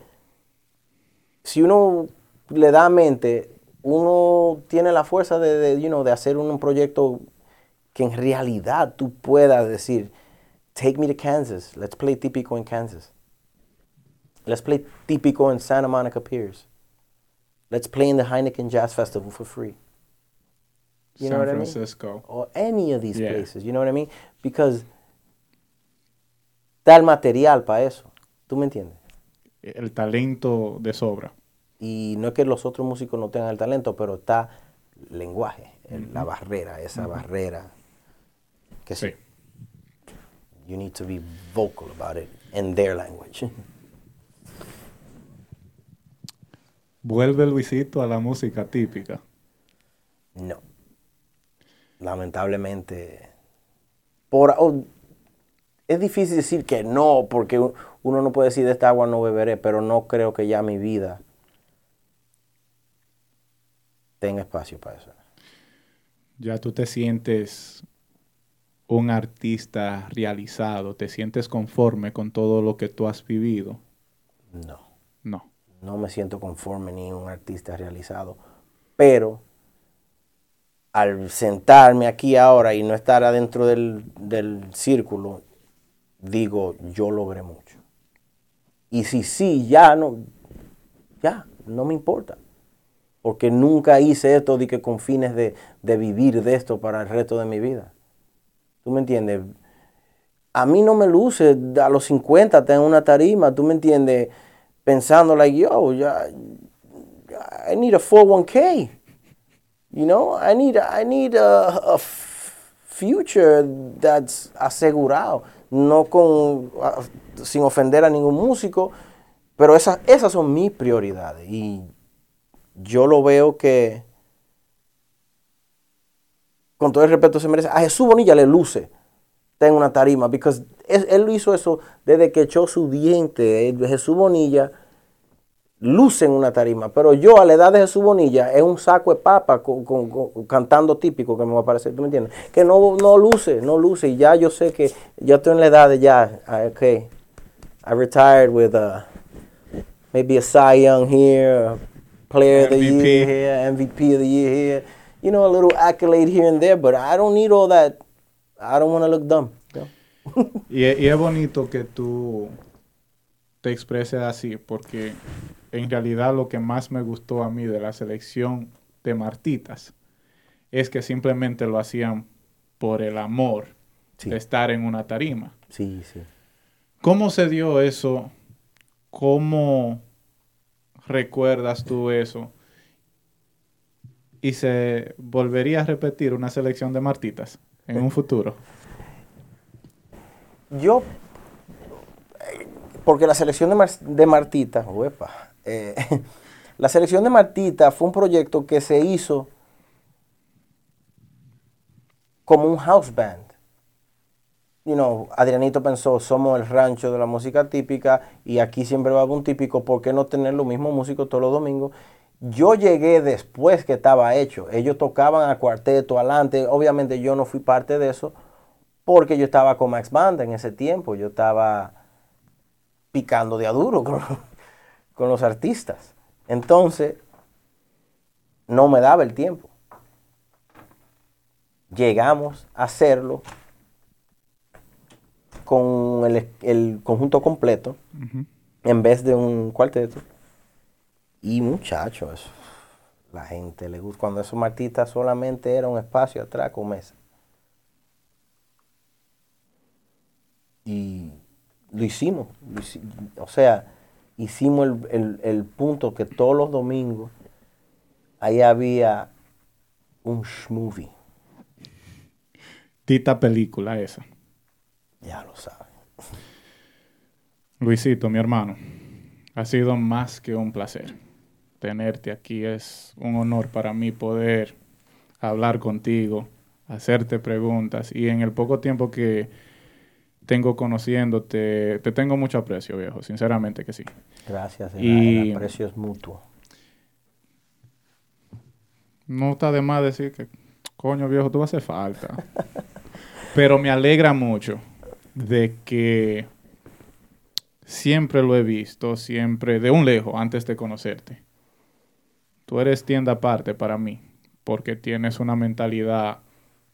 Speaker 2: si uno le da mente, uno tiene la fuerza de, de, you know, de hacer un, proyecto que en realidad tú puedas decir, take me to Kansas, let's play típico en Kansas. Let's play típico in Santa Monica Piers. Let's play in the Heineken Jazz Festival for free. You know
Speaker 1: San
Speaker 2: what I mean?
Speaker 1: Francisco.
Speaker 2: or any of these
Speaker 1: Yeah.
Speaker 2: places. You know what I mean? Because el material para eso. ¿Tú me entiendes?
Speaker 1: El talento de sobra.
Speaker 2: Y no es que los otros músicos no tengan el talento, pero está el lenguaje, el- la barrera, esa barrera. Que. Sí. You need to be vocal about it in their language.
Speaker 1: Vuelve Luisito a la música típica.
Speaker 2: No. Lamentablemente. Por, oh, es difícil decir que no, porque uno no puede decir de esta agua no beberé, pero no creo que ya mi vida tenga espacio para eso.
Speaker 1: Ya tú te sientes un artista realizado, te sientes conforme con todo lo que tú has vivido.
Speaker 2: No.
Speaker 1: No.
Speaker 2: No me siento conforme ni un artista realizado. Pero al sentarme aquí ahora y no estar adentro del, del círculo, digo, yo logré mucho. Y si sí, ya no, ya, no me importa. Porque nunca hice esto de que con fines de, de vivir de esto para el resto de mi vida. ¿Tú me entiendes? A mí no me luce a los 50 tengo una tarima, ¿tú me entiendes? Pensando like, yo, ya, I need a 401k. You know, I need I need a, future that's asegurado, no con sin ofender a ningún músico, pero esas esas son mis prioridades y yo lo veo que con todo el respeto se merece. A Jesús Bonilla le luce en una tarima, porque él hizo eso desde que echó su diente. Él- Jesús Bonilla luce en una tarima, pero yo a la edad de Jesús Bonilla es un saco de papa con- con- con- cantando típico que me va a parecer, ¿tú me entiendes? Que no, no luce, no luce, y ya yo sé que ya estoy en la edad de ya, ah, ok, I retired with a, maybe a Cy Young here, a Player of the. Year here, MVP of the Year here, you know, a little accolade here and there, but I don't need all that, I don't want to look dumb.
Speaker 1: Y, y es bonito que tú te expreses así, porque en realidad lo que más me gustó a mí de la selección de Martitas es que simplemente lo hacían por el amor
Speaker 2: Sí.
Speaker 1: de estar en una tarima.
Speaker 2: Sí, sí.
Speaker 1: ¿Cómo se dio eso? ¿Cómo recuerdas tú eso? ¿Y se volvería a repetir una selección de Martitas en un futuro?
Speaker 2: Yo, eh, porque la selección de, Mar- de Martita, uepa, eh, La selección de Martita fue un proyecto que se hizo como un house band. You know, Adrianito pensó, somos el rancho de la música típica y aquí siempre va un típico, ¿por qué no tener los mismos músicos todos los domingos? Yo llegué después que estaba hecho. Ellos tocaban a cuarteto, adelante. Obviamente yo no fui parte de eso porque yo estaba con Max Banda en ese tiempo. Yo estaba picando de a duro con, los artistas. Entonces, no me daba el tiempo. Llegamos a hacerlo con el, el conjunto completo en vez de un cuarteto. Y muchachos, la gente le gusta. Cuando esos martistas solamente era un espacio atrás con mesa. Y lo hicimos. lo hici- o sea, hicimos el, el- el punto que todos los domingos ahí había un schmovie.
Speaker 1: Tita película esa.
Speaker 2: Ya lo saben.
Speaker 1: Luisito, mi hermano, ha sido más que un placer tenerte aquí. Es un honor para mí poder hablar contigo, hacerte preguntas y en el poco tiempo que tengo conociéndote, te tengo mucho aprecio, viejo, sinceramente que sí.
Speaker 2: Gracias. El,
Speaker 1: Y-
Speaker 2: el aprecio es mutuo.
Speaker 1: No está de más decir que, coño, viejo, tú vas a hacer falta. Pero me alegra mucho de que siempre lo he visto, siempre de un lejos, antes de conocerte. Tú eres tienda aparte para mí, porque tienes una mentalidad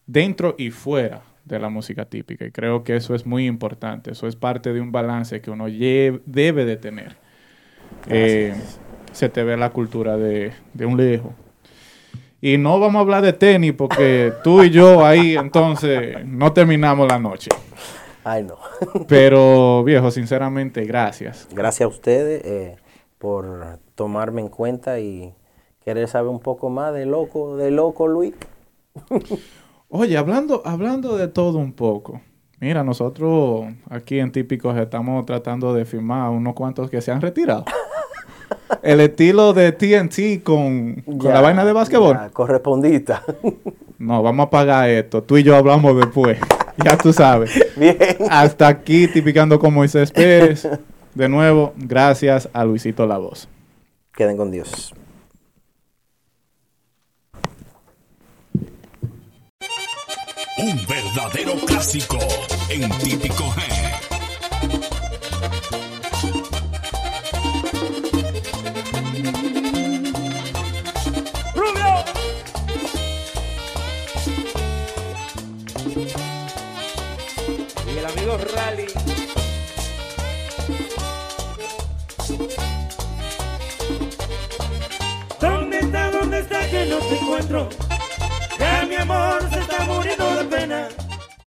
Speaker 1: dentro y fuera de la música típica. Y creo que eso es muy importante. Eso es parte de un balance que uno debe de tener. Eh, se te ve la cultura de, de un lejos. Y no vamos a hablar de tenis porque tú y yo ahí entonces no terminamos la noche.
Speaker 2: Ay, no.
Speaker 1: Pero viejo, sinceramente, gracias.
Speaker 2: Gracias a ustedes eh, por tomarme en cuenta y querer saber un poco más de loco, de loco Luis.
Speaker 1: Oye, hablando, hablando de todo un poco. Mira, nosotros aquí en Típicos estamos tratando de firmar unos cuantos que se han retirado. El estilo de TNT con, con
Speaker 2: Ya,
Speaker 1: la vaina de básquetbol.
Speaker 2: ya, correspondista.
Speaker 1: No, vamos a pagar esto. Tú y yo hablamos después. Ya tú sabes.
Speaker 2: Bien.
Speaker 1: Hasta aquí, tipicando con Moisés Pérez. De nuevo, gracias a Luisito La Voz.
Speaker 2: Queden con Dios.
Speaker 5: Un verdadero clásico en típico G.
Speaker 3: Rubio.
Speaker 6: Y el amigo Rally.
Speaker 3: ¿Dónde está, dónde está que no te encuentro? Ya mi amor se está muriendo de pena.